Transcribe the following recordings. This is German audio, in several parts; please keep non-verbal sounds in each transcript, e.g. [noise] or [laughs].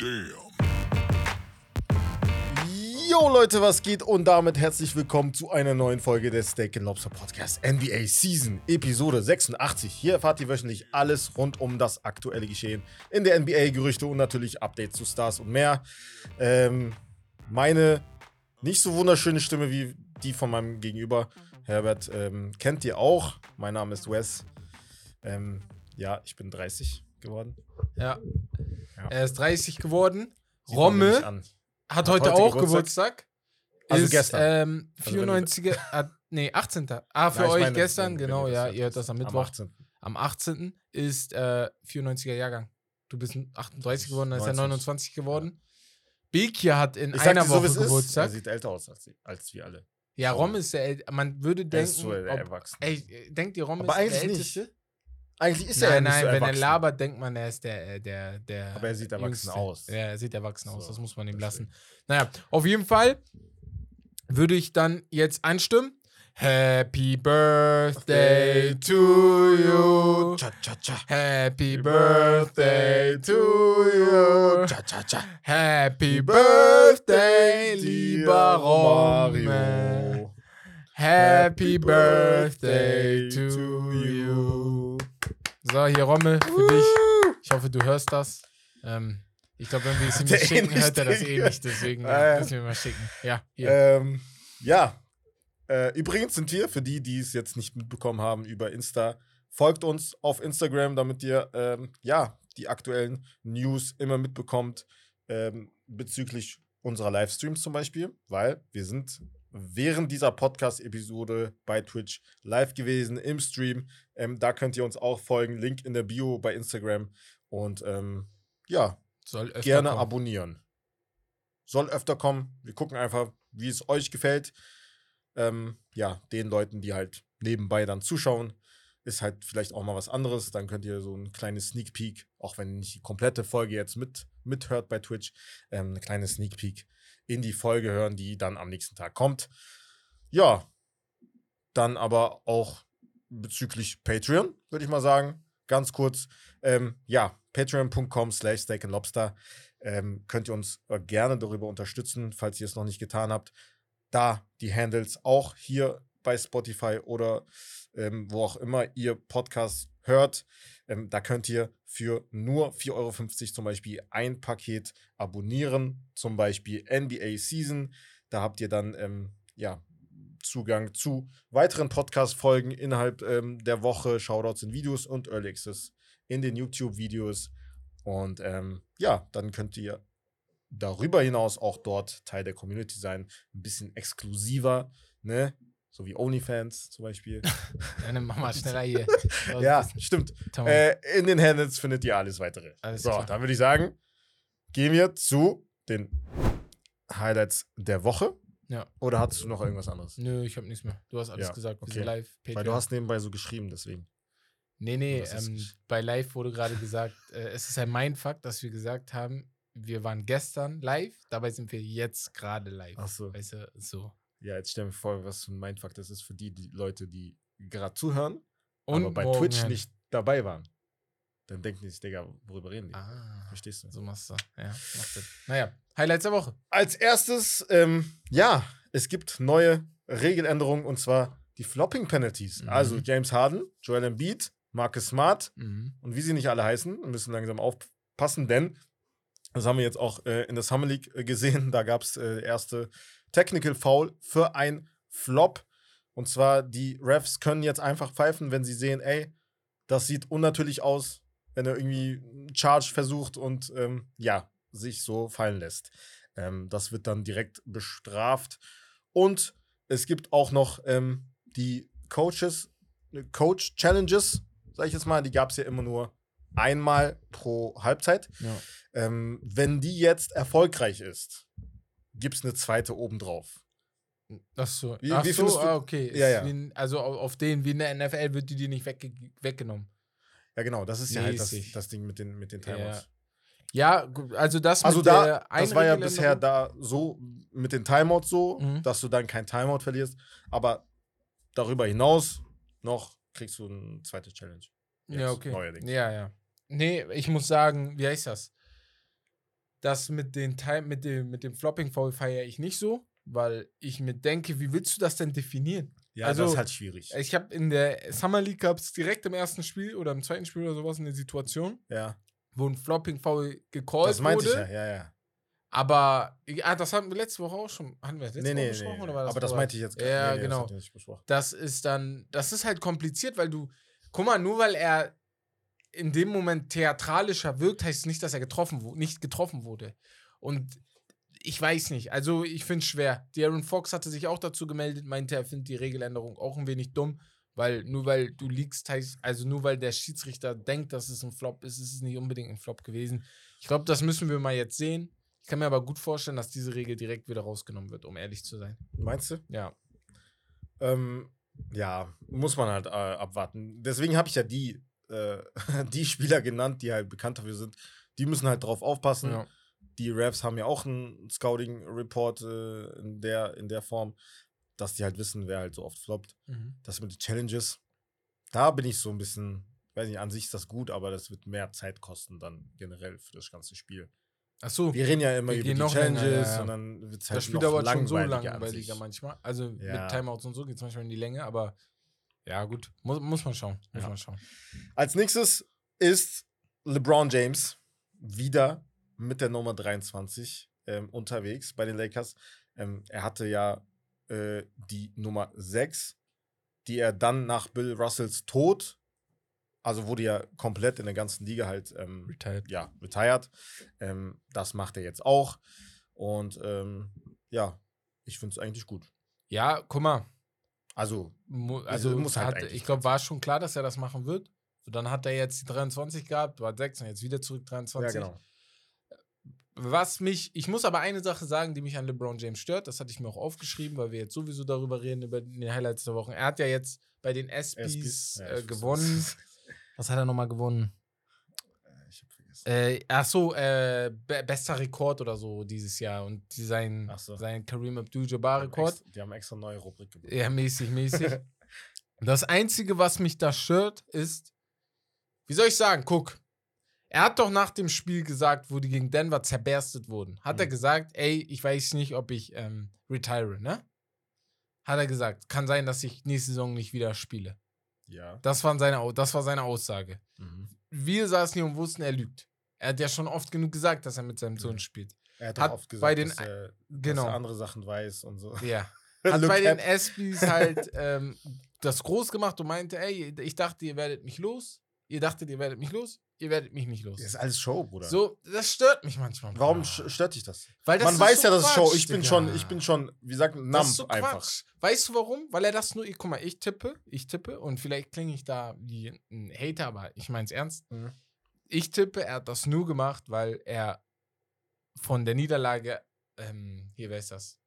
Damn. Yo Leute, was geht? Und damit herzlich willkommen zu einer neuen Folge des Steak Lobster Podcast NBA Season Episode 86. Hier erfahrt ihr wöchentlich alles rund um das aktuelle Geschehen in der NBA, Gerüchte und natürlich Updates zu Stars und mehr. Ähm, meine nicht so wunderschöne Stimme wie die von meinem Gegenüber, Herbert, ähm, kennt ihr auch. Mein Name ist Wes. Ähm, ja, ich bin 30 geworden. Ja. Ja. Er ist 30 geworden. Sieht Romme hat Hat heute, heute auch Geburtstag? Geburtstag. Also ist, gestern. Ähm, Also wenn du- 94er, ah, nee, 18. Ah, für Ja, euch meine, gestern, genau, ja, ihr hört das am Am Mittwoch. 18. Am 18. ist äh, 94er Jahrgang. Du bist 38 geworden, dann ist er 90. 29 geworden. Bekir hat in Ich einer so, Woche es ist. Er Geburtstag. sieht älter aus als, als wir alle. Ja, Rom ist der Äl Man würde Er denken. ist so der ob, erwachsen. ey, denkt ihr, Rom Aber ist der nicht. Eigentlich ist er Nein, ja nicht nein, so wenn er labert, denkt man, er ist der, äh, der, der. Aber er sieht erwachsen Jüngste. aus. Ja, er sieht erwachsen aus, So, das muss man ihm lassen. Naja, auf jeden Fall würde ich dann jetzt anstimmen. Happy Birthday to you. Cha, cha, cha. Happy Birthday to you. Cha, cha, cha. Happy Birthday, lieber Romme. Happy Birthday to you. So, hier Rommel für dich. Ich hoffe, du hörst das. Ähm, ich glaube, wenn wir es [laughs] ihm nicht schicken, hört er das eh nicht. Deswegen Ah, ja. müssen wir mal schicken. Ja. Ähm, ja. Äh, übrigens sind wir, für die, die es jetzt nicht mitbekommen haben, über Insta, folgt uns auf Instagram, damit ihr ähm, ja die aktuellen News immer mitbekommt ähm, bezüglich unserer Livestreams zum Beispiel, weil wir sind während dieser Podcast-Episode bei Twitch live gewesen im Stream. Ähm, da könnt ihr uns auch folgen. Link in der Bio bei Instagram. Und ähm, ja, Soll öfter gerne kommen. abonnieren. Soll öfter kommen. Wir gucken einfach, wie es euch gefällt. Ähm, ja, den Leuten, die halt nebenbei dann zuschauen, ist halt vielleicht auch mal was anderes. Dann könnt ihr so ein kleines Sneak Peek, auch wenn ihr nicht die komplette Folge jetzt mit, mithört bei Twitch, ähm, eine kleine Sneak Peek in die Folge hören, die dann am nächsten Tag kommt. Ja, dann aber auch bezüglich Patreon, würde ich mal sagen, ganz kurz. Ähm, ja, patreon.com slash steak and lobster ähm, könnt ihr uns äh, gerne darüber unterstützen, falls ihr es noch nicht getan habt. Da die Handles auch hier bei Spotify oder ähm, wo auch immer ihr Podcasts hört. Ähm, da könnt ihr für nur 4,50 Euro zum Beispiel ein Paket abonnieren, zum Beispiel NBA Season. Da habt ihr dann ähm, ja, Zugang zu weiteren Podcast-Folgen innerhalb ähm, der Woche, Shoutouts in Videos und Early Access in den YouTube-Videos. Und ähm, ja, dann könnt ihr darüber hinaus auch dort Teil der Community sein. Ein bisschen exklusiver, ne? So wie OnlyFans zum Beispiel. [laughs] Mach mal [laughs] schneller hier. ja, stimmt. Äh, in den Handles findet ihr alles weitere. Alles so, klar. dann würde ich sagen, gehen wir zu den Highlights der Woche. Ja. Oder hast du noch irgendwas anderes? Nö, ich habe nichts mehr. Du hast alles Ja, gesagt. Okay. live. Weil Patreon. du hast nebenbei so geschrieben, deswegen. Nee, nee, ähm, bei Live wurde gerade gesagt, äh, es ist ein Mindfuck, dass wir gesagt haben, wir waren gestern live, dabei sind wir jetzt gerade live. Ach so. Weißt du, so. Ja, jetzt stell mir vor, was für ein Mindfuck das ist für die, die Leute, die gerade zuhören, Und aber bei Twitch nicht dabei waren. Dann denken die sich, Digga, worüber reden die? Ah, Verstehst du? so machst du. Ja, macht Sinn. Naja, Highlights der Woche. Als erstes, ähm, ja, es gibt neue Regeländerungen und zwar die Flopping Penalties. Mhm. Also James Harden, Joel Embiid, Marcus Smart Mhm. und wie sie nicht alle heißen, müssen langsam aufpassen, denn das haben wir jetzt auch äh, in der Summer League äh, gesehen. Da gab es äh, erste Technical Foul für ein Flop. Und zwar, die Refs können jetzt einfach pfeifen, wenn sie sehen, ey, das sieht unnatürlich aus, wenn er irgendwie Charge versucht und ähm, ja, sich so fallen lässt. Ähm, das wird dann direkt bestraft. Und es gibt auch noch ähm, die Coaches, äh, Coach Challenges, sag ich jetzt mal, die gab es ja immer nur einmal pro Halbzeit. Ja. Ähm, wenn die jetzt erfolgreich ist, gibt es eine zweite obendrauf. Ach so, Wie- Ach wie so ah, okay. Ja, ja. Wie, also au- auf den, wie in der NFL, wird die dir nicht wegge weggenommen. Ja, genau, das ist ja halt das, das Ding mit den, mit den Timeouts. Ja, gu- also das Also da, das war ja bisher da so mit den Timeouts so, Mhm. dass du dann kein Timeout verlierst. Aber darüber hinaus noch kriegst du eine zweite Challenge. Ja, Jetzt, okay. Neuerdings. Ja, ja. Nee, ich muss sagen, wie heißt das? Das mit, den Time, mit, dem, mit dem Flopping Foul feiere ich nicht so, weil ich mir denke, wie willst du das denn definieren? Ja, Also, das ist halt schwierig. Ich habe in der Summer League gab es direkt im ersten Spiel oder im zweiten Spiel oder sowas eine Situation, Ja, wo ein Flopping Foul gecallt das meinte wurde. ich ja, ja, ja. Aber ja, das hatten wir letzte Woche auch schon. Hatten wir letzte Nee, Woche nee, besprochen nee, oder war das Aber das meinte ich jetzt Ja, Nee, nee, genau. Das. Das ist dann, das ist halt kompliziert, weil du, guck mal, nur weil er in dem Moment theatralischer wirkt, heißt es nicht, dass er getroffen wurde, nicht getroffen wurde. Und ich weiß nicht, also ich finde es schwer. Darren Fox hatte sich auch dazu gemeldet, meinte, er findet die Regeländerung auch ein wenig dumm, weil nur weil du liegst, heißt, also nur weil der Schiedsrichter denkt, dass es ein Flop ist, ist es nicht unbedingt ein Flop gewesen. Ich glaube, das müssen wir mal jetzt sehen. Ich kann mir aber gut vorstellen, dass diese Regel direkt wieder rausgenommen wird, um ehrlich zu sein. Meinst du? Ja. Ähm, ja, muss man halt äh, abwarten. Deswegen habe ich ja die, äh, [laughs] die Spieler genannt, die halt bekannt dafür sind. Die müssen halt drauf aufpassen. ja. Die Raps haben ja auch einen Scouting-Report äh, in, der, in der Form, dass die halt wissen, wer halt so oft floppt. Mhm. Das mit den Challenges, da bin ich so ein bisschen, weiß nicht, an sich ist das gut, aber das wird mehr Zeit kosten dann generell für das ganze Spiel. Ach so. Wir reden ja immer über die noch länger, Challenges ja, ja. und dann wird es halt das Spiel dauert schon so langweiliger manchmal. Also Ja. mit Timeouts und so geht es manchmal in die Länge, aber ja, gut. Muss, muss man schauen. Muss Ja. man schauen. Als nächstes ist LeBron James wieder mit der Nummer 23 ähm, unterwegs bei den Lakers. Ähm, er hatte ja äh, die Nummer 6, die er dann nach Bill Russells Tod, also wurde ja komplett in der ganzen Liga halt ähm, Retired. ja, retired. Ähm, das macht er jetzt auch. Und ähm, ja, ich finde es eigentlich gut. Ja, guck mal. Also, Mu also muss halt hat, eigentlich ich glaube, war schon klar, dass er das machen wird. So, dann hat er jetzt die 23 gehabt, war 6 und jetzt wieder zurück 23. ja, genau. Was mich, ich muss aber eine Sache sagen, die mich an LeBron James stört, das hatte ich mir auch aufgeschrieben, weil wir jetzt sowieso darüber reden, über die Highlights der Woche. Er hat ja jetzt bei den ja, ich äh, gewonnen. [laughs] Was hat er nochmal gewonnen? Vergessen. Äh, ach so, äh, be bester Rekord oder so dieses Jahr und die, sein, so. sein Kareem Die haben Abdul-Jabbar-Rekord. extra- Die haben extra neue Rubrik gebracht. Ja, mäßig, mäßig. [laughs] das Einzige, was mich da stört, ist, wie soll ich sagen, guck, er hat doch nach dem Spiel gesagt, wo die gegen Denver zerberstet wurden, hat er Mhm. gesagt, ey, ich weiß nicht, ob ich ähm, retire, ne? Hat er gesagt, kann sein, dass ich nächste Saison nicht wieder spiele. Ja. Das, waren seine, das war seine Aussage. Mhm. Wir saßen hier und wussten, er lügt. Er hat ja schon oft genug gesagt, dass er mit seinem Sohn spielt. Er hat, Hat auch oft gesagt, bei den- dass, er, dass Genau. er andere Sachen weiß und so. Ja. [laughs] Hat bei den ESPYs halt [laughs] ähm, das groß gemacht und meinte, ey, ich dachte, ihr werdet mich los. Ihr dachtet, ihr werdet mich los. Ihr werdet mich nicht los. Das ist alles Show, Bruder. So, das stört mich manchmal. Warum Bruder. sch- stört dich das? Weil das Man weiß so ja, das ist Show. Ich bin Digga. schon, ich bin schon, wie sagt man, numb so einfach. Quatsch. Weißt du warum? Weil er das nur, ich, guck mal, ich tippe, ich tippe und vielleicht klinge ich da wie ein Hater, aber ich meine es ernst. Mhm. Ich tippe, er hat das nur gemacht, weil er von der Niederlage, ähm, hier, wer ist das?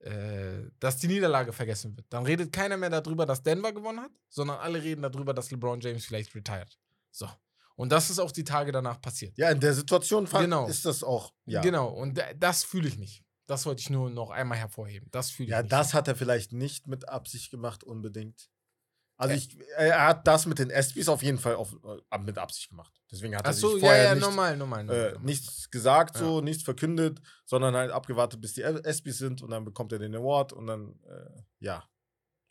Äh, dass die Niederlage vergessen wird. Dann redet keiner mehr darüber, dass Denver gewonnen hat, sondern alle reden darüber, dass LeBron James vielleicht retired. So. Und das ist auch die Tage danach passiert. Ja, in der Situation Genau. ist das auch. Ja, Genau. Und da- das fühle ich nicht. Das wollte ich nur noch einmal hervorheben. Das fühle ich ja nicht. das hat er vielleicht nicht mit Absicht gemacht, unbedingt. Also ich, er hat das mit den ESPYs auf jeden Fall auf, äh, mit Absicht gemacht. Deswegen hat er Achso, sich ja, vorher ja, nicht, normal, normal. normal, äh, nichts gesagt, Ja. so, nichts verkündet, sondern halt abgewartet, bis die ESPYs sind und dann bekommt er den Award und dann, äh, ja,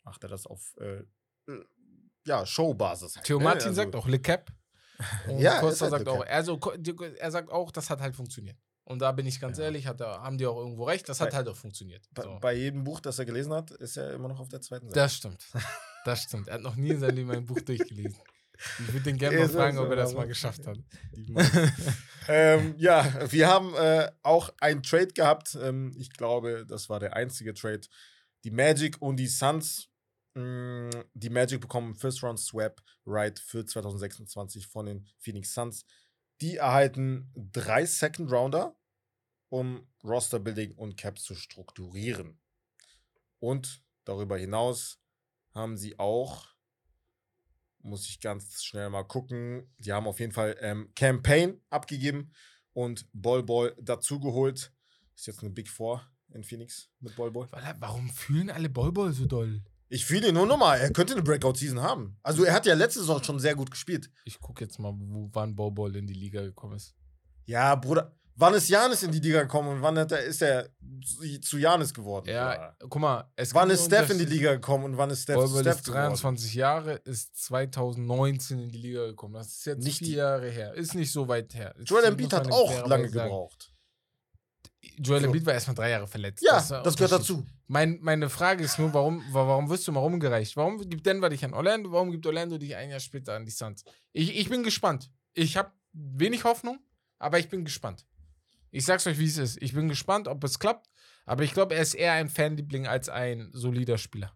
macht er das auf, äh, äh, ja, Showbasis. Halt, Theo ne? Martin Also- sagt auch Le Cap. [laughs] Und Ja, Costa halt sagt auch, also er sagt auch, das hat halt funktioniert. Und da bin ich ganz Ja. ehrlich, hat haben die auch irgendwo recht, das hat Bei- halt auch funktioniert. Bei, So. bei jedem Buch, das er gelesen hat, ist er immer noch auf der zweiten Seite. Das stimmt. [laughs] Das stimmt. Er hat noch nie in seinem Leben ein Buch durchgelesen. Ich würde den gerne [laughs] mal fragen, ob er das mal geschafft hat. [laughs] Ähm, ja, wir haben äh, auch einen Trade gehabt. Ähm, ich glaube, das war der einzige Trade. Die Magic und die Suns. mh, die Magic bekommen First Round Swap Right für 2026 von den Phoenix Suns. Die erhalten drei Second Rounder, um Roster Building und Cap zu strukturieren. Und darüber hinaus haben sie auch muss ich ganz schnell mal gucken. Die haben auf jeden Fall ähm, Campaign abgegeben und Ball Ball dazugeholt. Ist jetzt eine Big Four in Phoenix mit Ball Ball. Warum fühlen alle Boyball so doll? Ich fühle ihn nur nochmal. Er könnte eine Breakout-Season haben. Also er hat ja letzte Saison schon sehr gut gespielt. Ich gucke jetzt mal, wo, wann Boyball in die Liga gekommen ist. Ja, Bruder. Wann ist Janis in die Liga gekommen und wann er, ist er zu- Janis geworden? Ja, Bruder? guck mal. Es Wann ist Steph in die. Liga gekommen und wann ist Steph zu Volvo Steph ist geworden? 23 Jahre, ist 2019 in die Liga gekommen. Das ist jetzt Nicht vier Jahre her. Ist nicht so weit her. Ist- Joel Embiid hat auch lange gebraucht. Joel So. Embiid war erstmal drei Jahre verletzt. Ja, der das gehört dazu. Mein, meine Frage ist nur, warum, wa- warum wirst du mal rumgereicht? Warum gibt Denver dich an Orlando? Warum gibt Orlando dich ein Jahr später an die Suns? Ich, ich bin gespannt. Ich habe wenig Hoffnung, aber ich bin gespannt. Ich sag's euch, wie es ist. Ich bin gespannt, ob es klappt, aber ich glaube, er ist eher ein Fanliebling als ein solider Spieler.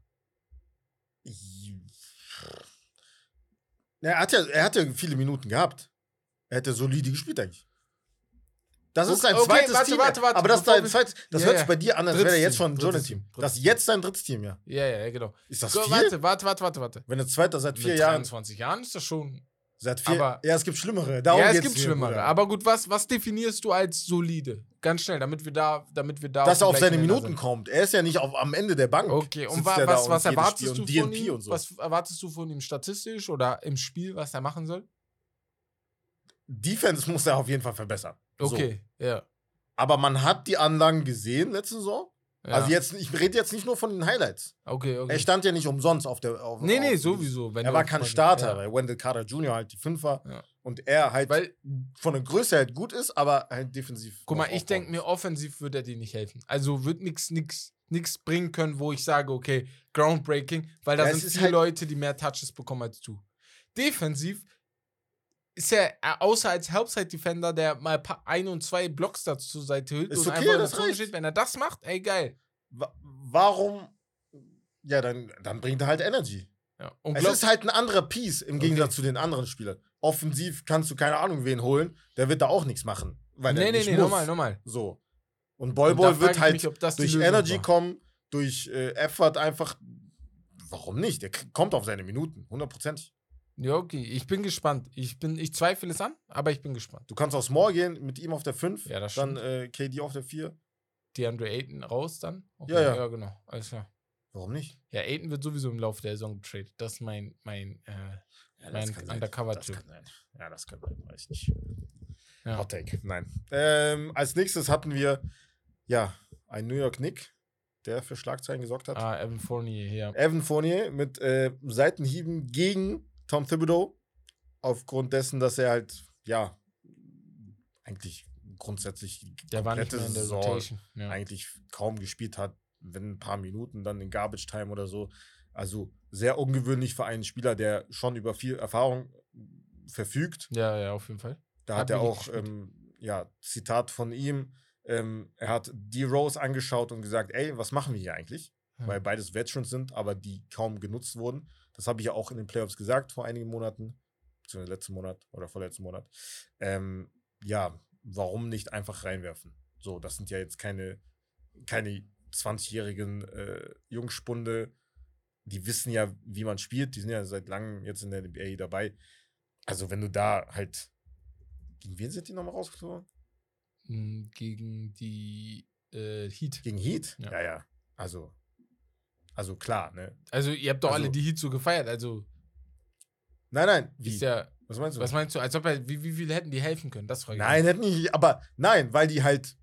Er hat ja, er hat ja viele Minuten gehabt. Er hätte solide gespielt eigentlich. Das ist sein Okay, zweites warte, Team. warte, warte, aber das ist dein zweites. Das Ja, hört ja. sich bei dir an, als wäre er jetzt schon ein drittes. Team, Das ist jetzt sein drittes Team, ja. Ja, ja, genau. Ist das So, viel? warte, warte, warte, warte, warte. Wenn er Zweiter seit vier Mit Jahren. 23 Jahren ist das schon. Vier, Aber- ja, es gibt schlimmere. Darum ja, es gibt schlimmere. Bruder. Aber gut, was, was definierst du als solide? Ganz schnell, damit wir da, damit wir da. dass er auf seine Minuten sind. kommt. Er ist ja nicht auf, am Ende der Bank. Okay, und wa was, was erwartest du von ihm? so. Was erwartest du von ihm statistisch oder im Spiel, was er machen soll? Defense muss er auf jeden Fall verbessern. So. Okay, ja. Aber man hat die Anlagen gesehen letzte Saison. Ja. Also jetzt, ich rede jetzt nicht nur von den Highlights. okay, okay. Er stand ja nicht umsonst auf der. Auf, nee, nee, auf- sowieso. Wenn Er war kein Starter, Ja. weil Wendell Carter Jr. halt die Fünfer Ja. und er halt Weil, von der Größe halt gut ist, aber halt defensiv. guck mal, ich denke mir, offensiv wird er dir nicht helfen. Also wird nichts nix, nix bringen können, wo ich sage, okay, groundbreaking, weil da Ja, sind viele halt- Leute, die mehr Touches bekommen als du. Defensiv ist er, äh, außer als Helpside-Defender, der mal ein und zwei Blocks dazu zur Seite hüllt Ist und okay, einfach das reicht. steht, wenn er das macht, ey, geil. Wa- Warum? Ja, dann, dann bringt er halt Energy. Ja. Es ist halt ein anderer Piece im Okay. Gegensatz zu den anderen Spielern. Offensiv kannst du keine Ahnung wen holen, der wird da auch nichts machen. Weil nee, nee, nee, muss. normal, normal. So. Und frag wird halt mich, durch Energy war. kommen, durch äh, Effort einfach. Warum nicht? Der kommt auf seine Minuten, hundertprozentig. Ja, okay. Ich bin gespannt. Ich, bin, ich zweifle es an, aber ich bin gespannt. Du kannst aufs More gehen mit ihm auf der 5, Ja, das dann äh, KD auf der 4. DeAndre Ayton raus dann? Ja, ja. Ja, genau. Alles klar. Warum nicht? Ja, Ayton wird sowieso im Laufe der Saison getradet. Das ist mein, mein, äh, Ja, Mein Undercover das Typ. kann sein. Ja, das kann sein, weiß ich nicht. ja. Hot Take. Nein. Ähm, als nächstes hatten wir ja ein New York Nick, der für Schlagzeilen gesorgt hat. Ah, Evan Fournier hier. Evan Fournier mit äh, Seitenhieben gegen Tom Thibodeau. Aufgrund dessen, dass er halt, ja, eigentlich grundsätzlich Der war komplette der Saison. Ja. eigentlich kaum gespielt hat, wenn ein paar Minuten dann in Garbage Time oder so. Also sehr ungewöhnlich für einen Spieler, der schon über viel Erfahrung verfügt. ja, ja, auf jeden Fall. Da Hat hat er auch, ähm, ja, Zitat von ihm, ähm, er hat die Rose angeschaut und gesagt, ey, was machen wir hier eigentlich? Ja. Weil beides Veterans sind, aber die kaum genutzt wurden. Das habe ich ja auch in den Playoffs gesagt vor einigen Monaten, beziehungsweise letzten Monat oder vorletzten Monat. Ähm, ja, warum nicht einfach reinwerfen? So, das sind ja jetzt keine, keine 20-jährigen äh, Jungspunde, die wissen ja, wie man spielt, die sind ja seit langem jetzt in der NBA dabei. Also, wenn du da halt. Gegen wen sind die nochmal rausgeflogen? Mm, Gegen die äh, Heat. Gegen Heat? Ja. Ja, ja. Also. Also klar, ne? Also, ihr habt doch Also- alle die Heat so gefeiert. Also, Nein, nein. Wie? ist ja, was meinst du? was meinst du? Als ob er, wie, wie viel hätten die helfen können? Das frage ich nein, hätten nicht. Aber nein, weil die halt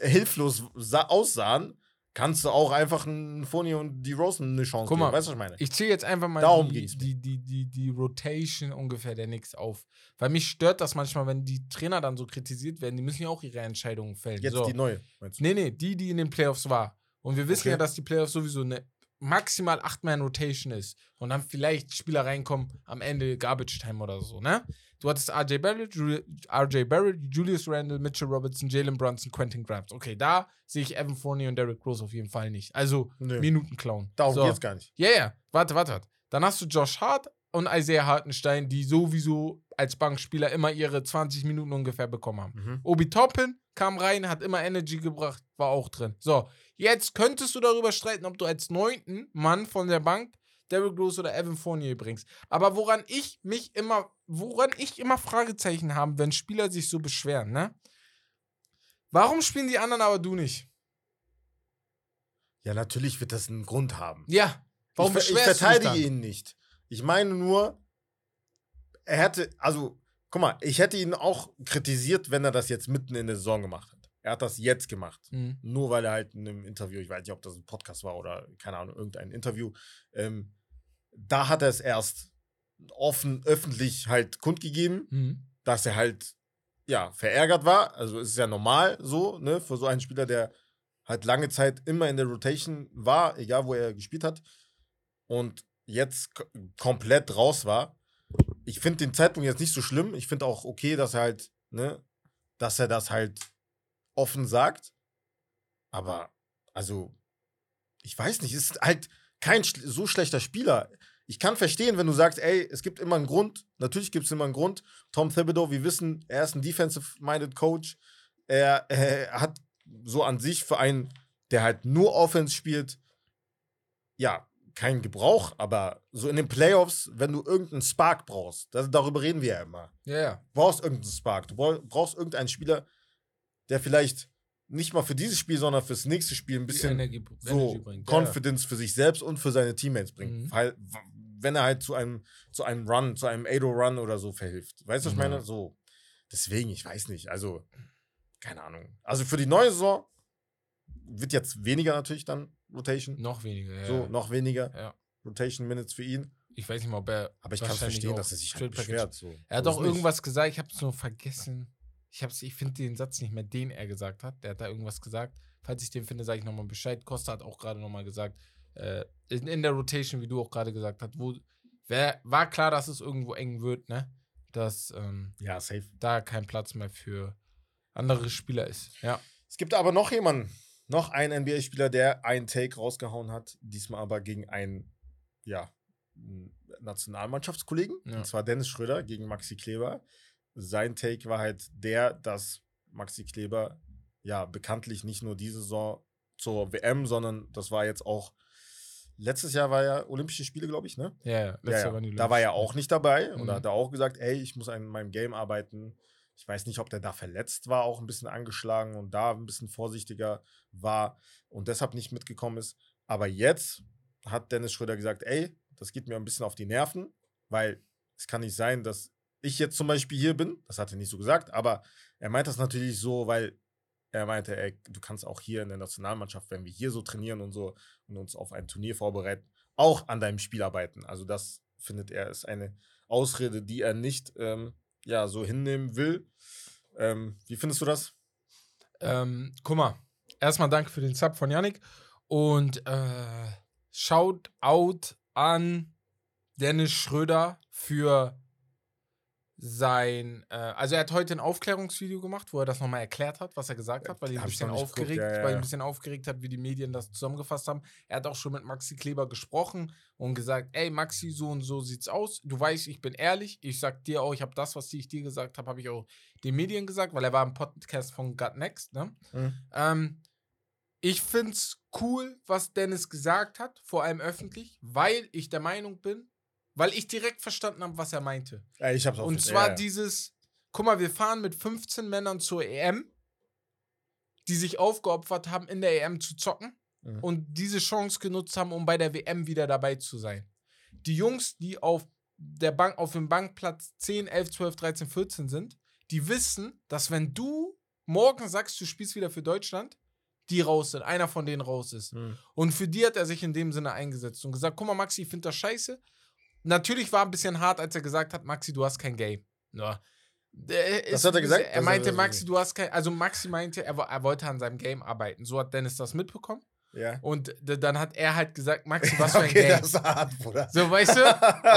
hilflos sa aussahen, kannst du auch einfach einen Foni und die Rosen eine Chance Guck geben. mal, Weißt du, was ich meine? Ich zähle jetzt einfach mal Darum die, die, die, die, die Rotation ungefähr der Knicks auf. Weil mich stört das manchmal, wenn die Trainer dann so kritisiert werden. Die müssen ja auch ihre Entscheidungen fällen. Jetzt so. die neue, meinst du? Nee, nee, die, die in den Playoffs war. Und wir wissen Okay. ja, dass die Playoffs sowieso eine maximal 8-Man-Rotation ist. Und dann vielleicht Spieler reinkommen am Ende Garbage Time oder so, ne? Du hattest RJ Barrett, RJ Barrett, Julius Randle, Mitchell Robertson, Jalen Brunson, Quentin Grimes. Okay, da sehe ich Evan Fournier und Derrick Rose auf jeden Fall nicht. Also Nö. Minuten klauen. Darum so. geht's gar nicht. Ja, ja, warte, warte, warte. Dann hast du Josh Hart und Isaiah Hartenstein, die sowieso als Bankspieler immer ihre 20 Minuten ungefähr bekommen haben. Mhm. Obi Toppin kam rein, hat immer Energy gebracht, war auch drin. So, jetzt könntest du darüber streiten, ob du als neunten Mann von der Bank Derrick Rose oder Evan Fournier bringst. Aber woran ich mich immer, woran ich immer Fragezeichen habe, wenn Spieler sich so beschweren, ne? Warum spielen die anderen aber du nicht? Ja, natürlich wird das einen Grund haben. Ja. Warum ich, ich verteidige ihn nicht. Ich meine nur, er hätte, also, guck mal, ich hätte ihn auch kritisiert, wenn er das jetzt mitten in der Saison gemacht hat. Er hat das jetzt gemacht. Mhm. Nur weil er halt in einem Interview, ich weiß nicht, ob das ein Podcast war oder keine Ahnung, irgendein Interview, ähm, da hat er es erst offen, öffentlich halt kundgegeben, Mhm. dass er halt, ja, verärgert war. Also es ist ja normal so, ne, für so einen Spieler, der halt lange Zeit immer in der Rotation war, egal wo er gespielt hat, und jetzt komplett raus war. Ich finde den Zeitpunkt jetzt nicht so schlimm. Ich finde auch okay, dass er halt, ne, dass er das halt offen sagt. Aber, also, ich weiß nicht, ist halt kein so schlechter Spieler. Ich kann verstehen, wenn du sagst, ey, es gibt immer einen Grund. Natürlich gibt es immer einen Grund. Tom Thibodeau, wir wissen, er ist ein defensive-minded Coach. Er, er hat so an sich für einen, der halt nur Offense spielt, ja, keinen Gebrauch, aber so in den Playoffs, wenn du irgendeinen Spark brauchst, das, darüber reden wir ja immer. Ja, ja. Du brauchst irgendeinen Spark. Du brauch- brauchst irgendeinen Spieler, der vielleicht nicht mal für dieses Spiel, sondern fürs nächste Spiel ein bisschen Energie, so Energy bringt. Confidence für sich selbst und für seine Teammates bringt. Mhm. Weil, wenn er halt zu einem, zu einem Run, zu einem Ado-Run oder so verhilft. Weißt du, was ich Mhm. meine? So. Deswegen, ich weiß nicht. Also, keine Ahnung. Also für die neue Saison wird jetzt weniger natürlich dann Rotation. Noch weniger. Ja. So, noch weniger Ja. Rotation Minutes für ihn. Ich weiß nicht mal, ob er. Aber ich kann verstehen, auch dass er sich halt beschwert. So. Er hat nicht. irgendwas gesagt, ich habe es nur vergessen. Ich, hab's- ich finde den Satz nicht mehr, den er gesagt hat. Der hat da irgendwas gesagt. Falls ich den finde, sage ich nochmal Bescheid. Costa hat auch gerade nochmal gesagt, äh, in, in der Rotation, wie du auch gerade gesagt hast, wo wär, war klar, dass es irgendwo eng wird, ne? Dass ähm, Ja, safe. da kein Platz mehr für andere Spieler ist. Ja. Es gibt aber noch jemanden, noch einen NBA-Spieler, der einen Take rausgehauen hat, diesmal aber gegen einen, ja, Nationalmannschaftskollegen, Ja. und zwar Dennis Schröder gegen Maxi Kleber. Sein Take war halt der, dass Maxi Kleber ja bekanntlich nicht nur diese Saison zur WM, sondern das war jetzt auch letztes Jahr war ja Olympische Spiele, glaube ich, ne? Ja, ja. Ja, letztes ja. Jahr waren die Da war er auch nicht dabei und Mhm. da hat er auch gesagt, ey, ich muss an meinem Game arbeiten. Ich weiß nicht, ob der da verletzt war, auch ein bisschen angeschlagen und da ein bisschen vorsichtiger war und deshalb nicht mitgekommen ist. Aber jetzt hat Dennis Schröder gesagt, ey, das geht mir ein bisschen auf die Nerven, weil es kann nicht sein, dass ich jetzt zum Beispiel hier bin. Das hat er nicht so gesagt, aber er meint das natürlich so, weil er meinte, ey, du kannst auch hier in der Nationalmannschaft, wenn wir hier so trainieren und so und uns auf ein Turnier vorbereiten, auch an deinem Spiel arbeiten. Also das findet er ist eine Ausrede, die er nicht ähm, ja so hinnehmen will. Ähm, wie findest du das? Ähm, guck mal, erstmal danke für den Sub von Yannick und äh, shout out an Dennis Schröder für sein, äh, also er hat heute ein Aufklärungsvideo gemacht, wo er das nochmal erklärt hat, was er gesagt hat, weil ihn ein bisschen aufgeregt, ja, ja, weil ihn ein bisschen aufgeregt hat, wie die Medien das zusammengefasst haben. Er hat auch schon mit Maxi Kleber gesprochen und gesagt, ey Maxi, so und so sieht's aus. Du weißt, ich bin ehrlich. Ich sag dir auch, ich habe das, was ich dir gesagt habe, habe ich auch den Medien gesagt, weil er war im Podcast von Gut Next, ne? Ähm, ich find's cool, was Dennis gesagt hat, vor allem öffentlich, weil ich der Meinung bin, weil ich direkt verstanden habe, was er meinte. Ja, ich hab's auch Und zwar ja, ja. dieses, guck mal, wir fahren mit 15 Männern zur EM, die sich aufgeopfert haben, in der EM zu zocken Mhm. und diese Chance genutzt haben, um bei der WM wieder dabei zu sein. Die Jungs, die auf der Bank, auf dem Bankplatz 10, 11, 12, 13, 14 sind, die wissen, dass wenn du morgen sagst, du spielst wieder für Deutschland, die raus sind, einer von denen raus ist. Mhm. Und für die hat er sich in dem Sinne eingesetzt und gesagt: Guck mal, Maxi, ich finde das scheiße. Natürlich war ein bisschen hart, als er gesagt hat: Maxi, du hast kein Game. Ja. Äh, Das hat er gesagt? Er Das meinte, er- Maxi, du hast kein. Also, Maxi meinte, er, er wollte an seinem Game arbeiten. So hat Dennis das mitbekommen. Ja. Und dann hat er halt gesagt: Maxi, was für ein okay, Game. das ist hart, Bruder. So, weißt du?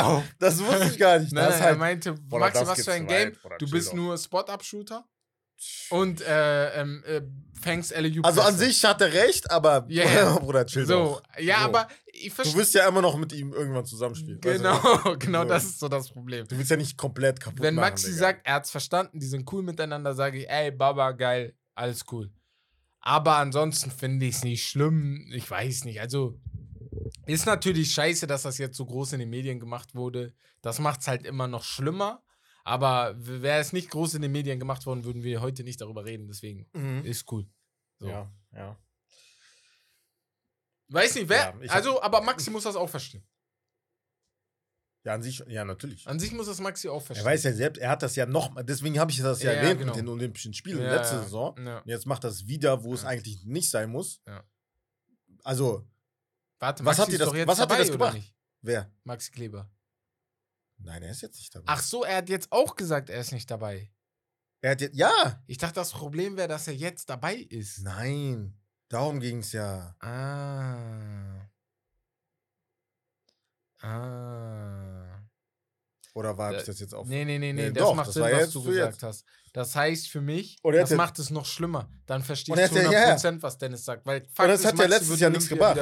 Oh. [laughs] Das wusste ich gar nicht. [laughs] Nein, nein, ist er halt, meinte, Maxi, was für ein zu weit, Game. Bruder, du bist doch. nur Spot-Up-Shooter und äh, ähm, äh, fängst LU. also an sich hat er recht, aber Ja, ja. [laughs] Bruder, chill So, doch. ja, So. aber ich Du verstehe. wirst ja immer noch mit ihm irgendwann zusammenspielen. weißt du? Genau, [laughs] genau, So. das ist so das Problem. Du willst ja nicht komplett kaputt Wenn machen, Maxi Digga. sagt, er hat's verstanden, die sind cool miteinander, sage ich, ey, Baba, geil, alles cool. Aber ansonsten finde ich es nicht schlimm. Ich weiß nicht. Also, ist natürlich scheiße, dass das jetzt so groß in den Medien gemacht wurde. Das macht es halt immer noch schlimmer. Aber wäre es nicht groß in den Medien gemacht worden, würden wir heute nicht darüber reden. Deswegen Mhm. ist cool. So. Ja, ja. Weiß nicht, wer. Ja, also, aber Maxi muss das auch verstehen. Ja, an sich, ja, natürlich. An sich muss das Maxi auch Er verstehen. weiß ja selbst, er hat das ja noch mal, deswegen habe ich das ja, Ja, erwähnt genau. mit den Olympischen Spielen Ja, letzte. Saison. Und jetzt macht das wieder, wo es eigentlich nicht sein muss. Ja. Also, Warte, Was Maxi hat dir das- was hat dir das gebracht? wer? Maxi Kleber. Nein, er ist jetzt nicht dabei. Ach so, er hat jetzt auch gesagt, er ist nicht dabei. Er hat jetzt, ja! Ich dachte, das Problem wäre, dass er jetzt dabei ist. Nein, darum ging es ja. Ah. Ah. Oder war ich Äh, das jetzt auf? Nee, nee, nee, nee, Nee, das doch, macht das Sinn, was du für gesagt jetzt. hast. Das heißt für mich, Und er das macht es noch schlimmer. Dann verstehe Und ich er zu hat ja- 100%, ja. was Dennis sagt. Weil Fakt das ist, hat ja letztes Jahr nichts gebracht.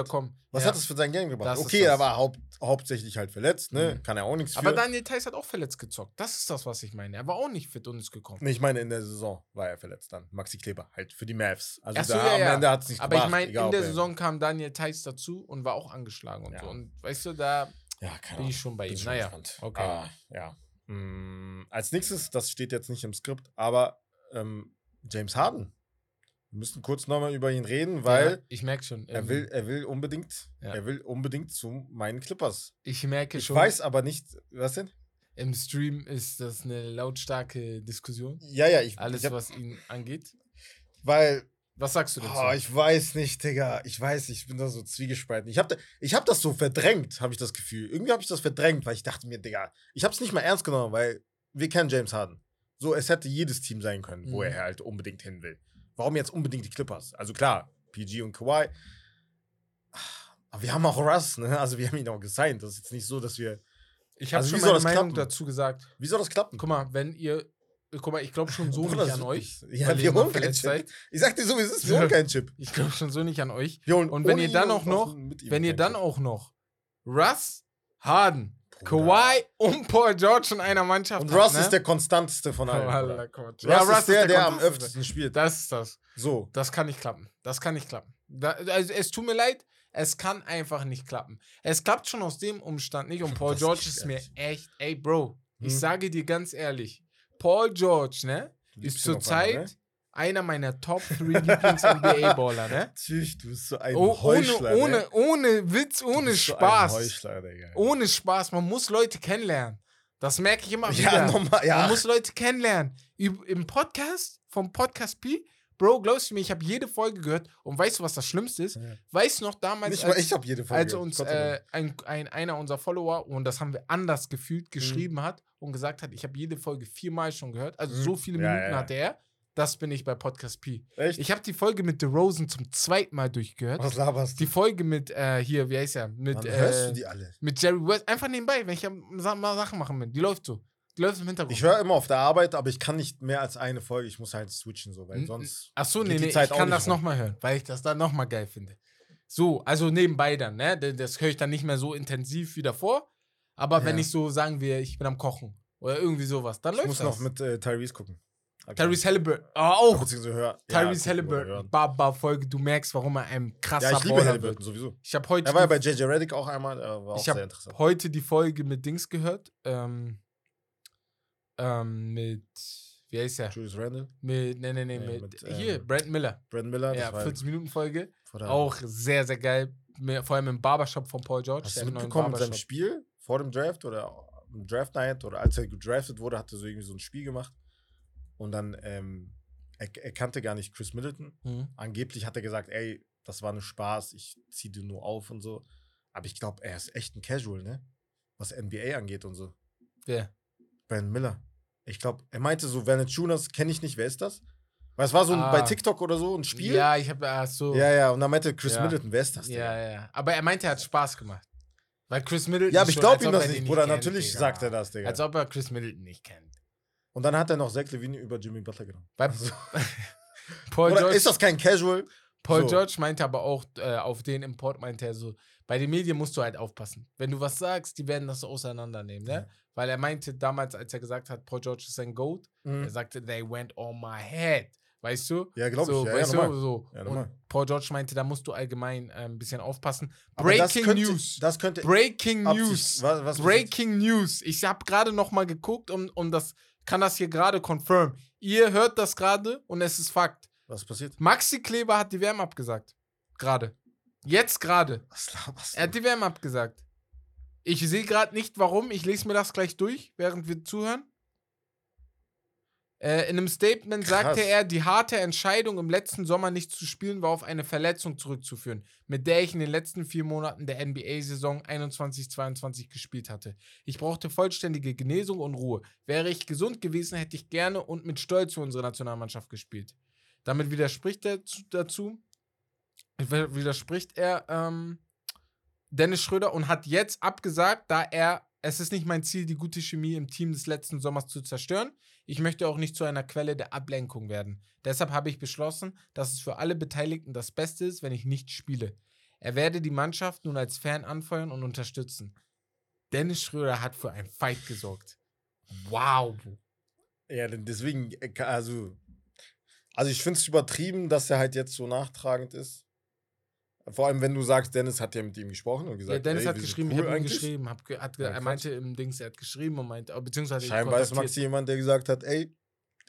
Was Ja. hat das für sein Game gebracht? Das Okay, er war haupt, hauptsächlich halt verletzt, ne? Mhm. Kann er auch nichts für. Aber Daniel Theiss hat auch verletzt gezockt. Das ist das, was ich meine. Er war auch nicht fit und ist gekommen. Nee, ich meine, in der Saison war er verletzt dann. Maxi Kleber, halt für die Mavs. Also so, da ja, am. Ende hat es nicht Aber ich gebracht. meine, in der er- Saison kam Daniel Theiss dazu und war auch angeschlagen und so. Und weißt du, da Ja, keine bin ich schon bei Bin ihm. schon Naja, gespannt. okay. Ah, ja. Mm, als nächstes, das steht jetzt nicht im Skript, aber ähm, James Harden. Wir müssen kurz nochmal über ihn reden, weil ja, ich merke schon. er ähm, will, er will unbedingt, Ja. er will unbedingt zu meinen Clippers. Ich merke Ich schon, weiß aber nicht, was denn? im Stream ist das eine lautstarke Diskussion. Ja, ja, ich, Alles, ich hab, was ihn angeht. weil Was sagst du dazu? Oh, ich weiß nicht, Digga. Ich weiß, ich bin da so zwiegespalten. Ich habe da, ich hab das so verdrängt, habe ich das Gefühl. Irgendwie habe ich das verdrängt, weil ich dachte mir, Digga, ich habe es nicht mal ernst genommen, weil wir kennen James Harden. So, es hätte jedes Team sein können, wo Mhm. er halt unbedingt hin will. Warum jetzt unbedingt die Clippers? Also klar, PG und Kawhi. Aber wir haben auch Russ, ne? Also wir haben ihn auch gesigned. Das ist jetzt nicht so, dass wir. ich habe also schon meine das Meinung klappen? dazu gesagt. Wie soll das klappen? Guck mal, wenn ihr. Guck mal, ich glaube schon so nicht an euch. Ja, wir holen keinen Chip. seid. Ich sag dir so, wie es ist, wir holen keinen Chip. Ich glaube schon so nicht an euch. Und wenn ihr dann auch noch- Wenn ihr dann auch noch Russ, Harden. Kawhi und Paul George in einer Mannschaft Und Russ ne? ist der konstanteste von allen. Bruder. Allah, Gott. Russ ist der, der am Konstanteste. öftesten spielt. Das ist das. So. Das kann nicht klappen. Das kann nicht klappen. Da, also es tut mir leid, es kann einfach nicht klappen. Es klappt schon aus dem Umstand nicht und Paul Das George ist mir echt, ey Bro, ich Hm. sage dir ganz ehrlich, Paul George, ne, liebst ist einmal, zurzeit einer meiner Top 3 Lieblings-NBA-Baller, ne? [laughs] Natürlich, du bist so ein Oh, ohne, Heuchler. ne? ohne, ohne Witz, ohne bist so Spaß. Heuchler, ohne Spaß. Man muss Leute kennenlernen. Das merke ich immer wieder. Ja, nochmal, ja. Man muss Leute kennenlernen. Im Podcast, vom Podcast P, Bro, glaubst du mir, ich habe jede Folge gehört und weißt du, was das Schlimmste ist? Ja. Weißt du noch damals, Nicht als, ich habe jede Folge. als uns äh, ein, ein, einer unserer Follower, und das haben wir anders Mhm. gefühlt, geschrieben hat und gesagt hat, ich habe jede Folge viermal schon gehört. Also Mhm. so viele Ja, Minuten ja. hatte er. Das bin ich bei Podcast P. Echt? Ich habe die Folge mit The Rosen zum zweiten Mal durchgehört. Was laberst du? Die Folge mit, äh, hier, wie heißt er? Mit, Wann äh, hörst du die alle? mit Jerry West. Einfach nebenbei, wenn ich mal Sachen machen bin. Die läuft so. Läuft im Hintergrund. Ich höre immer auf der Arbeit, aber ich kann nicht mehr als eine Folge. Ich muss halt switchen, so, weil sonst. Ach so, nee, nee, Zeit ich kann das nochmal hören, weil ich das dann nochmal geil finde. So, also nebenbei dann, ne? Das höre ich dann nicht mehr so intensiv wie davor. Aber wenn Ja. ich so sagen wir, ich bin am Kochen oder irgendwie sowas, dann Ich läuft muss das. noch mit äh, Tyrese gucken. Tyrese Halliburton. Ah, auch. Beziehungsweise hör. Tyrese ja, Halliburton. Baba-Folge. Du merkst, warum er ein krasser Ja, ich liebe Halliburton sowieso. Ich habe heute, Er war ja bei JJ Reddick auch einmal, äh, war auch Ich sehr interessant. heute die Folge mit Dings gehört. Ähm, ähm, mit, wie heißt er? Julius Randle, Mit, nee, nee, nee, Nee, mit, mit, hier, ähm, Brent Miller. Brandon Miller. Ja, war 40-Minuten-Folge. vor der- Auch sehr, sehr geil. Vor allem im Barbershop von Paul George. Hast du mitbekommen mit seinem. Spiel vor dem Draft oder im Draft Night oder als er gedraftet wurde, hat er so irgendwie so ein Spiel gemacht und dann ähm, er, er kannte gar nicht Chris Middleton. Mhm. Angeblich hat er gesagt, ey, das war nur Spaß, ich zieh dir nur auf und so. Aber ich glaube, er ist echt ein Casual, ne? Was NBA angeht und so. Wer? Brandon Miller. Ich glaube, er meinte so, Valanciunas kenne ich nicht, wer ist das? Weil es war so ein, Ah. bei TikTok oder so ein Spiel. Ja, ich habe ach so. ja, ja, und dann meinte Chris Ja. Middleton, wer ist das? ja, Digga? ja. Aber er meinte, er hat Spaß gemacht. Weil Chris Middleton. ja aber ich glaube ihm das nicht, Bruder. kennt, Natürlich Digga. sagt er das, Digga. Als ob er Chris Middleton nicht kennt. Und dann hat er noch Zach Levine über Jimmy Butler genommen. Also, [laughs] Paul, oder George, ist das kein Casual? Paul so? George meinte aber auch, äh, auf den Import meinte er so, bei den Medien musst du halt aufpassen. Wenn du was sagst, die werden das auseinandernehmen, ne? Ja. Weil er meinte damals, als er gesagt hat, Paul George ist ein Goat, er Mhm. sagte, they went on my head. Weißt du? Ja, glaube so, ich. Ja, ja, weißt normal. du, so. Ja, und. Paul George meinte, da musst du allgemein äh, ein bisschen aufpassen. Aber das Breaking könnte, News. Das könnte Breaking News. Was, was Breaking News. Ich habe gerade noch mal geguckt und, und das kann das hier gerade confirm. Ihr hört das gerade und es ist Fakt. Was passiert? Maxi Kleber hat die WM abgesagt. Gerade. Jetzt gerade. Was laberst Er hat die WM abgesagt. Ich sehe gerade nicht, warum. Ich lese mir das gleich durch, während wir zuhören. Äh, in einem Statement Krass. sagte er, die harte Entscheidung, im letzten Sommer nicht zu spielen, war auf eine Verletzung zurückzuführen, mit der ich in den letzten vier Monaten der NBA-Saison 21-22 gespielt hatte. Ich brauchte vollständige Genesung und Ruhe. Wäre ich gesund gewesen, hätte ich gerne und mit Stolz für unsere Nationalmannschaft gespielt. Damit widerspricht er zu, dazu, widerspricht er ähm, Dennis Schröder und hat jetzt abgesagt, da er, es ist nicht mein Ziel, die gute Chemie im Team des letzten Sommers zu zerstören. Ich möchte auch nicht zu einer Quelle der Ablenkung werden. Deshalb habe ich beschlossen, dass es für alle Beteiligten das Beste ist, wenn ich nicht spiele. Er werde die Mannschaft nun als Fan anfeuern und unterstützen. Dennis Schröder hat für einen Fight gesorgt. Wow. Ja, deswegen, äh, also, also ich finde es übertrieben, dass er halt jetzt so nachtragend ist. Vor allem, wenn du sagst, Dennis hat ja mit ihm gesprochen und gesagt, ja, Dennis ey, hat geschrieben, cool ich habe ihm geschrieben. Hab, ge- hat, ge- Ja, er meinte im Dings, er hat geschrieben und meinte, oh, beziehungsweise Scheinbar ist Maxi jemand, der gesagt hat, ey,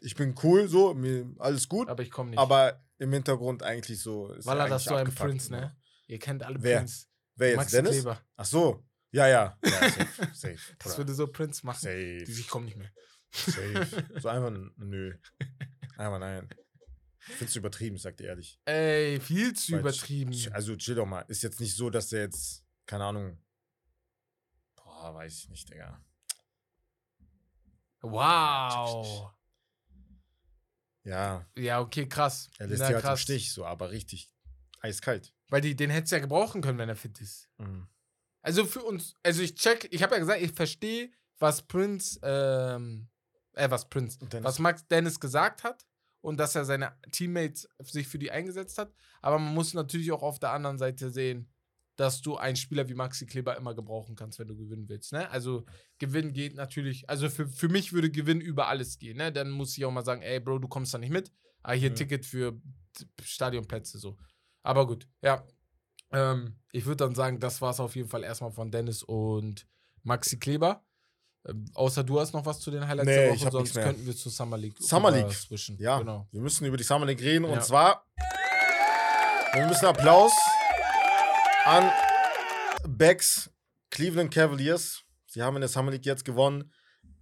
ich bin cool, so, mir alles gut, aber ich komme nicht. aber im Hintergrund eigentlich so. Ist Weil er das so ein abgefuckt, Prince, ne? Ihr kennt alle Wer? Prince. Wer jetzt, Maxi Dennis? Kleber. Ach so, ja, ja, ja safe, [laughs] safe. Das würde so Prince machen. safe, Die, ich komme nicht mehr. safe. So einfach, nö. [laughs] Einfach nein. Ich find's übertrieben, sagt er ehrlich. Ey, viel zu Weil übertrieben. Also chill doch mal. Ist jetzt nicht so, dass der jetzt, keine Ahnung. Boah, weiß ich nicht, Digga. Wow. Ja, Ja, okay, krass. er lässt Na, halt im krass. Stich, so, aber richtig eiskalt. Weil die, den hättest du ja gebrauchen können, wenn er fit ist. Mhm. Also für uns, also ich check, ich habe ja gesagt, ich verstehe, was Prince, ähm, äh, was Prince, Und Dennis. was Max Dennis gesagt hat und dass er seine Teammates sich für die eingesetzt hat. Aber man muss natürlich auch auf der anderen Seite sehen, dass du einen Spieler wie Maxi Kleber immer gebrauchen kannst, wenn du gewinnen willst. Ne? Also Gewinn geht natürlich, also für, für mich würde Gewinn über alles gehen. Ne? Dann muss ich auch mal sagen, ey Bro, du kommst da nicht mit. Aber hier Mhm. Ticket für Stadionplätze so. Aber gut, ja. Ähm, ich würde dann sagen, das war es auf jeden Fall erstmal von Dennis und Maxi Kleber. Ähm, außer du hast noch was zu den Highlights Nee, der ich Woche, hab sonst könnten wir zu Summer League Summer League. switchen. Ja, Genau. wir müssen über die Summer League reden Ja. und zwar wir müssen Applaus an Becks Cleveland Cavaliers. Sie haben in der Summer League jetzt gewonnen.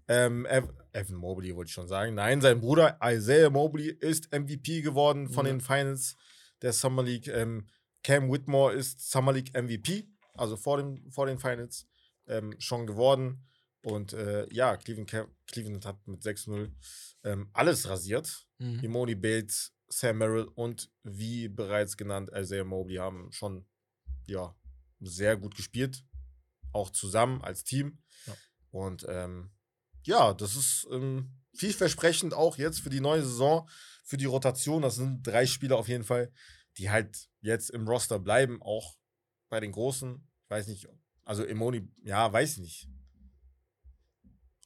Ähm, Ev Evan Mobley wollte ich schon sagen. Nein, sein Bruder Isaiah Mobley ist MVP geworden von Ja. den Finals der Summer League. Ähm, Cam Whitmore ist Summer League MVP, also vor, dem, vor den Finals ähm, schon geworden. Und äh, ja, Cleveland, Cleveland hat mit 6-0 ähm, alles rasiert. Mhm. Imoni Bates, Sam Merrill und wie bereits genannt, Isaiah Mobley haben schon ja, sehr gut gespielt. Auch zusammen als Team. Ja. Und ähm, ja, das ist ähm, vielversprechend auch jetzt für die neue Saison, für die Rotation. Das sind drei Spieler auf jeden Fall, die halt jetzt im Roster bleiben, auch bei den Großen. Ich weiß nicht, also Imoni, ja, weiß ich nicht.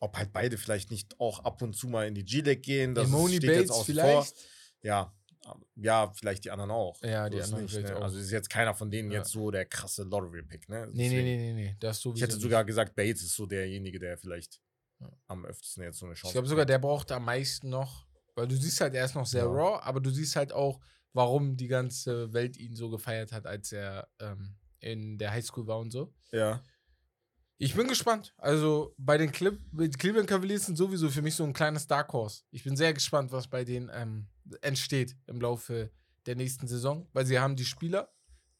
Ob halt beide vielleicht nicht auch ab und zu mal in die G-League gehen. Das Imoni steht jetzt Bates außen vielleicht. vor. Ja, ja, vielleicht die anderen auch. Ja, die ist anderen nicht, ne? auch. Also ist jetzt keiner von denen Ja. jetzt so der krasse Lottery-Pick, ne? Nee, nee, nee, nee, nee. Das sowieso Ich hätte nicht. sogar gesagt, Bates ist so derjenige, der vielleicht Ja. am öftesten jetzt so eine Chance Ich glaube sogar, der braucht am meisten noch, weil du siehst halt, er ist noch sehr Ja. raw, aber du siehst halt auch, warum die ganze Welt ihn so gefeiert hat, als er ähm, in der Highschool war und so. Ja. Ich bin gespannt. Also bei den Clip die Cleveland Cavaliers sind sowieso für mich so ein kleines Dark Horse. Ich bin sehr gespannt, was bei denen ähm, entsteht im Laufe der nächsten Saison, weil sie haben die Spieler,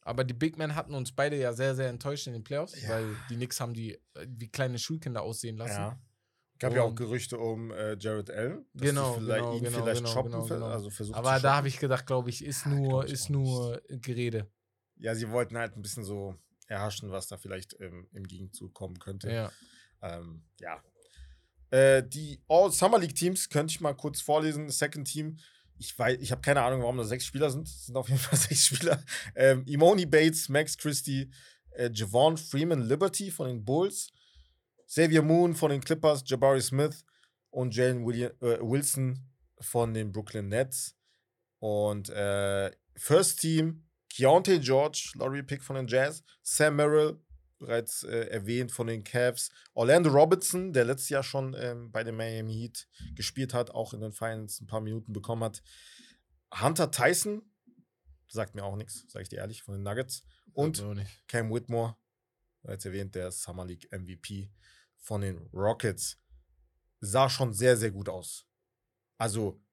aber die Big Men hatten uns beide ja sehr, sehr enttäuscht in den Playoffs, Ja. weil die Knicks haben die äh, wie kleine Schulkinder aussehen lassen. ja. Gab ja auch Gerüchte um äh, Jared Allen. dass die Genau, vielleicht, genau, ihn genau, vielleicht genau, shoppen, genau, genau. also versucht Aber da habe ich gedacht, glaube ich, ist Ja, nur, ich ist nur Gerede. Ja, sie wollten halt ein bisschen so erhaschen, was da vielleicht ähm, im Gegenzug kommen könnte. Ja. Ähm, ja. Äh, die All Summer League Teams könnte ich mal kurz vorlesen. Second Team. Ich weiß, ich habe keine Ahnung, warum da sechs Spieler sind. Es sind auf jeden Fall [laughs] sechs Spieler. Ähm, Imoni Bates, Max Christie, äh, Javon Freeman Liberty von den Bulls, Xavier Moon von den Clippers, Jabari Smith und Jalen äh, Wilson von den Brooklyn Nets. Und äh, First Team, Keontae George, Lottery Pick von den Jazz, Sam Merrill, bereits äh, erwähnt von den Cavs, Orlando Robertson, der letztes Jahr schon ähm, bei den Miami Heat gespielt hat, auch in den Finals ein paar Minuten bekommen hat. Hunter Tyson, sagt mir auch nichts, sage ich dir ehrlich, von den Nuggets. Und. Cam Whitmore als erwähnt, der Summer League MVP von den Rockets, sah schon sehr, sehr gut aus. Also,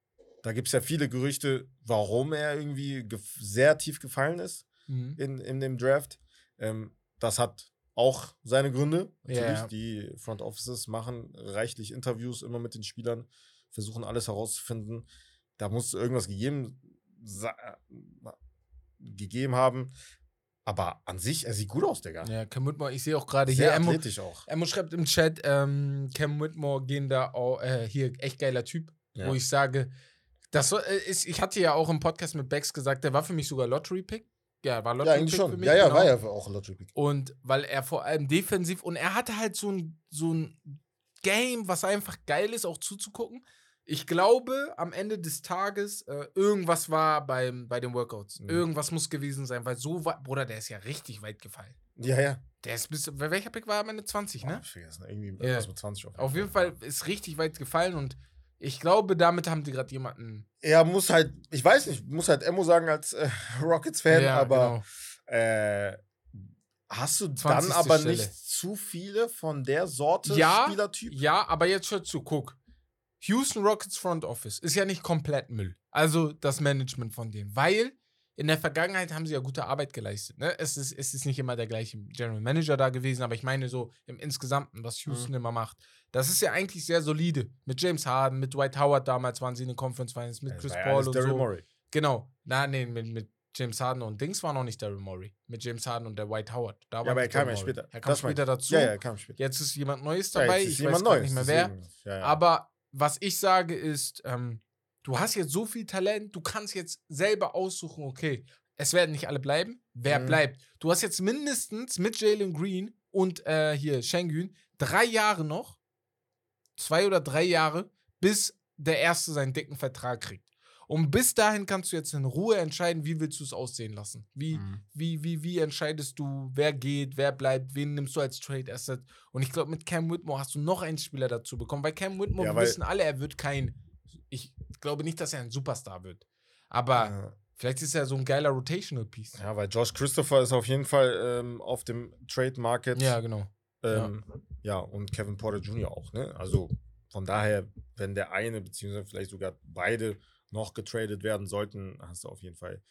da gibt es ja viele Gerüchte, warum er irgendwie sehr tief gefallen ist Mhm. in, in dem Draft. Ähm, das hat auch seine Gründe. Natürlich, ja. die Front Offices machen reichlich Interviews immer mit den Spielern, versuchen alles herauszufinden. Da muss irgendwas gegeben, gegeben haben. Aber an sich, er sieht gut aus, Digga. Ja, Cam Whitmore, ich sehe auch gerade hier, Sehr Emo, athletisch auch. Emo schreibt im Chat, ähm, Cam Whitmore gehen da auch, äh, hier, echt geiler Typ, Ja. wo ich sage, das äh, ist, ich hatte ja auch im Podcast mit Bex gesagt, der war für mich sogar Lottery-Pick. Ja, war Ja, Lottery-Pick eigentlich für schon. mich. Ja, ja, genau. war ja auch Lottery Pick. Und weil er vor allem defensiv und er hatte halt so ein, so ein Game, was einfach geil ist, auch zuzugucken. Ich glaube, am Ende des Tages, äh, irgendwas war beim, bei den Workouts. Mhm. Irgendwas muss gewesen sein, weil so weit, Bruder, der ist ja richtig weit gefallen. Ja, ja. Der ist bis, welcher Pick war er am Ende 20, Oh, ne? hab ich vergessen. Irgendwie Ja. mit 20 auf Auf jeden Fall ist richtig weit gefallen und ich glaube, damit haben die gerade jemanden. Er muss halt, ich weiß nicht, muss halt Emo sagen als äh, [laughs] Rockets-Fan, Ja, aber genau. äh, hast du dann 20. aber Stelle. nicht zu viele von der Sorte Ja, Spielertyp? Ja, aber jetzt hör zu, guck. Houston Rockets Front Office ist ja nicht komplett Müll. Also das Management von denen. Weil in der Vergangenheit haben sie ja gute Arbeit geleistet. Ne? Es, ist, es ist nicht immer der gleiche General Manager da gewesen, aber ich meine so im Insgesamten, was Houston immer macht. Das ist ja eigentlich sehr solide. Mit James Harden, mit Dwight Howard damals waren sie in den Conference Finals, mit Das Chris ja Paul und Daryl so. Morey. Genau. Nein, nee, mit, mit James Harden und Dings war noch nicht Daryl Morey. Mit James Harden und der White Howard. Da Ja, war aber er kam ja später. Er kam Das später dazu. Ja, ja, er kam später. Jetzt ist jemand Neues Ja, dabei. jetzt ist ich jemand weiß Neues, nicht mehr wer. Ja, ja. Aber was ich sage ist, ähm, du hast jetzt so viel Talent, du kannst jetzt selber aussuchen, okay, es werden nicht alle bleiben. Wer Mhm. bleibt? Du hast jetzt mindestens mit Jalen Green und äh, hier Schengen drei Jahre noch, zwei oder drei Jahre, bis der Erste seinen dicken Vertrag kriegt. Und bis dahin kannst du jetzt in Ruhe entscheiden, wie willst du es aussehen lassen. Wie, Mhm. wie, wie, wie entscheidest du, wer geht, wer bleibt, wen nimmst du als Trade Asset? Und ich glaube, mit Cam Whitmore hast du noch einen Spieler dazu bekommen, weil Cam Whitmore, Ja, wir weil- wissen alle, er wird kein, ich glaube nicht, dass er ein Superstar wird. Aber Ja. vielleicht ist er so ein geiler Rotational Piece. Ja, weil Josh Christopher ist auf jeden Fall ähm, auf dem Trade Market. Ja, genau. Ähm, ja. und Kevin Porter Jr. auch, ne? Also von daher, wenn der eine, beziehungsweise vielleicht sogar beide noch getradet werden sollten, hast du auf jeden Fall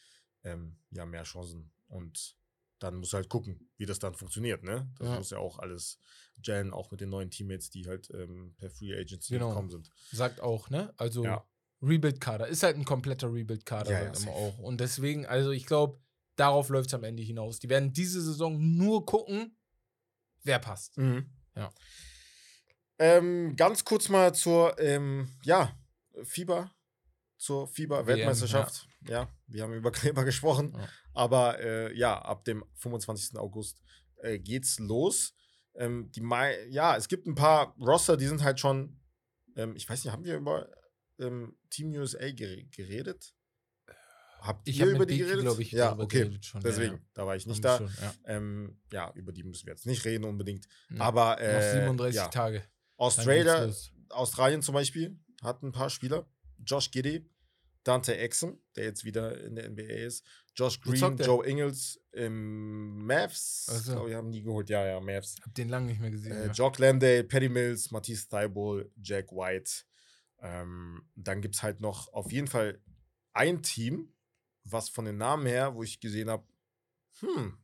ähm, ja mehr Chancen. Und dann musst du halt gucken, wie das dann funktioniert, ne? Das Ja. muss ja auch alles Jan, auch mit den neuen Teammates, die halt ähm, per Free Agency Genau. gekommen sind. Sagt auch, ne? Also Ja. Rebuild-Kader. Ist halt ein kompletter Rebuild-Kader Ja, halt immer auch. Und deswegen, also ich glaube, darauf läuft es am Ende hinaus. Die werden diese Saison nur gucken, wer passt. Ja. Ähm, ganz kurz mal zur, ähm, ja, FIBA, zur WM, FIBA-Weltmeisterschaft. Ja. wir haben über [laughs] Kleber gesprochen. Ja. Aber äh, ja, ab dem 25. August äh, geht's los. Ähm, die Mai ja, es gibt ein paar Roster, die sind halt schon, ähm, ich weiß nicht, haben wir über ähm, Team USA gere geredet? Habt Ich ihr habe über die Biki, geredet? glaube ich, ja, okay. geredet schon. Deswegen, Ja, da war ich nicht da. schon, ja. Ähm, ja, über die müssen wir jetzt nicht reden unbedingt. Ja. Aber äh, Noch 37 ja. Tage. Australia. Australien zum Beispiel hat ein paar Spieler. Josh Giddy, Dante Exum, der jetzt wieder in der NBA ist. Josh Green? Joe Ingles im Mavs. Ach so. Ich glaube, wir haben nie geholt. Ja, ja, Mavs. Hab den lange nicht mehr gesehen. Äh, ja. Jock Landale, Paddy Mills, Matisse Thibault, Jack White. Ähm, dann gibt es halt noch auf jeden Fall ein Team, was von den Namen her, wo ich gesehen habe, hm,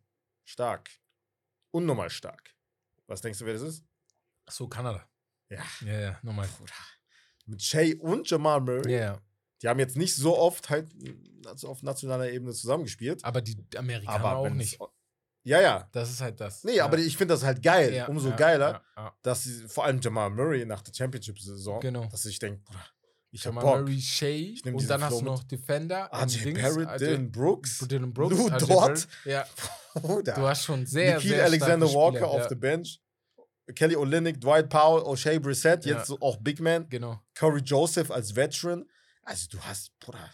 stark. Unnormal stark. Was denkst du, wer das ist? Ach so, Kanada. Ja. Ja, ja, nochmal. Mit Shay und Jamal Murray. Ja, ja. Die haben jetzt nicht so oft halt auf nationaler Ebene zusammengespielt. Aber die Amerikaner Aber auch nicht. Ja, ja. Das ist halt das. Nee, ja. aber ich finde das halt geil. Ja, Umso ja, geiler, dass sie, vor allem Jamal Murray nach der Championship-Saison, Genau. dass ich denke, Bruder, ich hab Jamal Bock. Murray, Shea und dann hast Flow du mit. noch Defender. ähm, RJ Dings, Barrett, Dylan Brooks, Dylan Brooks. Lou Dort. Ja, [laughs] du hast schon sehr, Nikhil sehr Alexander Walker Spieler. auf der Bench, Kelly Olynyk, Dwight Powell, O'Shea Brissett, jetzt auch Big Man, Genau. Corey Joseph als Veteran. Also du hast, Bruder,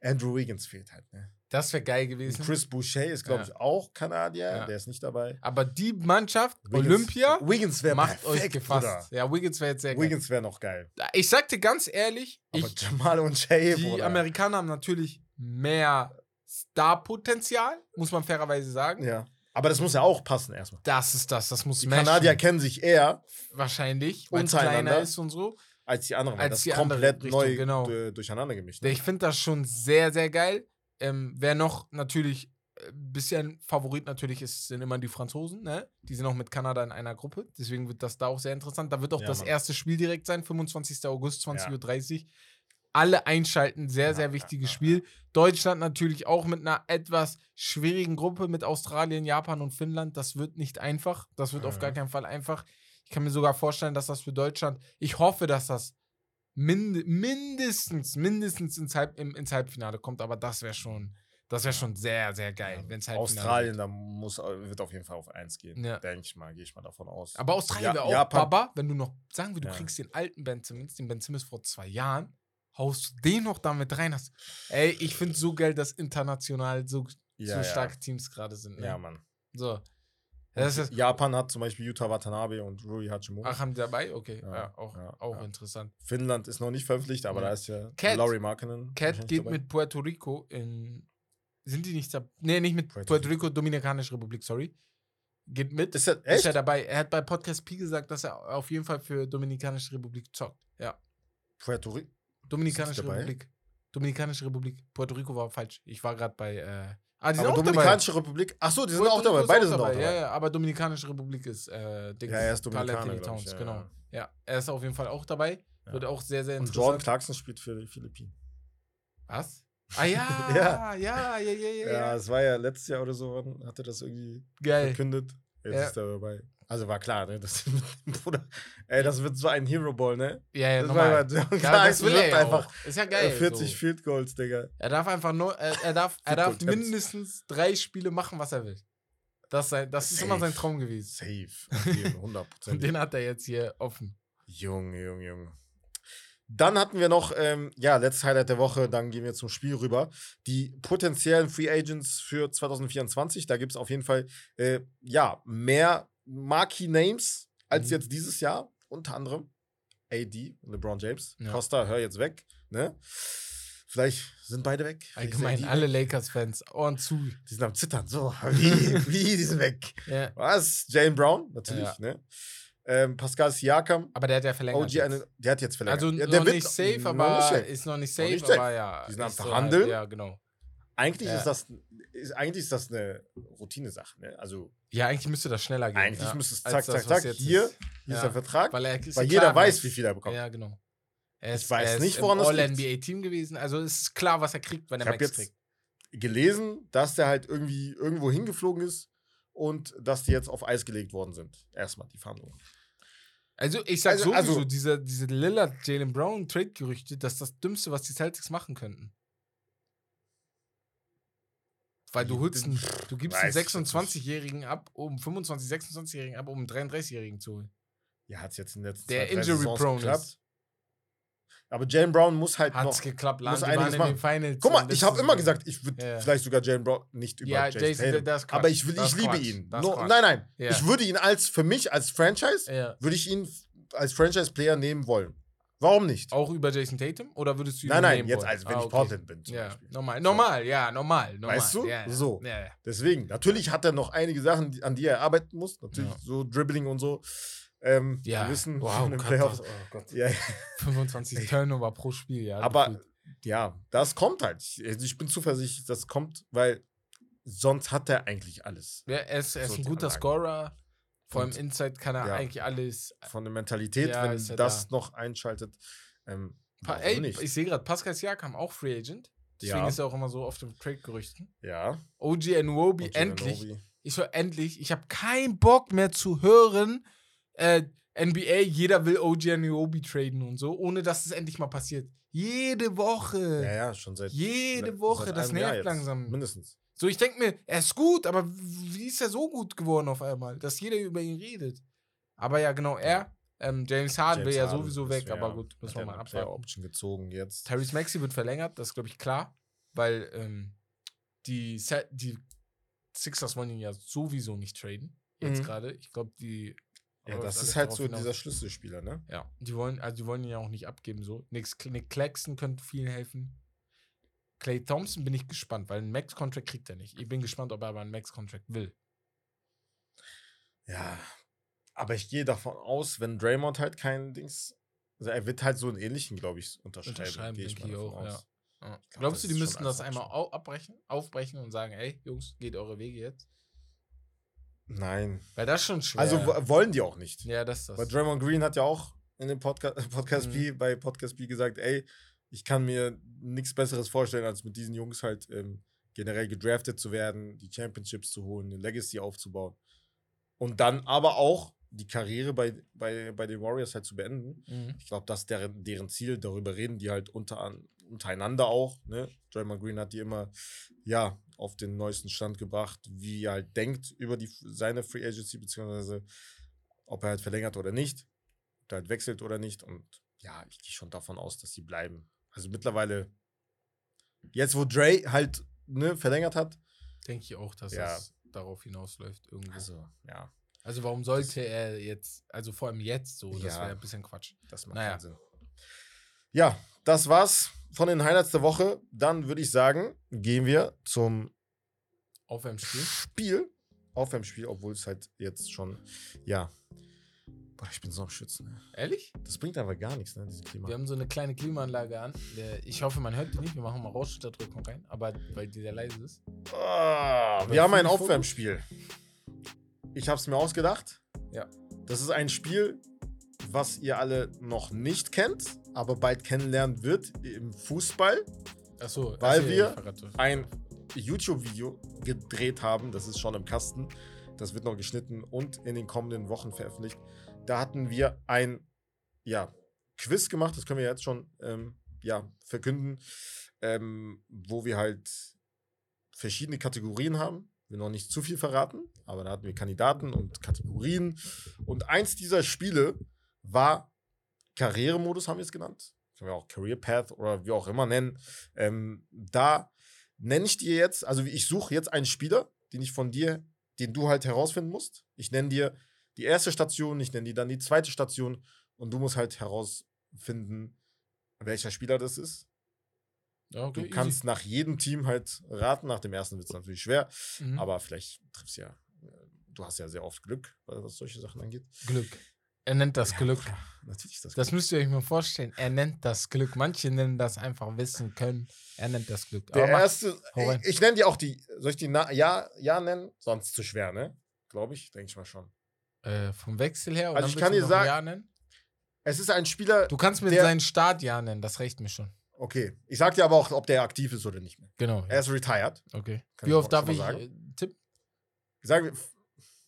Andrew Wiggins fehlt halt, ne? Das wäre geil Und gewesen. Chris Boucher ist, glaube Ja. ich, auch Kanadier, Ja. der ist nicht dabei. Aber die Mannschaft, Wiggins- Olympia, Wiggins wäre macht euch perfekt, gefasst. Bruder. Ja, Wiggins wäre jetzt sehr geil. Wiggins wäre noch geil. Ich sag dir ganz ehrlich, Aber ich, Jamal und Shay, die Bruder. Amerikaner haben natürlich mehr Starpotenzial, muss man fairerweise sagen. Ja. Aber das muss ja auch passen erstmal. Das ist das, das muss Die. Kanadier kennen sich eher wahrscheinlich, weil es kleiner ist und so. Als die anderen. Als das die ist komplett Richtung, neu genau. du- durcheinander gemischt. Ne? Ich finde das schon sehr, sehr geil. Ähm, wer noch natürlich ein bisschen Favorit natürlich ist, sind immer die Franzosen, ne? Die sind auch mit Kanada in einer Gruppe. Deswegen wird das da auch sehr interessant. Da wird auch Ja, das Mann. erste Spiel direkt sein, 25. August, Ja. 20.30 Uhr. Alle einschalten, sehr, Ja, sehr ja, wichtiges ja, Spiel. Deutschland natürlich auch mit einer etwas schwierigen Gruppe mit Australien, Japan und Finnland. Das wird nicht einfach. Das wird auf gar keinen Fall einfach. Ich kann mir sogar vorstellen, dass das für Deutschland, ich hoffe, dass das mind mindestens, mindestens ins, Halb im, ins Halbfinale kommt, aber das wäre schon, das wäre schon sehr, sehr geil, Ja, wenn es Australien, da muss, wird auf jeden Fall auf 1 gehen. Ja. Denke ich mal, gehe ich mal davon aus. Aber Australien Ja- wäre auch Japan- Baba, wenn du noch, sagen wir, du Ja. kriegst den alten Ben Simmons, den Ben Simmons vor zwei Jahren, haust du den noch damit rein. Hast. Ey, ich finde so geil, dass international so, so starke Teams gerade sind. Ne? Ja, Mann. So. Ist, Japan hat zum Beispiel Yuta Watanabe und Rui Hachimura. ach, haben die dabei? Okay, ja, Ja, auch, ja, auch interessant. Finnland ist noch nicht verpflichtet, aber da ist ja Cat- Laurie Markkinen. Cat geht dabei. mit Puerto Rico in. Sind die nicht da? Nee, nicht mit Puerto Puerto, Rico, Dominikanische Republik, sorry. Geht mit. Ist er Ist echt? er dabei? Er hat bei Podcast P gesagt, dass er auf jeden Fall für Dominikanische Republik zockt. Ja. Puerto Rico. Dominikanische dabei? Republik. Dominikanische Republik. Puerto Rico war falsch. Ich war gerade bei. Äh, ah, die sind Aber auch dabei. Dominikanische Republik. Ach so, die sind Puerto auch dabei. Beide sind auch dabei. Ja, ja, aber Dominikanische Republik ist äh, Dings, Ja, er ist Dominikaner, ich, Towns, ja, genau. ja. Ja, er ist auf jeden Fall auch dabei. Ja. Wird auch sehr, sehr Und interessant. Jordan Clarkson spielt für die Philippinen. Was? Ah ja, [laughs] ja, ja, ja, ja, ja. Ja, es war ja letztes Jahr oder so, hat er das irgendwie Geil. verkündet. Jetzt ist er dabei. Also war klar, ne? Das, [laughs] Bruder, ey, das wird so ein Hero Ball, ne? Ja, ja, das normal. war Ja, das will wird er einfach auch. Ist ja äh, geil. 40 so. Field Goals, Digga. Er darf einfach nur, er, er darf, er darf mindestens drei Spiele machen, was er will. Das, sei, das ist immer sein. Traum gewesen. Safe. auf jeden, 100 [laughs] Und den hat er jetzt hier offen. Junge, Junge, Junge. Dann hatten wir noch, ähm, ja, letztes Highlight der Woche, dann gehen wir zum Spiel rüber. Die potenziellen Free Agents für 2024, da gibt es auf jeden Fall, äh, ja, mehr Marquee Names als Mhm. jetzt dieses Jahr. Unter anderem AD, LeBron James. Ja. Costa, hör jetzt weg, ne? Vielleicht sind beide weg. Allgemein, alle. Lakers-Fans, Ohren zu. Die sind am Zittern, so, [laughs] wie, wie, die sind weg. Ja. Was? Jane Brown, natürlich, Ja. ne? Ähm, Pascal Siakam, Aber der hat ja verlängert. OG, eine, der hat jetzt verlängert. also ja, noch nicht safe, noch aber nicht safe. ist noch nicht Noch safe, nicht safe. aber ja. Die sind am ist so Verhandeln. halt- ja, genau. Eigentlich Ja. ist das ist, eigentlich ist das eine Routine-Sache. Ne? Also Ja, eigentlich müsste das schneller gehen. eigentlich ja, müsste es zack, zack, zack. Hier, ist. hier ist Ja. der Vertrag, Weil, weil, er ist ja jeder weiß, wie viel er bekommt. Ja, genau. Er Ich weiß er nicht, im woran das liegt. All-NBA-Team gewesen. Also es ist klar, was er kriegt, wenn er habe Max jetzt kriegt. gelesen, dass der halt irgendwie irgendwo hingeflogen ist und dass die jetzt auf Eis gelegt worden sind. Erstmal die Verhandlungen. Also ich sag Also- sowieso, also- diese, diese Lillard, Jalen Brown Trade-Gerüchte, das ist das Dümmste, was die Celtics machen könnten. Weil du holst einen, du gibst einen weiß ich jetzt nicht. 26-Jährigen ab, um 25, 26-Jährigen ab, um einen 33-Jährigen zu holen. Ja, hat es jetzt in den letzten Der zwei, drei injury Saisons prone geklappt. ist. Aber Jalen Brown muss halt Hat's noch. geklappt, muss Lan, waren einiges in machen. den Finals. Guck mal, ich habe immer gesagt, ich würde Ja. vielleicht sogar Jalen Brown nicht über Ja, Jason Jason, Tatum. das. Aber ich, will, Das ich liebe Quatsch. ihn. No, nein, nein. Ja. Ich würde ihn als, für mich als Franchise, Ja. würde ich ihn als Franchise-Player nehmen wollen. Warum nicht? Auch über Jason Tatum? Oder würdest du ihn nein, nein, jetzt wollen? als wenn Ah, ich okay. Portland bin zum Ja, Beispiel. normal. Normal, ja, normal. normal. Weißt du? Ja. So. Ja, ja. Deswegen, natürlich hat er noch einige Sachen, an die er arbeiten muss. Natürlich so Dribbling und so. Ähm, Ja, Wir wissen wow, Gott, Playoffs. oh Gott. Ja, 25 [laughs] [laughs] Turnover pro Spiel, ja. aber gefühlt. ja, das kommt halt. Ich, also ich bin zuversichtlich, das kommt, weil sonst hat er eigentlich alles. Ja, er ist, er ist So ein guter Anlage. Scorer. Vor allem Inside kann er ja. eigentlich alles. Von der Mentalität, Ja, wenn das da. noch einschaltet. Ähm, ey, nicht? ich sehe gerade, Pascal Siakam auch Free Agent. Deswegen Ja. ist er auch immer so auf den Trade-Gerüchten. ja. OG Und endlich. Ich höre endlich. Ich habe keinen Bock mehr zu hören. Äh, NBA, jeder will OG Anuobi traden und so, ohne dass es endlich mal passiert. Jede Woche. Ja, ja, schon seit. Jede seit Woche, das einem Jahr nervt langsam. Mindestens. So, ich denke mir, er ist gut, aber wie ist er so gut geworden auf einmal, dass jeder über ihn redet? Aber ja, genau, er, ähm, James Harden will ja sowieso weg, ja- aber gut, müssen wir mal abwarten. Option gezogen jetzt. Tyrese Maxey wird verlängert, das ist, glaube ich, klar, weil ähm, die, die Sixers wollen ihn ja sowieso nicht traden, jetzt Mhm. gerade. Ich glaube, die. Ja, das ist halt so hinaus. dieser Schlüsselspieler, ne? Ja, die wollen, also die wollen ihn ja auch nicht abgeben, so. Nix, Nick Claxton könnte vielen helfen. Clay Thompson bin ich gespannt, weil einen Max-Contract kriegt er nicht. Ich bin gespannt, ob er aber einen Max-Contract will. Ja, aber ich gehe davon aus, wenn Draymond halt kein Dings. Also er wird halt so einen ähnlichen, glaube ich, unterschreiben. Unterschreiben, gehe ich mal davon auch, aus. Ja. glaub, Glaubst du, die müssten das einmal au abbrechen, aufbrechen und sagen, ey, Jungs, geht eure Wege jetzt? Nein. Weil das schon schwer. Also wo- wollen die auch nicht. ja, das ist das. Weil Draymond Green hat ja auch in dem Podca [laughs] Podcast Mhm. B, bei Podcast B gesagt, ey, ich kann mir nichts Besseres vorstellen, als mit diesen Jungs halt ähm, generell gedraftet zu werden, die Championships zu holen, eine Legacy aufzubauen. Und dann aber auch die Karriere bei, bei, bei den Warriors halt zu beenden. Mhm. Ich glaube, das ist deren, deren Ziel. Darüber reden die halt unter, an- untereinander auch. Ne? Draymond Green hat die immer ja, auf den neuesten Stand gebracht, wie er halt denkt über die, seine Free Agency, beziehungsweise ob er halt verlängert oder nicht, ob er halt wechselt oder nicht. Und ja, ich gehe schon davon aus, dass sie bleiben. Also mittlerweile, jetzt wo Dre halt ne, verlängert hat, Denke ich auch, dass Ja. es darauf hinausläuft irgendwo. Also, also ja, warum sollte er jetzt, also vor allem jetzt so, das Ja. wäre ein bisschen Quatsch. das macht Naja. keinen Sinn. Ja, das war's von den Highlights der Woche. Dann würde ich sagen, gehen wir zum Aufwärmspiel. Spiel, Aufwärmspiel, obwohl es halt jetzt schon, ja. Ich bin so am Schützen. Ne? Ehrlich? Das bringt aber gar nichts, ne, dieses Klima. Wir haben so eine kleine Klimaanlage an. Ich hoffe, man hört die nicht. Wir machen mal Rauschunterdrückung rein. Aber weil die sehr leise ist. Aber wir haben ein. Aufwärmspiel. Ich habe es mir ausgedacht. Ja. Das ist ein Spiel, was ihr alle noch nicht kennt, aber bald kennenlernen wird im Fußball. Achso, Weil achso, wir. Ein YouTube-Video gedreht haben. Das ist schon im Kasten. Das wird noch geschnitten und in den kommenden Wochen veröffentlicht. Da hatten wir ein ja, Quiz gemacht. Das können wir jetzt schon ähm, ja, verkünden, ähm, wo wir halt verschiedene Kategorien haben. Wir noch nicht zu viel verraten, aber da hatten wir Kandidaten und Kategorien. Und eins dieser Spiele war Karrieremodus, haben wir es genannt. Können wir auch Career Path oder wie auch immer nennen. Ähm, da nenne ich dir jetzt, also ich suche jetzt einen Spieler, den ich von dir, den du halt herausfinden musst. Ich nenne dir die erste Station, ich nenne dir dann die zweite Station und du musst halt herausfinden, welcher Spieler das ist. Ja, okay, Du easy. kannst nach jedem Team halt raten. Nach dem ersten wird es natürlich schwer, Mhm. aber vielleicht triffst du ja. äh, Du hast ja sehr oft Glück, was solche Sachen angeht. Glück. Er nennt das Glück. Natürlich das, Das müsst ihr euch mal vorstellen. Er nennt das Glück. Manche nennen das einfach wissen können. Er nennt das Glück. Der Aber erste, ich, ich nenne dir auch die, soll ich die Na ja, ja nennen? Sonst zu schwer, ne? Glaube ich, denke ich mal schon. Äh, vom Wechsel her. Also ich kann du dir sagen- Ja nennen? Es ist ein Spieler, Du kannst mir der- seinen Start Ja nennen. Das reicht mir schon. okay. Ich sag dir aber auch, ob der aktiv ist oder nicht mehr. Genau. Er ist retired. Okay. Kann Wie oft darf ich sagen. äh, tippen? Sagen wir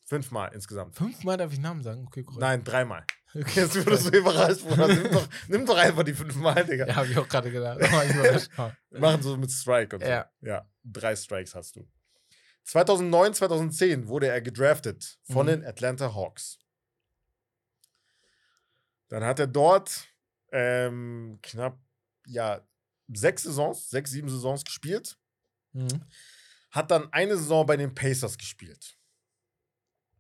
fünfmal insgesamt. Fünfmal darf ich Namen sagen? Okay, korrekt. Nein, dreimal. Okay. [laughs] Jetzt wurdest du überrascht, Bruder. Nimm doch, nimm doch einfach die fünfmal, Digga. Ja, habe ich auch gerade gedacht. [laughs] Machen so mit Strike und so. Ja. ja. Drei Strikes hast du. 2009, 2010 wurde er gedraftet von Mhm. den Atlanta Hawks. Dann hat er dort ähm, knapp, ja, sechs Saisons, sechs, sieben Saisons gespielt. Mhm. Hat dann eine Saison bei den Pacers gespielt.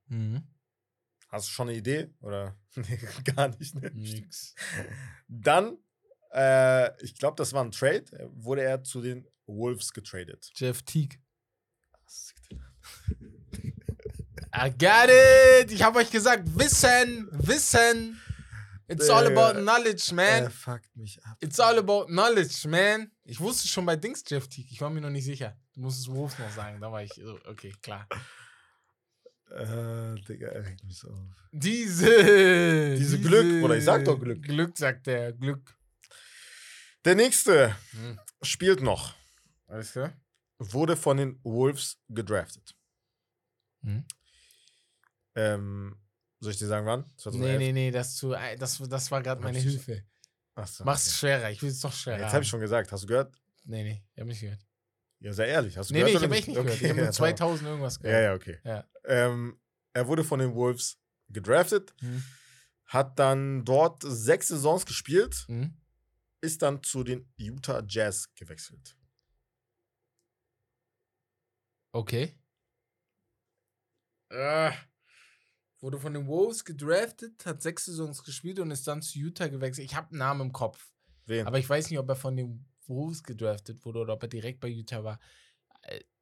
Mhm. Hast du schon eine Idee? Oder? [laughs] Nee, gar nicht. Ne? Nix. Dann, äh, ich glaube, das war ein Trade, wurde er zu den Wolves getradet. Jeff Teague. I got it! Ich habe euch gesagt, Wissen, Wissen. It's all about knowledge, man. Er fuckt mich ab. It's all about knowledge, man. Ich wusste schon bei Dings Jeff Teague. Ich war mir noch nicht sicher. Du musst es Wolves noch sagen. Da war ich so, okay, klar. Äh, Digga, er regt mich so auf. Diese. Diese Glück, oder ich sag doch Glück. Glück, sagt der. Glück. Der nächste Hm. spielt noch. Alles klar? Wurde von den Wolves gedraftet. Hm. Ähm, soll ich dir sagen, wann? Nee, 2011? nee, nee, das, zu, das, das war gerade meine Hilfe. Achso, Mach's okay. schwerer. Ich will es noch schwerer. Jetzt habe ich schon gesagt. Hast du gehört? Nee, nee, ich hab nicht gehört. Ja, sei ehrlich. Hast du Nee, gehört? nee, ich habe echt nicht gehört. Ich Okay, habe nur ja, 2000 irgendwas Ja, gehört. ja, okay. Ja. Ähm, er wurde von den Wolves gedraftet, Hm. hat dann dort sechs Saisons gespielt, Hm. ist dann zu den Utah Jazz gewechselt. Okay. Äh, wurde von den Wolves gedraftet, hat sechs Saisons gespielt und ist dann zu Utah gewechselt. Ich habe einen Namen im Kopf. Wen? Aber ich weiß nicht, ob er von den Wolves gedraftet wurde oder ob er direkt bei Utah war.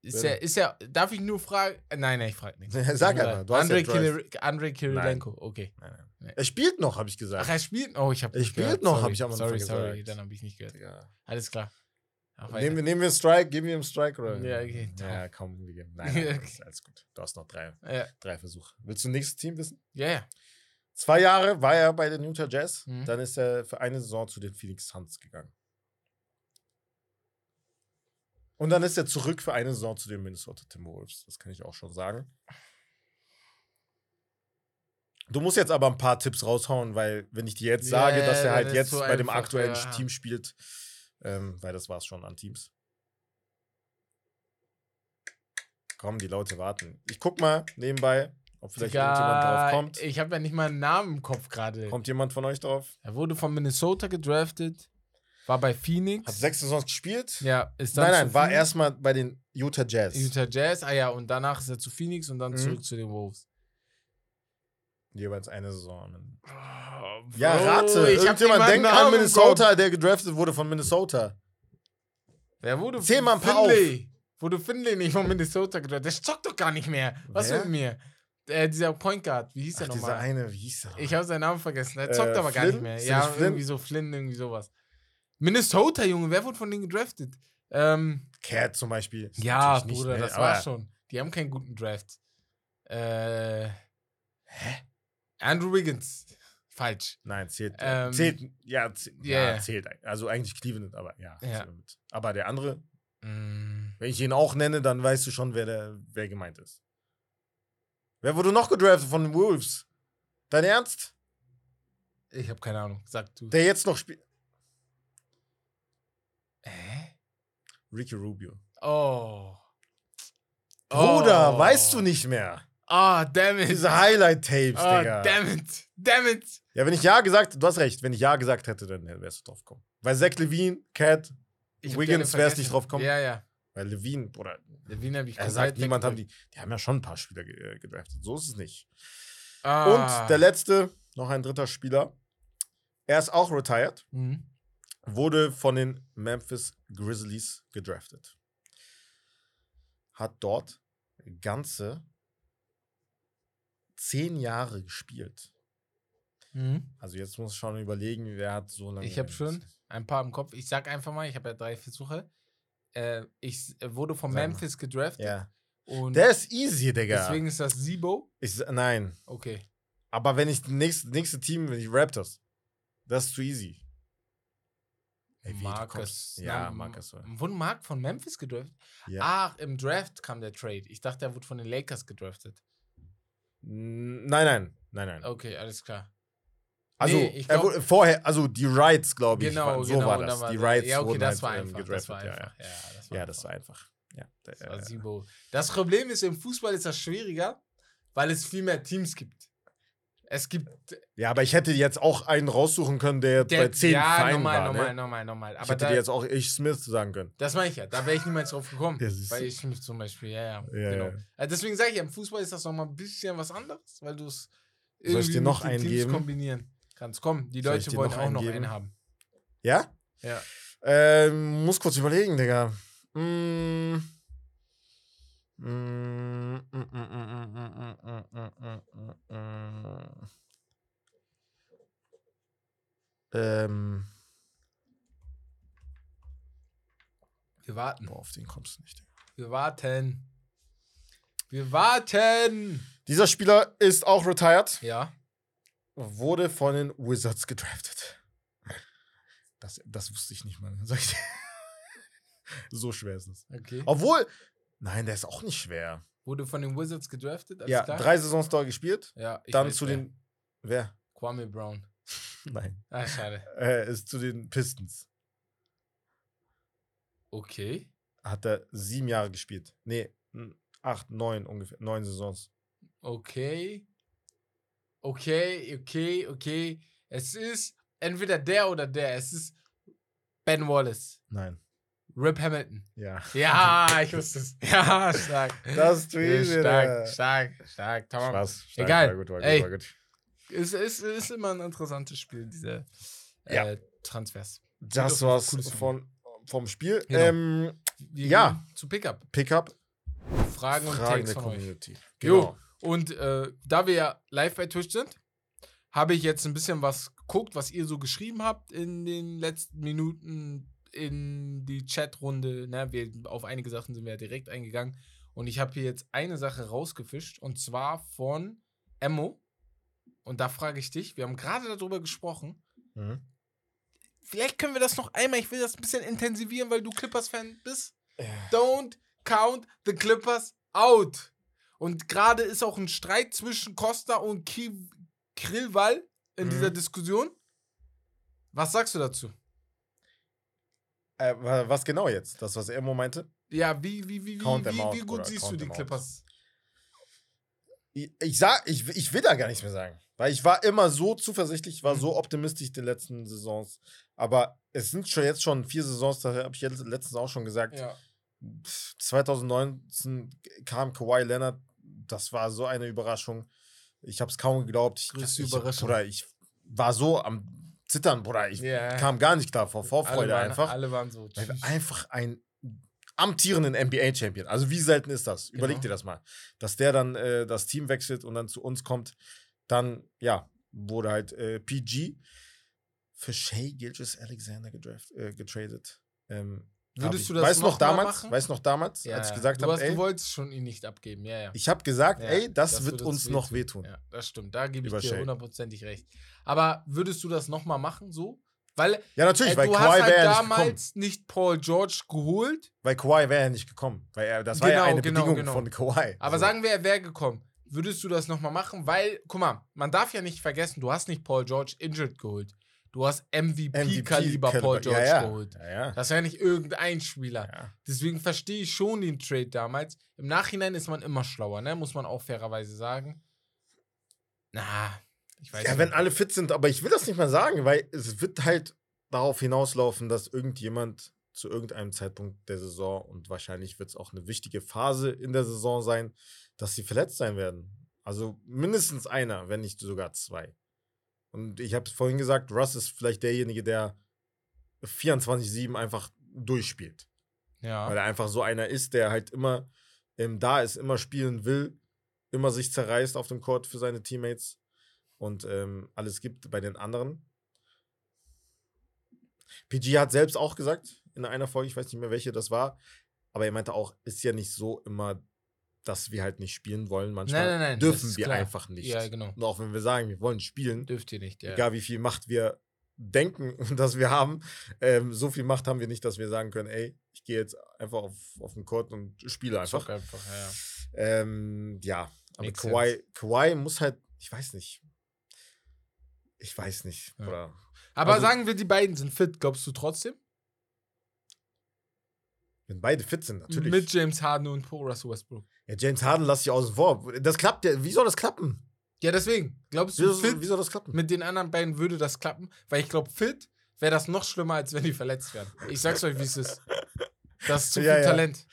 Ist ja, ist ja, darf ich nur fragen? Äh, Nein, nein, ich frage nicht. [laughs] Sag einfach, du ja. Kirill- Andrei Kirilenko, okay. Nein, nein. Er spielt noch, habe ich gesagt. Ach, er spielt? Oh, ich habe Er spielt noch, hab ich am Anfang Sorry, sorry, gesagt. dann habe ich nicht gehört. Digga. Alles klar. Nehmen, wir, nehmen wir einen Strike, geben wir einen Strike oder? Ja, okay, Ja, komm, wir geben. Nein, nein, [laughs] ist alles gut. Du hast noch drei, Ja, drei Versuche. Willst du nächstes Team wissen? ja, ja. Zwei Jahre war er bei den Utah Jazz. Mhm. Dann ist er für eine Saison zu den Phoenix Suns gegangen. Und dann ist er zurück für eine Saison zu den Minnesota Timberwolves. Das kann ich auch schon sagen. Du musst jetzt aber ein paar Tipps raushauen, weil wenn ich dir jetzt Ja, sage, dass er halt jetzt so bei dem aktuellen ja. Team spielt, ähm, weil das war es schon an Teams. Komm, die Leute warten. Ich guck mal nebenbei, ob vielleicht Digga, irgendjemand drauf kommt. Ich habe ja nicht mal einen Namen im Kopf gerade. Kommt jemand von euch drauf? Er wurde von Minnesota gedraftet, war bei Phoenix. Hat sechs Saisons gespielt? ja, ist dann Nein, nein, war erstmal bei den Utah Jazz. Utah Jazz. Ah ja, und danach ist er zu Phoenix und dann Mhm. zurück zu den Wolves. Jeweils eine Saison. Oh, Ja, rate. ich hab Irgendjemand denkt an Minnesota, der gedraftet wurde von Minnesota. Wer wurde Zähl mal ein paar Finley. Wurde Finley nicht von Minnesota gedraftet? Der zockt doch gar nicht mehr. Was Wer? mit mir? Äh, dieser Point Guard, wie hieß der Ach, dieser nochmal? eine, wie hieß der? Ich habe seinen Namen vergessen. Der zockt Äh, aber gar Flynn? nicht mehr. Ist der Ja, nicht irgendwie so Flynn, irgendwie sowas. Minnesota, Junge, wer wurde von denen gedraftet? Ähm, Cat zum Beispiel. Ist ja, nicht, Bruder, ne, das war schon. Die haben keinen guten Draft. Äh, hä? Andrew Wiggins. Falsch. Nein, zählt. Ähm, zählt, ja, zählt, ja, ja, zählt. Also eigentlich Cleveland, aber ja. Ja. Aber der andere, Mm, wenn ich ihn auch nenne, dann weißt du schon, wer, der, wer gemeint ist. Wer wurde noch gedraftet von den Wolves? Dein Ernst? ich habe keine Ahnung. Sag du. Der jetzt noch spielt. Hä? Ricky Rubio. Oh. Bruder, Oh. weißt du nicht mehr. Ah, damn it. Diese Highlight-Tapes, Ah, Digga. damn it. Damn it. Ja, wenn ich Ja gesagt, du hast recht, wenn ich Ja gesagt hätte, dann wärst du drauf gekommen. Weil Zach Levine, Cat, Wiggins gerne wär's vergessen. nicht drauf gekommen. Ja, ja. weil Levine, oder Der Wien habe ich er sagt, niemand haben die, die haben ja schon ein paar Spieler äh, gedraftet. So ist es nicht. Ah. Und der letzte, noch ein dritter Spieler, er ist auch retired, Mhm. wurde von den Memphis Grizzlies gedraftet. Hat dort ganze zehn Jahre gespielt. Mhm. Also jetzt muss ich schon überlegen, wer hat so lange. Ich habe schon ein paar im Kopf. Ich sag einfach mal, ich habe ja drei Versuche. Äh, ich äh, wurde von Sag mal. Memphis gedraftet. Ja. Und Der ist easy, Digga. deswegen ist das Sibo. Ich, nein. Okay. Aber wenn ich das nächste, nächste Team, wenn ich Raptors, das ist zu easy. Ey, wie, Marcus. Ja, Na, Marcus. oder? Wurde Mark von Memphis gedraftet? Ja. Ach, im Draft kam der Trade. Ich dachte, er wurde von den Lakers gedraftet. Nein, nein, nein, nein. Okay, alles klar. Also, Nee, er glaub- wurde vorher, also die Rights, glaube ich, Genau, war, so genau. war das. dann die war- Rights Ja, okay, wurden das halt, war ähm, einfach. Das gedraftet. war ja, einfach. ja. Ja, das war ja, das einfach. war. Ja, Das war. Das Problem ist, im Fußball ist das schwieriger, weil es viel mehr Teams gibt. Es gibt. ja, aber ich hätte jetzt auch einen raussuchen können, der, Der, bei zehn ja, Vereinen normal, war. normal, ne? normal, normal. Ich Aber hätte da, dir jetzt auch Ich Smith sagen können. das meine ich ja. Da wäre ich niemals drauf gekommen. Ja, du. ich Smith zum Beispiel, ja, ja. Ja, genau. ja. Also deswegen sage ich, im Fußball ist das nochmal ein bisschen was anderes, weil du es Soll ich dir noch mit einen Teams kombinieren kannst. Komm, die ich Leute wollen noch auch noch einen haben. Ja? Ja. Ähm, muss kurz überlegen, Digga. Mm. Ähm, Wir warten. boah, auf den kommst du nicht. Wir warten. Wir warten. Dieser Spieler ist auch retired, Ja. wurde von den Wizards gedraftet. Das, das wusste ich nicht mal. [laughs] So schwer ist es. Okay. Obwohl, nein, der ist auch nicht schwer. Wurde von den Wizards gedraftet? Ja, klar? drei Saisons dort gespielt. Ja, Dann zu wer. den. Wer? Kwame Brown. [laughs] Nein. Ah, schade. Äh, ist zu den Pistons. Okay. Hat er sieben Jahre gespielt. Nee, acht, neun ungefähr. Neun Saisons. Okay. Okay, okay, okay. Es ist entweder der oder der. Es ist Ben Wallace. Nein. Rip Hamilton. Ja. Ja, [laughs] ich wusste es. [laughs] Ja, stark. Das ist Ja, easy, stark, stark, stark. Tamam. Spaß. Stark, Egal. War gut, war gut, Ey. war gut. Es ist, ist immer ein interessantes Spiel, diese Ja. äh, Transfers. Das war's von, vom Spiel. Genau. Ähm, Ja. zu Pickup. Pickup, Fragen und Fragen Takes der von euch. Community. Jo. Genau. Und äh, da wir ja live bei Twitch sind, habe ich jetzt ein bisschen was geguckt, was ihr so geschrieben habt in den letzten Minuten in die Chatrunde. Ne? Wir, auf einige Sachen sind wir ja direkt eingegangen. Und ich habe hier jetzt eine Sache rausgefischt und zwar von Emmo. Und da frage ich dich, wir haben gerade darüber gesprochen. Mhm. Vielleicht können wir das noch einmal, ich will das ein bisschen intensivieren, weil du Clippers-Fan bist. Don't count the Clippers out. Und gerade ist auch ein Streit zwischen Costa und Ki Krillwall in Mhm. dieser Diskussion. Was sagst du dazu? Äh, wa- was genau jetzt? Das, was Emo meinte? Ja, wie, wie, wie, wie, Count them wie, out, wie gut siehst du die. Clippers? Ich, ich sag, ich, ich will da gar nichts mehr sagen. Weil ich war immer so zuversichtlich, ich war Mhm. so optimistisch in den letzten Saisons. Aber es sind schon jetzt schon vier Saisons, da habe ich letztens auch schon gesagt. Ja. Pff, 2019 kam Kawhi Leonard, das war so eine Überraschung. Ich habe es kaum geglaubt. Ich, Größte ich, Überraschung. Bruder, ich war so am Zittern, Bruder. Ich Ja. kam gar nicht klar vor Vorfreude alle waren, einfach. Alle waren so. Weil wir einfach ein amtierenden NBA-Champion. Also wie selten ist das? Überleg Genau. dir das mal. Dass der dann äh, das Team wechselt und dann zu uns kommt, dann, ja, wurde halt äh, PG für Shea Gilgis Alexander gedraft, äh, getradet. Ähm, Würdest du das weißt noch noch mal damals? Weißt du noch damals, Ja, als ich gesagt du, habe, du wolltest schon ihn nicht abgeben. Ja, ja. ich habe gesagt, Ja, ey, das, wird uns uns noch wehtun. wehtun. Ja, das stimmt. Da gebe ich dir hundertprozentig recht. Aber würdest du das nochmal machen, so? Weil Ja, natürlich, äh, weil du Kawhi hast wäre halt ja nicht damals nicht Paul George geholt, Weil Kawhi wäre ja nicht gekommen. Weil er, das war ja Genau, eine genau, Bedingung genau. von Kawhi. aber So. sagen wir, er wäre gekommen. Würdest du das nochmal machen? Weil, guck mal, man darf ja nicht vergessen, du hast nicht Paul George injured geholt. Du hast MVP-Kaliber MVP Paul George ja, ja. geholt. Ja. Das ja nicht irgendein Spieler. Deswegen verstehe ich schon den Trade damals. Im Nachhinein ist man immer schlauer, ne? Muss man auch fairerweise sagen. Na, ich weiß Ja, nicht. wenn alle fit sind, aber ich will das nicht mal sagen, weil es wird halt darauf hinauslaufen, dass irgendjemand zu irgendeinem Zeitpunkt der Saison und wahrscheinlich wird es auch eine wichtige Phase in der Saison sein, dass sie verletzt sein werden. Also mindestens einer, wenn nicht sogar zwei. Und ich habe es vorhin gesagt, Russ ist vielleicht derjenige, der 24-7 einfach durchspielt. Weil ja. er einfach so einer ist, der halt immer ähm, da ist, immer spielen will, immer sich zerreißt auf dem Court für seine Teammates und ähm, alles gibt bei den anderen. PG hat selbst auch gesagt in einer Folge, ich weiß nicht mehr welche das war, aber er meinte auch, ist ja nicht so immer, dass wir halt nicht spielen wollen. Manchmal Nein, nein, nein, dürfen wir klar. einfach nicht. Ja, genau. Und auch wenn wir sagen, wir wollen spielen, Dürft ihr nicht, ja. egal wie viel Macht wir denken, [laughs] dass wir haben, ähm, so viel Macht haben wir nicht, dass wir sagen können, ey, ich gehe jetzt einfach auf, auf den Court und spiele einfach. Zock einfach, ja. ja. Ähm, ja, aber Kawhi, Kawhi muss halt, ich weiß nicht. Ich weiß nicht, Ja. Aber Also- sagen wir, die beiden sind fit, glaubst du trotzdem? Wenn beide fit sind, natürlich. Mit James Harden und Paul Russell Westbrook. ja, James Harden lass ich außen vor. Das klappt ja. Wie soll das klappen? Ja, deswegen. Glaubst Wie, du, soll- fit wie soll das klappen? mit den anderen beiden würde das klappen? Weil ich glaube, fit wäre das noch schlimmer, als wenn die verletzt werden. Ich sag's euch, wie es ist. Das ist zu Ja, viel ja. Talent.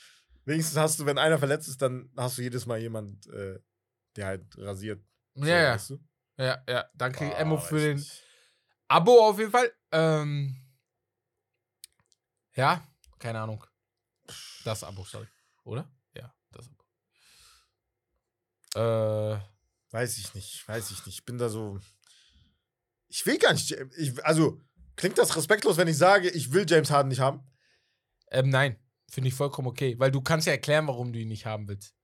Wenigstens hast du, wenn einer verletzt ist, dann hast du jedes Mal jemand, äh, der halt rasiert. So, Ja, ja. Weißt du? Ja, ja. Danke, Ah, Emmo, für den nicht. Abo auf jeden Fall. Ähm, ja, keine Ahnung. Das Abo, sorry. Oder? Ja, das Abo. Äh, Weiß ich nicht, weiß ich nicht. Ich bin da so. Ich will gar nicht. Ich, also, klingt das respektlos, wenn ich sage, ich will James Harden nicht haben? ähm, nein, finde ich vollkommen okay. Weil du kannst ja erklären, warum du ihn nicht haben willst.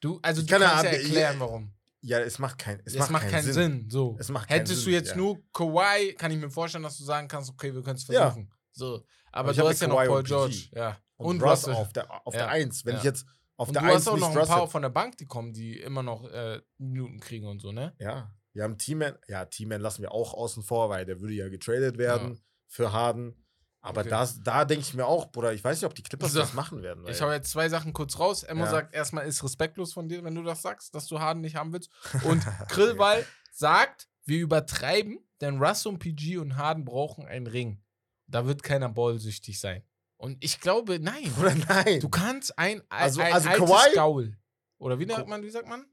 Du, also Ich du kann kannst ja erklären, ja, warum. Ja, es macht, kein, es Es, macht, keinen Sinn. So. Es macht keinen Hättest du Sinn, jetzt ja. nur Kawhi, kann ich mir vorstellen, dass du sagen kannst, okay, wir können es Ja. versuchen. So. Aber, ich du hast ja noch Paul George. Ja. Und, Und, Russ Russell. auf der, auf Ja, der 1. Wenn ja. ich jetzt auf Und der du 1 hast auch noch ein Russ paar von der Bank, die kommen, die immer noch äh, Minuten kriegen und so, ne? Ja, wir haben T-Man. Ja, T-Man lassen wir auch außen vor, weil der würde ja getradet werden für Harden. Aber Okay. das, da denke ich mir auch, Bruder, ich weiß nicht, ob die Clippers So. das machen werden. Ich hau jetzt zwei Sachen kurz raus. Emmo Ja. sagt, erstmal ist respektlos von dir, wenn du das sagst, dass du Harden nicht haben willst. [laughs] Und Krillwall sagt, wir übertreiben, denn Russ und PG und Harden brauchen einen Ring. Da wird keiner ballsüchtig sein. Und ich glaube, nein. Bruder, nein. Du kannst ein, ein, Also- ein also altes Kawhi- Gaul. Oder wie sagt man, wie sagt man?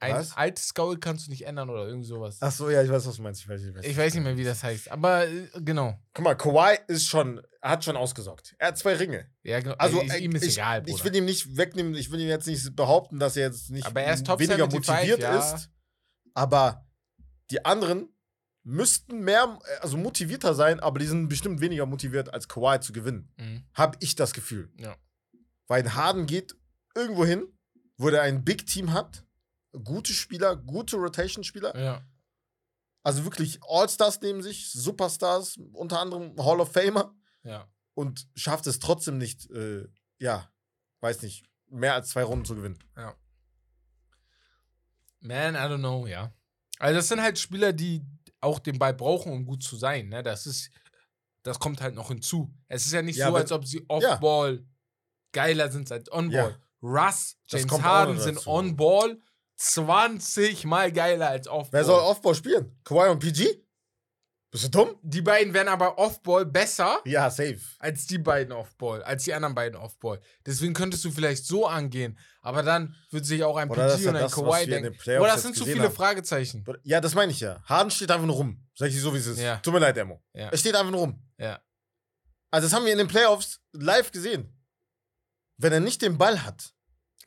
Ein, was? altes Gaul kannst du nicht ändern oder irgend sowas. Ach so, ja, ich weiß, was du meinst. Ich weiß, ich weiß, Ich weiß nicht mehr, wie das heißt. Aber äh, genau. Guck mal, Kawhi ist schon, hat schon ausgesorgt. Er hat zwei Ringe. Ja, genau. Also, Ey, äh, ihm ist ich, egal, ich Bruder. will ihm nicht wegnehmen, ich will ihm jetzt nicht behaupten, dass er jetzt nicht Aber er ist weniger 75, motiviert ja. ist. Aber die anderen müssten mehr, also motivierter sein, aber die sind bestimmt weniger motiviert, als Kawhi zu gewinnen. Mhm. Habe ich das Gefühl. Ja. Weil Harden geht irgendwo hin, wo der ein Big Team hat, gute Spieler, gute Rotation-Spieler, Ja. also wirklich All-Stars neben sich, Superstars, unter anderem Hall of Famer Ja. und schafft es trotzdem nicht, äh, ja, weiß nicht, mehr als zwei Runden zu gewinnen. Man, I don't know, ja. Also das sind halt Spieler, die auch den Ball brauchen, um gut zu sein. Ne? Das ist, das kommt halt noch hinzu. Es ist ja nicht Ja, so, als ob sie Off-Ball geiler sind als On-Ball. Russ, Das James Harden sind. On-Ball 20 mal geiler als Off-Ball. Wer soll Offball spielen? Kawhi und PG? Bist du dumm? Die beiden werden aber Off-Ball besser Ja, safe. als die beiden Off-Ball, als die anderen beiden Off-Ball. Deswegen könntest du vielleicht so angehen. Aber dann wird sich auch ein Oder PG und ein das, Kawhi denken. den Boah, das sind zu viele haben. Fragezeichen. Ja, das meine ich ja. Harden steht einfach nur rum. Sag ich so, wie es ist. Ja. Tut mir leid, Emo. Ja. Er steht einfach nur rum. Ja. Also, das haben wir in den Playoffs live gesehen. Wenn er nicht den Ball hat,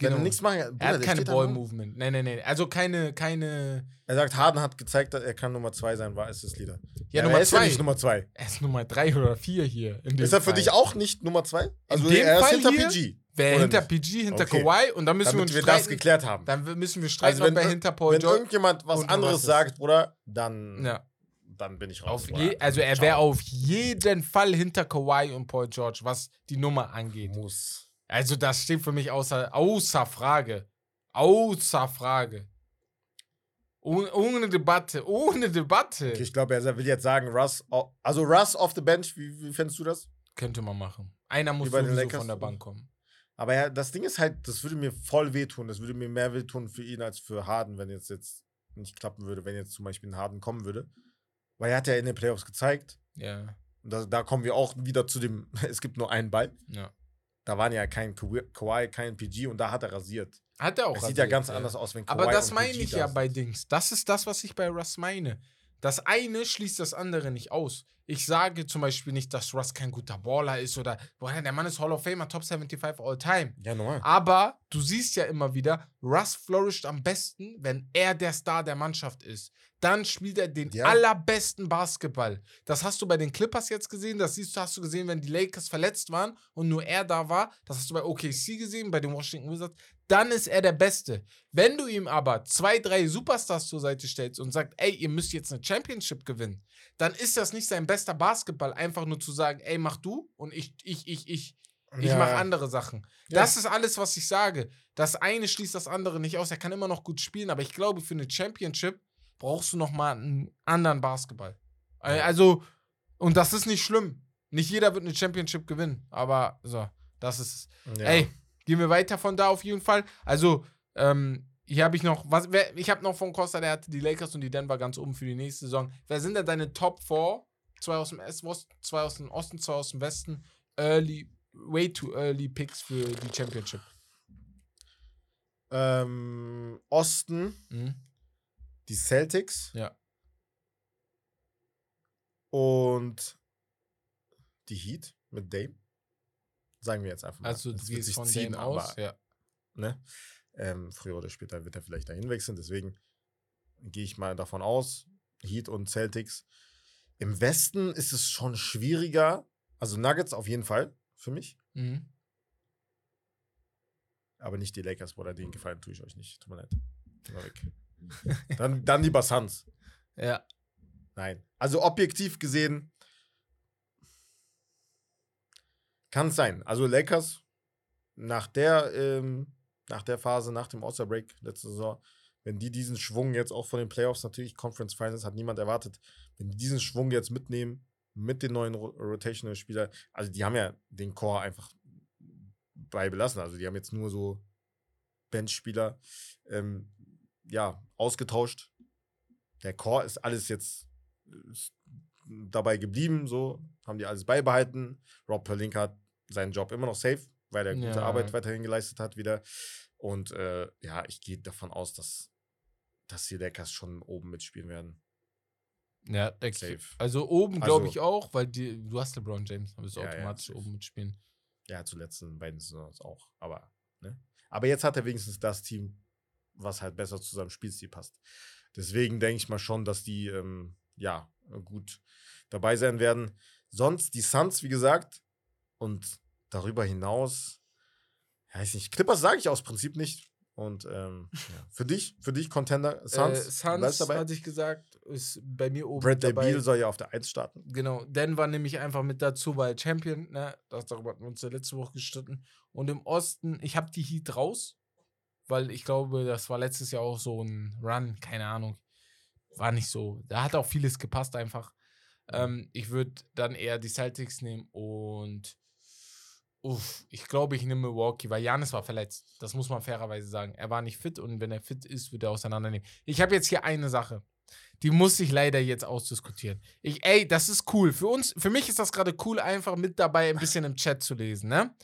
wenn Genau. er nichts machen Er Bruder, hat keine. Ball-Movement. Nee, nee, nee. Also keine, keine. Er sagt, Harden hat gezeigt, dass er kann Nummer zwei sein, war es das Leader. Ja, aber Nummer er ist ja nicht Nummer zwei. Er ist Nummer drei oder vier hier. In dem Ist er für Fall. dich auch nicht Nummer zwei? Also dem er ist Fall hinter hier PG. Wer hinter nicht? PG, hinter Okay. Kawhi und dann müssen wir Damit uns wir das streiten. geklärt haben. Dann müssen wir streiten, Also wenn, ob er hinter Paul wenn George. irgendjemand was anderes was ist. sagt, Bruder, dann, Ja. dann bin ich raus. Je, also er wäre auf jeden Fall hinter Kawhi und Paul George, was die Nummer angeht. Muss. Also das steht für mich außer, außer Frage. Außer Frage. Ohne, ohne Debatte. Ohne Debatte. Okay, ich glaube, er will jetzt sagen, Russ, also Russ off the bench, wie, wie fändest du das? Könnte man machen. Einer muss sowieso von der Bank kommen. Aber ja, das Ding ist halt, das würde mir voll wehtun. Das würde mir mehr wehtun für ihn als für Harden, wenn jetzt jetzt nicht klappen würde, wenn jetzt zum Beispiel ein Harden kommen würde. Weil er hat ja in den Playoffs gezeigt, Ja, und da, da kommen wir auch wieder zu dem, [laughs] es gibt nur einen Ball. ja. Da waren ja kein Kawhi, kein PG und da hat er rasiert. Hat er auch. Es sieht ja rasiert, ganz anders aus, wenn Kawhi Aber das meine PG ich da ja bei Dings. Das ist das, was ich bei Russ meine. Das eine schließt das andere nicht aus. Ich sage zum Beispiel nicht, dass Russ kein guter Baller ist oder, boah, der Mann ist Hall of Famer, Top 75 all time. Ja, normal. Aber du siehst ja immer wieder, Russ flourisht am besten, wenn er der Star der Mannschaft ist. Dann spielt er den Ja. allerbesten Basketball. Das hast du bei den Clippers jetzt gesehen, das siehst du, hast du gesehen, wenn die Lakers verletzt waren und nur er da war. Das hast du bei OKC gesehen, bei den Washington Wizards. Dann ist er der Beste. Wenn du ihm aber zwei, drei Superstars zur Seite stellst und sagst, ey, ihr müsst jetzt eine Championship gewinnen, dann ist das nicht sein bester Basketball, einfach nur zu sagen, ey, mach du und ich, ich, ich, ich. Ich Ja. mache andere Sachen. Ja. Das ist alles, was ich sage. Das eine schließt das andere nicht aus. Er kann immer noch gut spielen, aber ich glaube, für eine Championship brauchst du noch mal einen anderen Basketball. Also, und das ist nicht schlimm. Nicht jeder wird eine Championship gewinnen, aber so, das ist. Ja. Ey, gehen wir weiter von da auf jeden Fall. Also, ähm, hier habe ich noch, was, wer, ich habe noch von Costa, der hatte die Lakers und die Denver ganz oben für die nächste Saison. Wer sind denn deine Top 4? Zwei aus dem Osten, zwei aus dem Osten, zwei aus dem Westen. Early, way too early Picks für die Championship. Ähm, Osten, Mhm. Die Celtics Ja. und die Heat mit Dame. Sagen wir jetzt einfach mal. Also, Das du wird gehst sich von ziehen, dem aus. aber, Ja. ne? Ähm, früher oder später wird er vielleicht dahin wechseln, deswegen gehe ich mal davon aus. Heat und Celtics. Im Westen ist es schon schwieriger. Also Nuggets auf jeden Fall für mich. Mhm. Aber nicht die Lakers, Bruder. Den Gefallen tue ich euch nicht. Tut mir leid. Geh mal weg. [laughs] dann, dann lieber Suns. Ja. Nein. Also objektiv gesehen kann es sein. Also Lakers nach der, ähm, nach der Phase, nach dem All-Star-Break letzte Saison, wenn die diesen Schwung jetzt auch von den Playoffs, natürlich Conference Finals, hat niemand erwartet, wenn die diesen Schwung jetzt mitnehmen mit den neuen Ro Rotational-Spielern, also die haben ja den Core einfach beibelassen. Also die haben jetzt nur so Benchspieler ähm, ja, ausgetauscht. Der Core ist alles jetzt ist dabei geblieben, so haben die alles beibehalten. Rob Pelinka hat seinen Job immer noch safe, weil er gute Ja. Arbeit weiterhin geleistet hat wieder. Und äh, ja, ich gehe davon aus, dass dass die Lakers schon oben mitspielen werden. Ja, Safe. Also oben glaube Also- ich auch, weil die, du hast LeBron James, dann wirst du Ja, ja, automatisch safe. oben mitspielen. Ja, zuletzt in beiden Saisons auch. Aber, ne? Aber jetzt hat er wenigstens das Team, was halt besser zu seinem Spielstil passt. Deswegen denke ich mal schon, dass die, ähm, ja, gut dabei sein werden. Sonst die Suns, wie gesagt, und darüber hinaus, ja, weiß nicht, Clippers sage ich aus Prinzip nicht. Und ähm, ja. für dich, für dich Contender Suns, äh, Suns dabei. hatte ich gesagt, ist bei mir oben Bradley dabei. Beal soll ja auf der 1 starten. Genau, Denver nehme ich einfach mit dazu, weil Champion, ne, das, darüber hatten wir uns ja letzte Woche gestritten. Und im Osten, ich habe die Heat raus, weil ich glaube, das war letztes Jahr auch so ein Run, keine Ahnung. War nicht so. Da hat auch vieles gepasst einfach. Ähm, ich würde dann eher die Celtics nehmen und uff, ich glaube, ich nehme Milwaukee, weil Janis war verletzt. Das muss man fairerweise sagen. Er war nicht fit und wenn er fit ist, wird er auseinandernehmen. Ich habe jetzt hier eine Sache. Die muss ich leider jetzt ausdiskutieren. Ich, ey, das ist cool. Für uns, für mich ist das gerade cool, einfach mit dabei ein bisschen im Chat zu lesen, ne?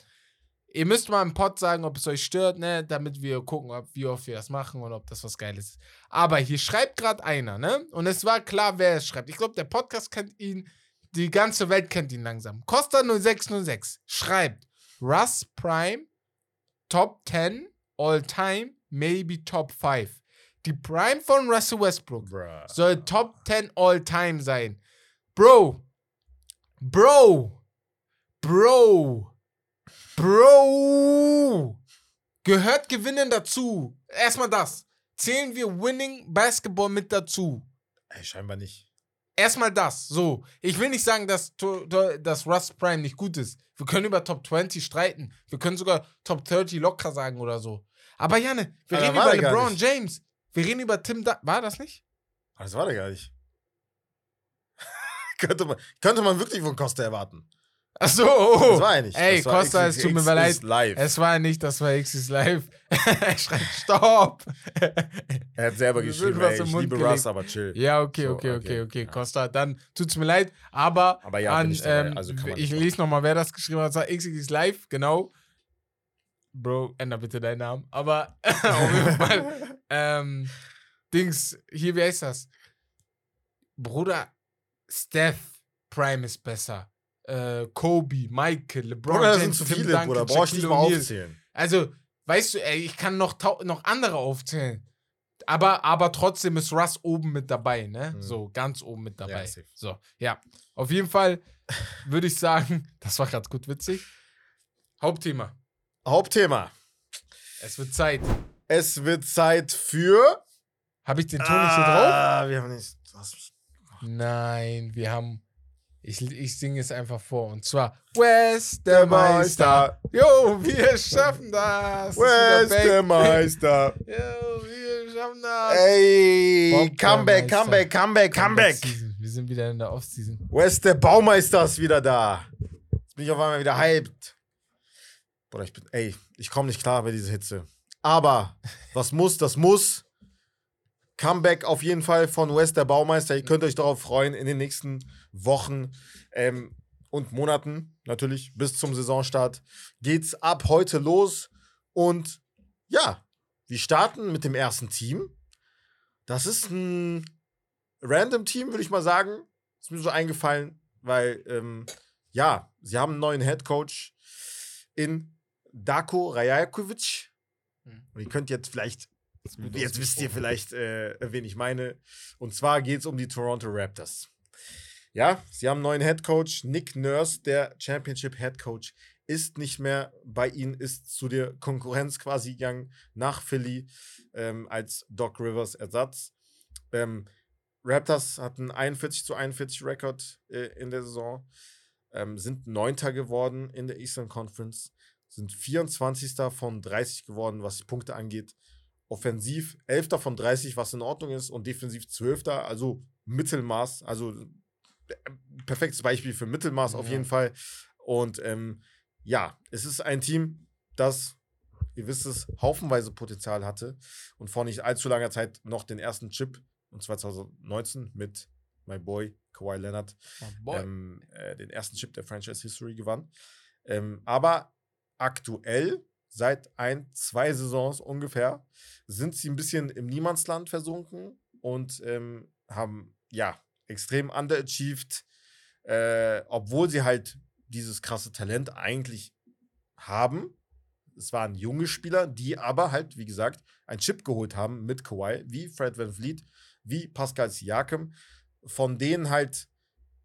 Ihr müsst mal im Pod sagen, ob es euch stört, ne? Damit wir gucken, ob, wie oft wir das machen und ob das was Geiles ist. Aber hier schreibt gerade einer, ne? Und es war klar, wer es schreibt. Ich glaube, der Podcast kennt ihn, die ganze Welt kennt ihn langsam. Costa 0606 schreibt Russ Prime Top 10 All Time, maybe Top 5. Die Prime von Russell Westbrook Bruh. soll Top 10 All Time sein. Bro, Bro, Bro, Bro, gehört Gewinnen dazu. Erstmal das. Zählen wir Winning Basketball mit dazu. Ey, scheinbar nicht. Erstmal das. So, ich will nicht sagen, dass, dass Russ Prime nicht gut ist. Wir können über Top 20 streiten. Wir können sogar Top 30 locker sagen oder so. Aber Janne, wir Aber reden über LeBron. James. Wir reden über Tim da War das nicht? Das war der gar nicht. [laughs] könnte, man, könnte man wirklich von Costa erwarten. Ach so. Das war er nicht. Ey, Costa, es tut mir leid. live. Es war nicht, das war X live. [laughs] er schreibt Stopp. er hat selber [laughs] geschrieben, ey, ich liebe. Russ, aber chill. ja, okay, So, okay, okay, okay, okay. ja. Costa, dann tut's mir leid. Aber, Aber ja, an, ich ähm, Also ich lese nochmal, wer das geschrieben hat. Das war XX live, genau. Bro, änder bitte deinen Namen. Aber [laughs] auf jeden Fall. ähm, Dings, hier, wie heißt das? Bruder, Steph Prime ist besser. Äh, Kobe, Michael, LeBron Bruder, das sind James, zu Tim viele, Duncan, Bruder. Mal O'Neal. aufzählen. Also, weißt du, ey, ich kann noch, noch andere aufzählen. Aber, aber trotzdem ist Russ oben mit dabei, ne? Mhm. So, ganz oben mit dabei. safe. so, ja. Auf jeden Fall würde ich sagen, [laughs] das war gerade gut witzig. Hauptthema. Hauptthema. Es wird Zeit. Es wird Zeit für. Habe ich den Ton nicht hier drauf? Ah, wir haben nicht. Was? Nein, wir haben. Ich, ich singe es einfach vor. Und zwar West der Meister. Jo, wir schaffen das. West der Meister. [laughs] Jo, wir schaffen das. Ey, der Comeback, Meister. Comeback, Comeback, Comeback. Wir sind wieder in der Off-Season. West der Baumeister ist wieder da. Jetzt bin ich auf einmal wieder hyped. Bruder, ich bin, ey, ich komme nicht klar bei dieser Hitze. Aber was muss, das muss. Comeback auf jeden Fall von West der Baumeister. Ihr könnt euch darauf freuen in den nächsten Wochen ähm, und Monaten, natürlich bis zum Saisonstart, geht's ab heute los. Und ja, wir starten mit dem ersten Team. Das ist ein random Team, würde ich mal sagen. Ist mir so eingefallen, weil, ähm, ja, sie haben einen neuen Head Coach in Dako Rajakovic. Hm. Und ihr könnt jetzt vielleicht, jetzt wisst ihr vielleicht, äh, wen ich meine. Und zwar geht es um die Toronto Raptors. Ja, sie haben einen neuen Head Coach. Nick Nurse, der Championship Head Coach, ist nicht mehr bei ihnen, ist zu der Konkurrenz quasi gegangen nach Philly ähm, als Doc Rivers Ersatz. Ähm, Raptors hatten 41 zu 41 Rekord äh, in der Saison, ähm, sind Neunter geworden in der Eastern Conference, sind 24. von 30 geworden, was die Punkte angeht. Offensiv 11. von 30, was in Ordnung ist, und defensiv 12. Also Mittelmaß, also perfektes Beispiel für Mittelmaß auf Ja. jeden Fall. Und ähm, ja, es ist ein Team, das, ihr wisst es, haufenweise Potenzial hatte und vor nicht allzu langer Zeit noch den ersten Chip, und 2019 mit my boy Kawhi Leonard, ähm, äh, den ersten Chip der Franchise History gewann. Ähm, aber aktuell seit ein, zwei Saisons ungefähr sind sie ein bisschen im Niemandsland versunken und ähm, haben ja extrem underachieved, äh, obwohl sie halt dieses krasse Talent eigentlich haben. Es waren junge Spieler, die aber halt, wie gesagt, ein Chip geholt haben mit Kawhi, wie Fred Van Vliet, wie Pascal Siakam, von denen halt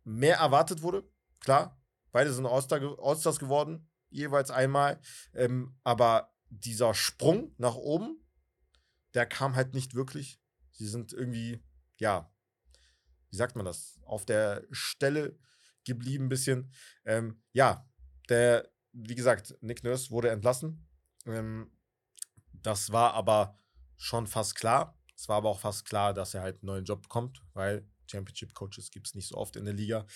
mehr erwartet wurde. Klar, beide sind All-Stars geworden, jeweils einmal. Ähm, aber dieser Sprung nach oben, der kam halt nicht wirklich. Sie sind irgendwie, ja, wie sagt man das, auf der Stelle geblieben ein bisschen. Ähm, ja, der, wie gesagt, Nick Nurse wurde entlassen. Ähm, das war aber schon fast klar. Es war aber auch fast klar, dass er halt einen neuen Job bekommt, weil Championship-Coaches gibt es nicht so oft in der Liga.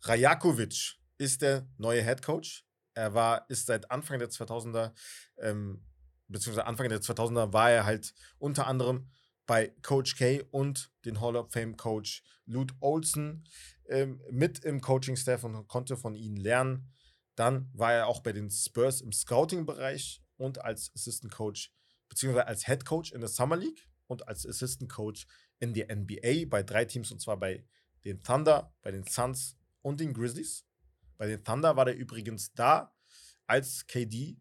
Rajakovic ist der neue Head Coach. Er war, ist seit Anfang der 2000er, ähm, beziehungsweise Anfang der 2000er war er halt unter anderem bei Coach K und den Hall of Fame Coach Lute Olson ähm, mit im Coaching-Staff und konnte von ihnen lernen. Dann war er auch bei den Spurs im Scouting-Bereich und als Assistant Coach, beziehungsweise als Head Coach in der Summer League und als Assistant Coach in der NBA bei drei Teams und zwar bei den Thunder, bei den Suns und den Grizzlies. Bei den Thunder war er übrigens da, als KD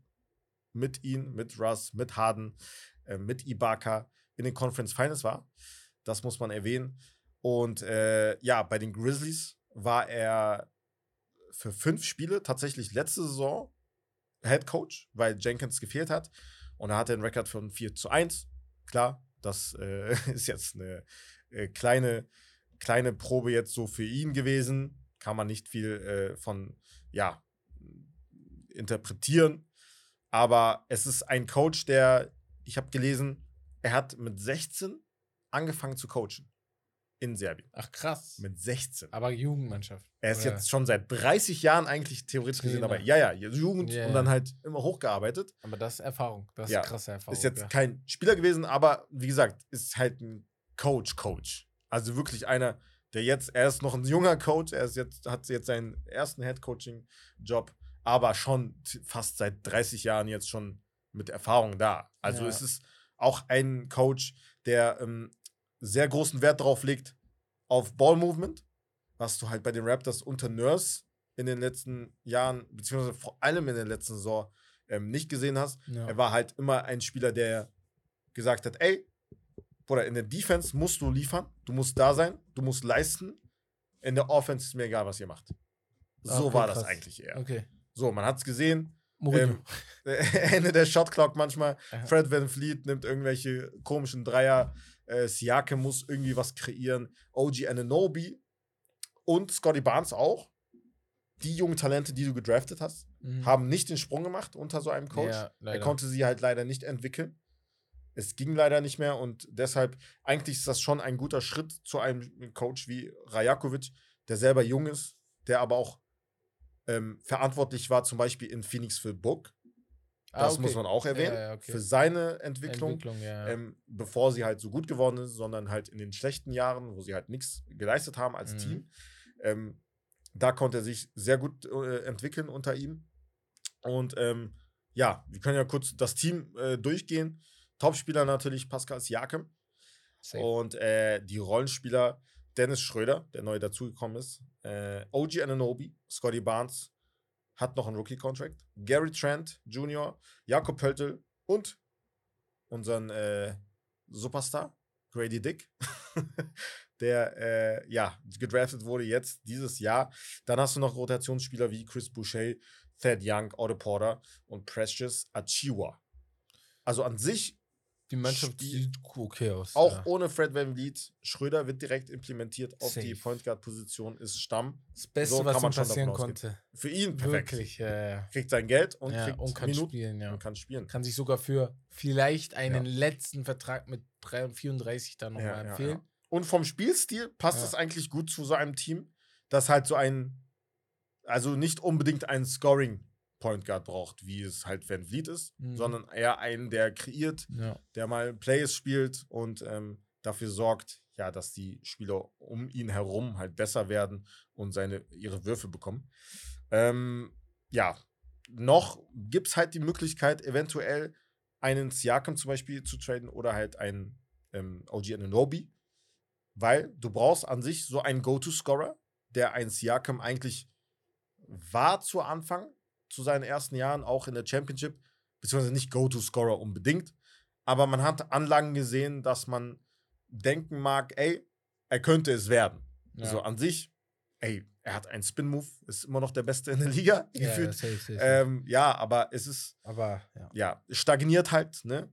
mit ihm, mit Russ, mit Harden, äh, mit Ibaka in den Conference Finals war. Das muss man erwähnen. Und äh, ja, bei den Grizzlies war er für fünf Spiele tatsächlich letzte Saison Head Coach, weil Jenkins gefehlt hat. Und er hatte einen Rekord von 4 zu 1. Klar, das äh, [laughs] ist jetzt eine äh, kleine, kleine Probe jetzt so für ihn gewesen. Kann man nicht viel äh, von, ja, interpretieren. Aber es ist ein Coach, der, ich habe gelesen, er hat mit 16 angefangen zu coachen in Serbien. Ach krass. Mit 16. Aber Jugendmannschaft. Er ist oder? jetzt schon seit 30 Jahren eigentlich theoretisch gesehen dabei. Ja, ja, Jugend yeah, und dann halt immer hochgearbeitet. Aber das ist Erfahrung. Das ist ja. krasse Erfahrung. Ist jetzt ja. kein Spieler gewesen, aber wie gesagt, ist halt ein Coach-Coach. Also wirklich einer, der jetzt, er ist noch ein junger Coach, er ist jetzt, hat jetzt seinen ersten Head-Coaching-Job, aber schon fast seit 30 Jahren jetzt schon mit Erfahrung da. Also ja. es ist auch ein Coach, der ähm, sehr großen Wert darauf legt, auf Ball-Movement, was du halt bei den Raptors unter Nurse in den letzten Jahren, beziehungsweise vor allem in der letzten Saison, ähm, nicht gesehen hast. Ja. Er war halt immer ein Spieler, der gesagt hat, ey, Bruder, in der Defense musst du liefern, du musst da sein, du musst leisten. In der Offense ist mir egal, was ihr macht. So okay, war krass. das eigentlich eher. Okay. So, man hat es gesehen. Ähm, [laughs] Ende der Shotclock manchmal. Aha. Fred Van Fleet nimmt irgendwelche komischen Dreier. Äh, Siake muss irgendwie was kreieren. OG Ananobi und Scotty Barnes auch. Die jungen Talente, die du gedraftet hast, mhm. haben nicht den Sprung gemacht unter so einem Coach. Ja, er konnte sie halt leider nicht entwickeln. Es ging leider nicht mehr und deshalb, eigentlich ist das schon ein guter Schritt zu einem Coach wie Rajakovic, der selber jung ist, der aber auch ähm, verantwortlich war, zum Beispiel in Phoenix für Book. Ah, das ah, okay. muss man auch erwähnen. Ja, ja, okay. Für seine Entwicklung, Entwicklung ja, ähm, bevor sie halt so gut geworden ist, sondern halt in den schlechten Jahren, wo sie halt nichts geleistet haben als mhm. Team. Ähm, da konnte er sich sehr gut äh, entwickeln unter ihm. Und ähm, ja, wir können ja kurz das Team äh, durchgehen. Topspieler natürlich Pascal Siakam. Safe. Und äh, die Rollenspieler Dennis Schröder, der neu dazugekommen ist, äh, OG Ananobi, Scotty Barnes hat noch einen Rookie-Contract, Gary Trent Jr., Jakob Pöltl und unseren äh, Superstar, Grady Dick, [laughs] der äh, ja gedraftet wurde jetzt dieses Jahr. Dann hast du noch Rotationsspieler wie Chris Boucher, Thad Young, Otto Porter und Precious Achiwa. Also an sich die Mannschaft sieht okay aus. Auch ja. ohne Fred Van Vliet. Schröder wird direkt implementiert auf Safe. die Point Guard Position, ist Stamm. Das Beste, so was ihm passieren konnte. Für ihn perfekt. Wirklich, ja. Kriegt sein Geld und kriegt und kann Minuten spielen, ja. und kann spielen. Kann sich sogar für vielleicht einen letzten Vertrag mit 34 dann nochmal empfehlen. Und vom Spielstil passt es eigentlich gut zu so einem Team, das halt so ein, also nicht unbedingt ein Scoring Point Guard braucht, wie es halt Van Vliet ist, mhm. sondern eher einen, der kreiert, ja. der mal Plays spielt und ähm, dafür sorgt, ja, dass die Spieler um ihn herum halt besser werden und seine ihre Würfe bekommen. Ähm, ja, noch gibt es halt die Möglichkeit, eventuell einen Siakam zum Beispiel zu traden oder halt einen ähm, OG Ananobi, weil du brauchst an sich so einen Go-To-Scorer, der ein Siakam eigentlich war zu Anfang, zu seinen ersten Jahren, auch in der Championship, beziehungsweise nicht Go-To-Scorer unbedingt, aber man hat Anlagen gesehen, dass man denken mag, ey, er könnte es werden. Ja. So an sich, ey, er hat einen Spin-Move, ist immer noch der Beste in der Liga, [laughs] Ja, gefühlt. safe, safe, safe. Ähm, ja, aber es ist, Aber ja. ja, stagniert halt, ne?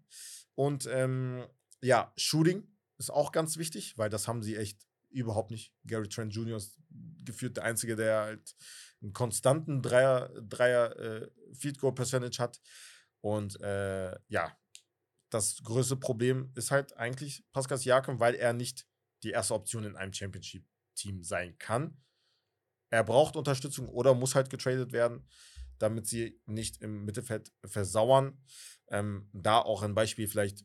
Und ähm, ja, Shooting ist auch ganz wichtig, weil das haben sie echt überhaupt nicht. Gary Trent Jr. ist gefühlt der Einzige, der halt einen konstanten Dreier, Dreier äh, Field Goal Percentage hat. Und äh, ja, das größte Problem ist halt eigentlich Pascal Siakam, weil er nicht die erste Option in einem Championship-Team sein kann. Er braucht Unterstützung oder muss halt getradet werden, damit sie nicht im Mittelfeld versauern. Ähm, da auch ein Beispiel vielleicht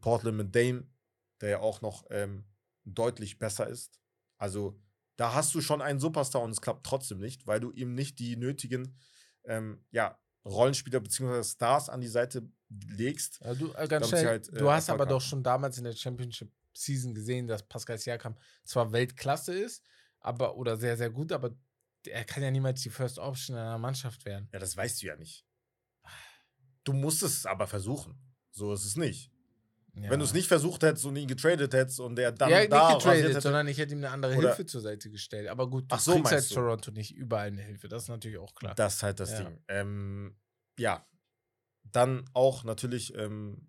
Portland mit Dame, der ja auch noch ähm, deutlich besser ist. Also da hast du schon einen Superstar und es klappt trotzdem nicht, weil du ihm nicht die nötigen ähm, ja, Rollenspieler bzw. Stars an die Seite legst. Ja, du, äh, ganz schnell, halt, äh, du hast Erfolg aber doch haben. schon damals in der Championship Season gesehen, dass Pascal Siakam zwar Weltklasse ist, aber oder sehr, sehr gut, aber er kann ja niemals die First Option in einer Mannschaft werden. Ja, das weißt du ja nicht. Du musst es aber versuchen. So ist es nicht. Ja. Wenn du es nicht versucht hättest und ihn getradet hättest und der dann ja, nicht da rasiert getradet, hätte, sondern ich hätte ihm eine andere Oder- Hilfe zur Seite gestellt. Aber gut, du Ach so, kriegst als du? Toronto nicht überall eine Hilfe. Das ist natürlich auch klar. Das ist halt das Ja. Ding. Ähm, ja. Dann auch natürlich ähm,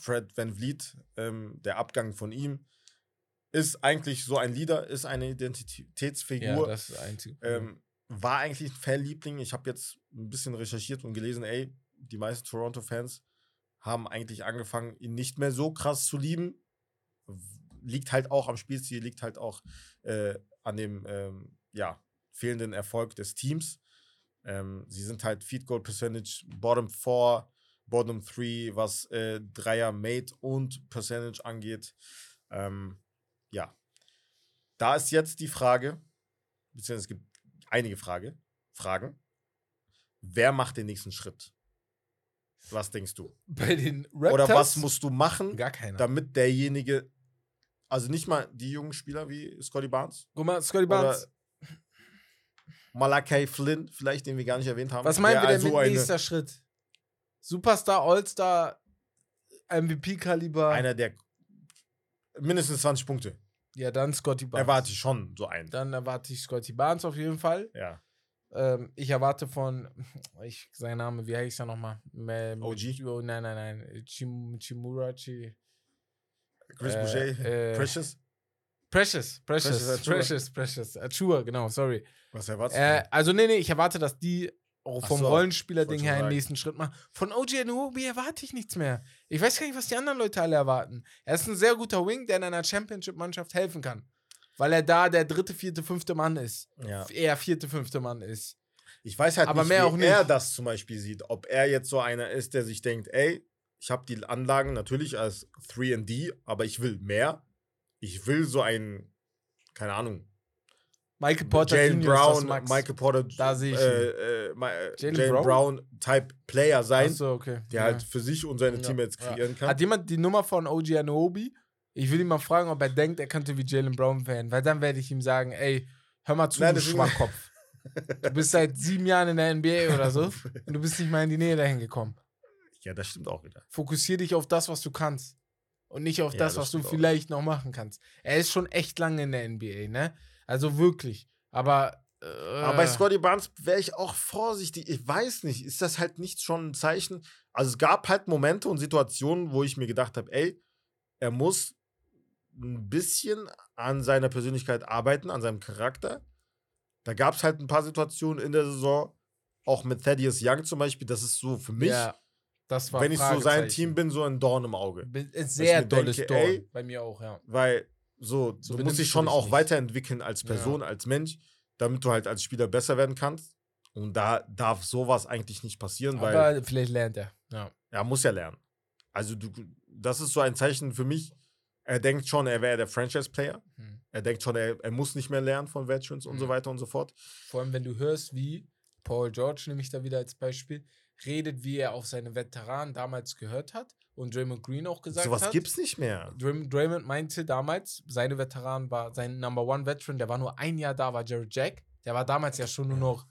Fred Van Vliet, ähm, der Abgang von ihm, ist eigentlich so ein Leader, ist eine ja, Identitätsfigur. das ist das Einzige. ähm, war eigentlich ein Fanliebling. Ich habe jetzt ein bisschen recherchiert und gelesen, ey, die meisten Toronto-Fans haben eigentlich angefangen, ihn nicht mehr so krass zu lieben. Liegt halt auch am Spielstil, liegt halt auch äh, an dem ähm, ja, fehlenden Erfolg des Teams. Ähm, sie sind halt Feed Goal Percentage, Bottom 4, Bottom 3, was äh, Dreier Made und Percentage angeht. Ähm, ja. Da ist jetzt die Frage, beziehungsweise es gibt einige Frage, Fragen. Wer macht den nächsten Schritt? Was denkst du? Bei den Raptors Oder was musst du machen, gar keiner. damit derjenige, also nicht mal die jungen Spieler wie Scotty Barnes Guck mal, Scotty Barnes, Malakai Flynn, vielleicht, den wir gar nicht erwähnt haben. was meinen wir denn also mit nächster Schritt? Superstar, All-Star, MVP-Kaliber. einer der mindestens 20 Punkte. Ja, dann Scotty Barnes. Erwarte ich schon so einen. Dann erwarte ich Scotty Barnes auf jeden Fall. Ja. Ähm, ich erwarte von, ich, sein Name, wie heißt er nochmal? OG? Oh, nein, nein, nein. Chim, Chimurachi. Chris Äh, Boucher, äh, Precious. Precious, Precious, Precious. Precious, Precious. Achua, genau, sorry. Was erwartest Äh, du? also, nee, nee, ich erwarte, dass die vom so, Rollenspieler-Ding her einen nächsten Schritt machen. Von OG Anunoby erwarte ich nichts mehr. Ich weiß gar nicht, was die anderen Leute alle erwarten. Er ist ein sehr guter Wing, der in einer Championship-Mannschaft helfen kann. Weil er da der dritte, vierte, fünfte Mann ist. Ja. Eher vierte, fünfte Mann ist. Ich weiß halt aber nicht, mehr wie auch er nicht. das zum Beispiel sieht. Ob er jetzt so einer ist, der sich denkt, ey, ich habe die Anlagen natürlich als 3D, aber ich will mehr. Ich will so einen, keine Ahnung, Michael Porter Jalen Brown. Michael Porter, Da sehe ich äh, äh, äh, Jalen Brown? Brown? Type Player sein, Achso, okay. der ja. halt für sich und seine Ja, Teammates kreieren kann. Hat jemand die Nummer von OG Anunoby? Ich will ihn mal fragen, ob er denkt, er könnte wie Jalen Brown werden. Weil dann werde ich ihm sagen, ey, hör mal zu, Nein, du Schwachkopf. Du bist seit sieben Jahren in der NBA oder so und du bist nicht mal in die Nähe dahin gekommen. ja, das stimmt auch wieder. Fokussier dich auf das, was du kannst. Und nicht auf Ja, das, das was du auch. vielleicht noch machen kannst. Er ist schon echt lange in der NBA, ne? Also wirklich. Aber. Äh, Aber bei Scotty Barnes wäre ich auch vorsichtig. Ich weiß nicht, ist das halt nicht schon ein Zeichen? Also es gab halt Momente und Situationen, wo ich mir gedacht habe, ey, er muss ein bisschen an seiner Persönlichkeit arbeiten, an seinem Charakter. Da gab es halt ein paar Situationen in der Saison, auch mit Thaddeus Young zum Beispiel, das ist so für mich, Ja, das war wenn ich so sein. Team bin, so ein Dorn im Auge. Ist Sehr dolles denke, Dorn. ey, Bei mir auch, ja. Weil so, So du musst dich schon auch nicht. weiterentwickeln als Person, als Mensch, damit du halt als Spieler besser werden kannst. Und da darf sowas eigentlich nicht passieren, weil Aber vielleicht lernt er. Ja. er muss ja lernen. Also du, das ist so ein Zeichen für mich. Er denkt schon, er wäre der Franchise-Player. Hm. Er denkt schon, er, er muss nicht mehr lernen von Veterans und so Mhm. weiter und so fort. Vor allem, wenn du hörst, wie Paul George nehme ich da wieder als Beispiel, redet, wie er auf seine Veteranen damals gehört hat und Draymond Green auch gesagt Sowas hat. gibt's nicht mehr. Draymond, Draymond meinte damals, seine Veteranen war sein Number One Veteran, der war nur ein Jahr da, war Jared Jack. Der war damals ja schon nur noch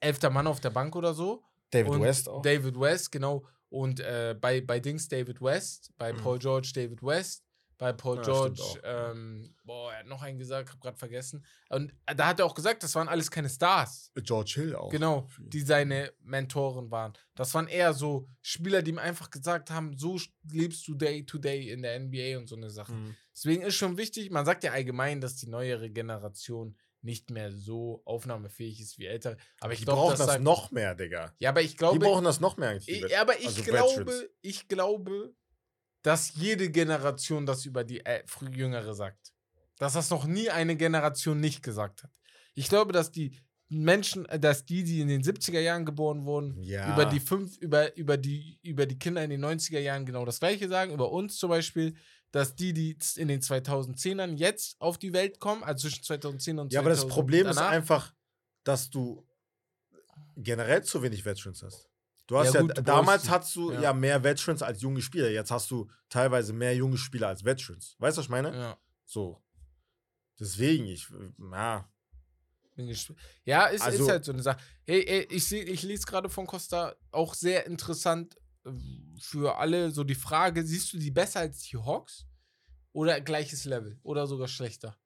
elfter Mann auf der Bank oder so. David und West auch. David West, genau. Und äh, bei, bei Dings David West, bei Mhm. Paul George David West, bei Paul Ja, George, ähm, boah, er hat noch einen gesagt, hab gerade vergessen. Und äh, da hat er auch gesagt, das waren alles keine Stars. George Hill auch. Genau, die seine Mentoren waren. Das waren eher so Spieler, die ihm einfach gesagt haben, so lebst du Day to Day in der NBA und so eine Sache. Mhm. Deswegen ist schon wichtig, man sagt ja allgemein, dass die neuere Generation nicht mehr so aufnahmefähig ist wie ältere. Aber ich die glaube, brauchen das das noch mehr, Digga. Ja, aber ich Die glaube, brauchen das noch mehr eigentlich. die aber ich also glaube, Veterans. ich glaube, dass jede Generation das über die äh, Jüngere sagt. Dass das noch nie eine Generation nicht gesagt hat. Ich glaube, dass die Menschen, äh, dass die, die in den 70er Jahren geboren wurden, Ja. über die fünf, über, über die, über die Kinder in den 90er Jahren genau das gleiche sagen, über uns zum Beispiel, dass die, die in den 2010ern jetzt auf die Welt kommen, also zwischen 2010 und Ja, aber das 2000 Problem ist danach, einfach, dass du generell zu wenig Veterans hast. Du hast Ja, ja, gut, du damals brauchst- hast du ja. ja. mehr Veterans als junge Spieler. Jetzt hast du teilweise mehr junge Spieler als Veterans. Weißt du, was ich meine? Ja, So. Deswegen, ich, ja. Ja, ist, ist Also- halt so eine Sache. Hey, ey, ich, seh, ich lese gerade von Costa auch sehr interessant äh, für alle so die Frage: Siehst du die besser als die Hawks? Oder gleiches Level? Oder sogar schlechter?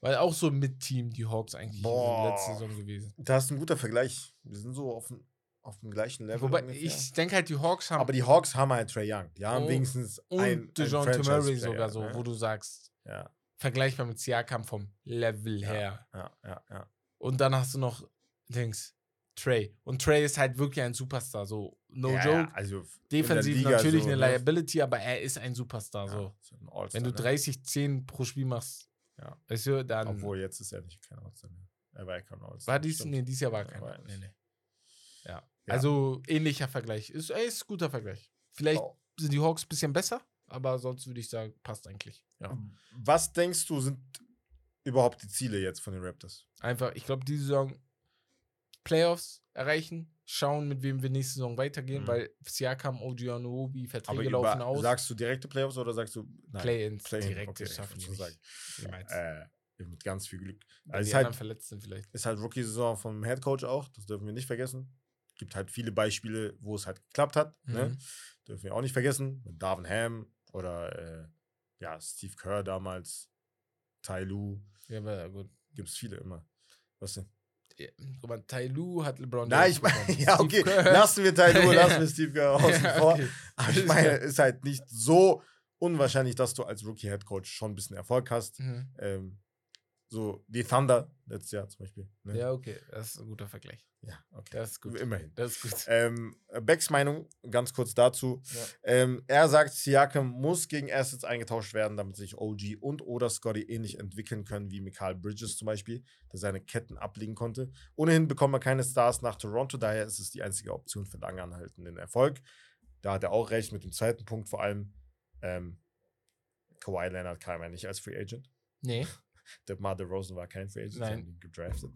Weil auch so mit Team die Hawks eigentlich Boah. letzte Saison gewesen. da ist ein guter Vergleich. Wir sind so auf, dem- auf dem gleichen Level. Wobei ungefähr. ich denke halt, die Hawks haben Aber die Hawks haben halt Trey Young. Die haben Oh, wenigstens und ein, DeJounte ein Murray sogar so, ne? wo du sagst, Ja, vergleichbar mit Siakam vom Level Ja. her. ja, ja, ja. Und dann hast du noch, Dings, Trey. Und Trey ist halt wirklich ein Superstar, so no ja, joke. Also Defensiv natürlich so, eine ne? Liability, aber er ist ein Superstar. So. ein Wenn du ne? 30, 10 pro Spiel machst, Ja. weißt du, dann. Obwohl, jetzt ist er nicht kein All-Star mehr. Er war ja kein All-Star. war dies, nee, dieses Jahr war Ja, kein. war er nee, nee. Ja. Ja. Also ähnlicher Vergleich. Ist, ey, ist ein guter Vergleich. Vielleicht Oh. sind die Hawks ein bisschen besser, aber sonst würde ich sagen, passt eigentlich. Ja. Was denkst du, sind überhaupt die Ziele jetzt von den Raptors? Einfach, ich glaube, diese Saison Playoffs erreichen, schauen, mit wem wir nächste Saison weitergehen, Mhm. weil Siakam, OG Aber Verträge laufen über, aus. sagst du direkte Playoffs oder sagst du Play-ins Play-in, direkt okay, ich schaffen nicht. sagen. Äh, mit ganz viel Glück. Wenn Also die ist anderen halt, verletzt sind vielleicht. ist halt Rookie-Saison vom Headcoach auch, das dürfen wir nicht vergessen. Gibt halt viele Beispiele, wo es halt geklappt hat. Ne? Mhm. Dürfen wir auch nicht vergessen. Mit Darvin Ham oder äh, ja, Steve Kerr damals, Ty Lue, Ja, aber gut. gibt es viele immer. Was denn? Ja, Guck mal, Tai Lu hat LeBron Nein, ich meine, [laughs] ja, okay, lassen wir Ty Lue, [laughs] lassen wir Steve Kerr außen [laughs] Ja, vor. okay. Aber ich meine, ist halt nicht so unwahrscheinlich, dass du als Rookie-Headcoach schon ein bisschen Erfolg hast. Mhm. Ähm, so die Thunder letztes Jahr zum Beispiel. Ne? Ja, okay, das ist ein guter Vergleich. Ja, okay. Das ist gut. Immerhin. Das ist gut. Ähm, Becks Meinung, ganz kurz dazu. Ja. Ähm, er sagt, Siakam muss gegen Assets eingetauscht werden, damit sich OG und oder Scotty ähnlich entwickeln können wie Mikal Bridges zum Beispiel, der seine Ketten ablegen konnte. Ohnehin bekommen wir keine Stars nach Toronto, daher ist es die einzige Option für lange anhaltenden Erfolg. Da hat er auch recht mit dem zweiten Punkt, vor allem ähm, Kawhi Leonard kam ja nicht als Free Agent. Nee. Der Mar Rosen war kein Free Agent, Nein. haben ihn gedraftet.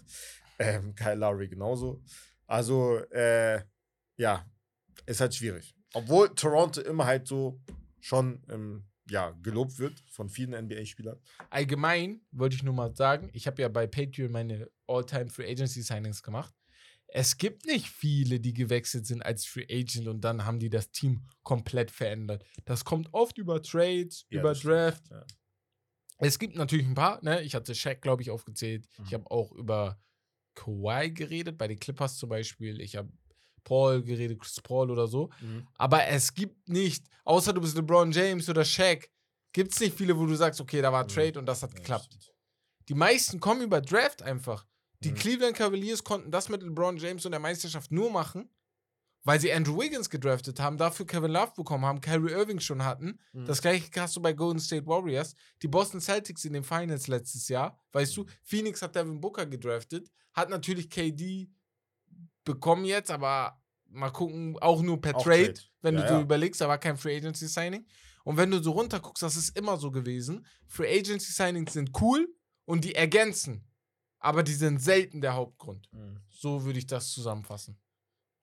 Ähm, Kyle Lowry genauso. Also, äh, ja, ist halt schwierig. Obwohl Toronto immer halt so schon ähm, ja, gelobt wird von vielen NBA-Spielern. Allgemein wollte ich nur mal sagen, ich habe ja bei Patreon meine All-Time Free Agency Signings gemacht. Es gibt nicht viele, die gewechselt sind als Free Agent und dann haben die das Team komplett verändert. Das kommt oft über Trades, Ja, über stimmt, Draft. ja. Es gibt natürlich ein paar, ne? Ich hatte Shaq, glaube ich, aufgezählt. Ich Mhm. habe auch über Kawhi geredet, bei den Clippers zum Beispiel. Ich habe Paul geredet, Chris Paul oder so. Aber es gibt nicht, außer du bist LeBron James oder Shaq, gibt es nicht viele, wo du sagst, okay, da war Mhm. Trade und das hat Ja, geklappt. stimmt. Die meisten kommen über Draft einfach. Die Mhm. Cleveland Cavaliers konnten das mit LeBron James und der Meisterschaft nur machen, weil sie Andrew Wiggins gedraftet haben, dafür Kevin Love bekommen haben, Kyrie Irving schon hatten. Mhm. Das gleiche hast du bei Golden State Warriors. Die Boston Celtics in den Finals letztes Jahr. Weißt du, Phoenix hat Devin Booker gedraftet, hat natürlich KD bekommen jetzt, aber mal gucken, auch nur per Auch Trade, Trade. wenn Ja, du ja. überlegst, da war kein Free Agency Signing. Und wenn du so runterguckst, das ist immer so gewesen. Free Agency Signings sind cool und die ergänzen. aber die sind selten der Hauptgrund. Mhm. So würde ich das zusammenfassen.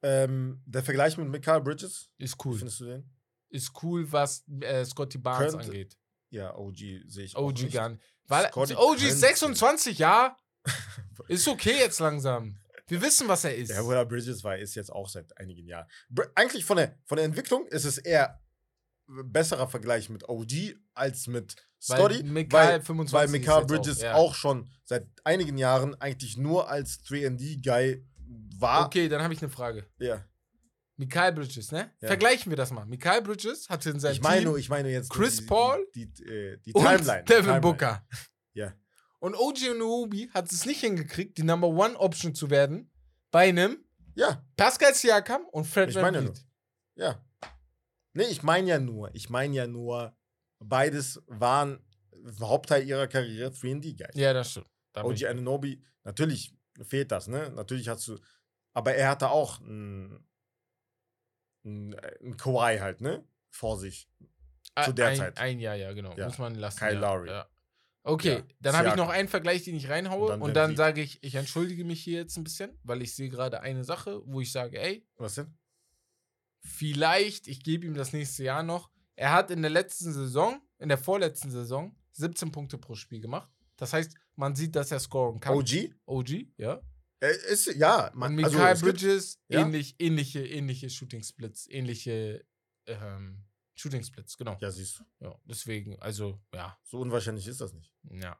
Ähm, der Vergleich mit Mikael Bridges, Ist wie cool. findest du den? Ist cool, was äh, Scotty Barnes Könnte- angeht. Ja, OG sehe ich auch OG nicht. gar nicht. Weil Scotty OG ist könnte. 26, ja. [laughs] Ist okay jetzt langsam. Wir wissen, was er ist. Ja, Willa Bridges war ist jetzt auch seit einigen Jahren. Br eigentlich von der, von der Entwicklung ist es eher besserer Vergleich mit OG als mit Scotty, weil, 25 weil ist Mikael Bridges auch, ja. auch schon seit einigen Jahren eigentlich nur als 3D-Guy war. Okay, dann habe ich eine Frage. Ja. Mikael Bridges, ne? Ja. Vergleichen wir das mal. Mikael Bridges hatte in seinem Ich meine, Team nur- ich meine jetzt nur Chris die, Paul die, die, äh, die und Timeline. die Devin. Booker. Ja. Und OG Onuobi hat es nicht hingekriegt, die Number One Option zu werden bei einem Ja, Pascal Siakam und Fred Ich meine Vliet. ja. Nee, ich meine ja nur, ich meine ja nur, beides waren Hauptteil ihrer Karriere 3D-Guys. Ja, das stimmt. Da OG Ananobi, natürlich fehlt das, ne? Natürlich hast du, aber er hatte auch ein, ein, ein Kawhi halt, ne? Vor sich. zu der ein, Zeit. Ein Jahr, ja, genau. Ja. Muss man lassen. Kyle ja. Lowry. Ja. Okay, dann habe ich noch einen Vergleich, den ich reinhaue. Und dann dann sage ich, ich entschuldige mich hier jetzt ein bisschen, weil ich sehe gerade eine Sache, wo ich sage, ey, Was denn? vielleicht, ich gebe ihm das nächste Jahr noch. Er hat in der letzten Saison, in der vorletzten Saison, 17 Punkte pro Spiel gemacht. Das heißt, man sieht, dass er scoren kann. OG? OG, ja. Er ist, ja, Und man, Mikael also, es gibt- Bridges, ja. ähnlich, ähnliche, ähnliche Shooting Splits, ähnliche ähm, Shooting Splits, genau. Ja, siehst du. Ja, deswegen, also, ja, So unwahrscheinlich ist das nicht. ja.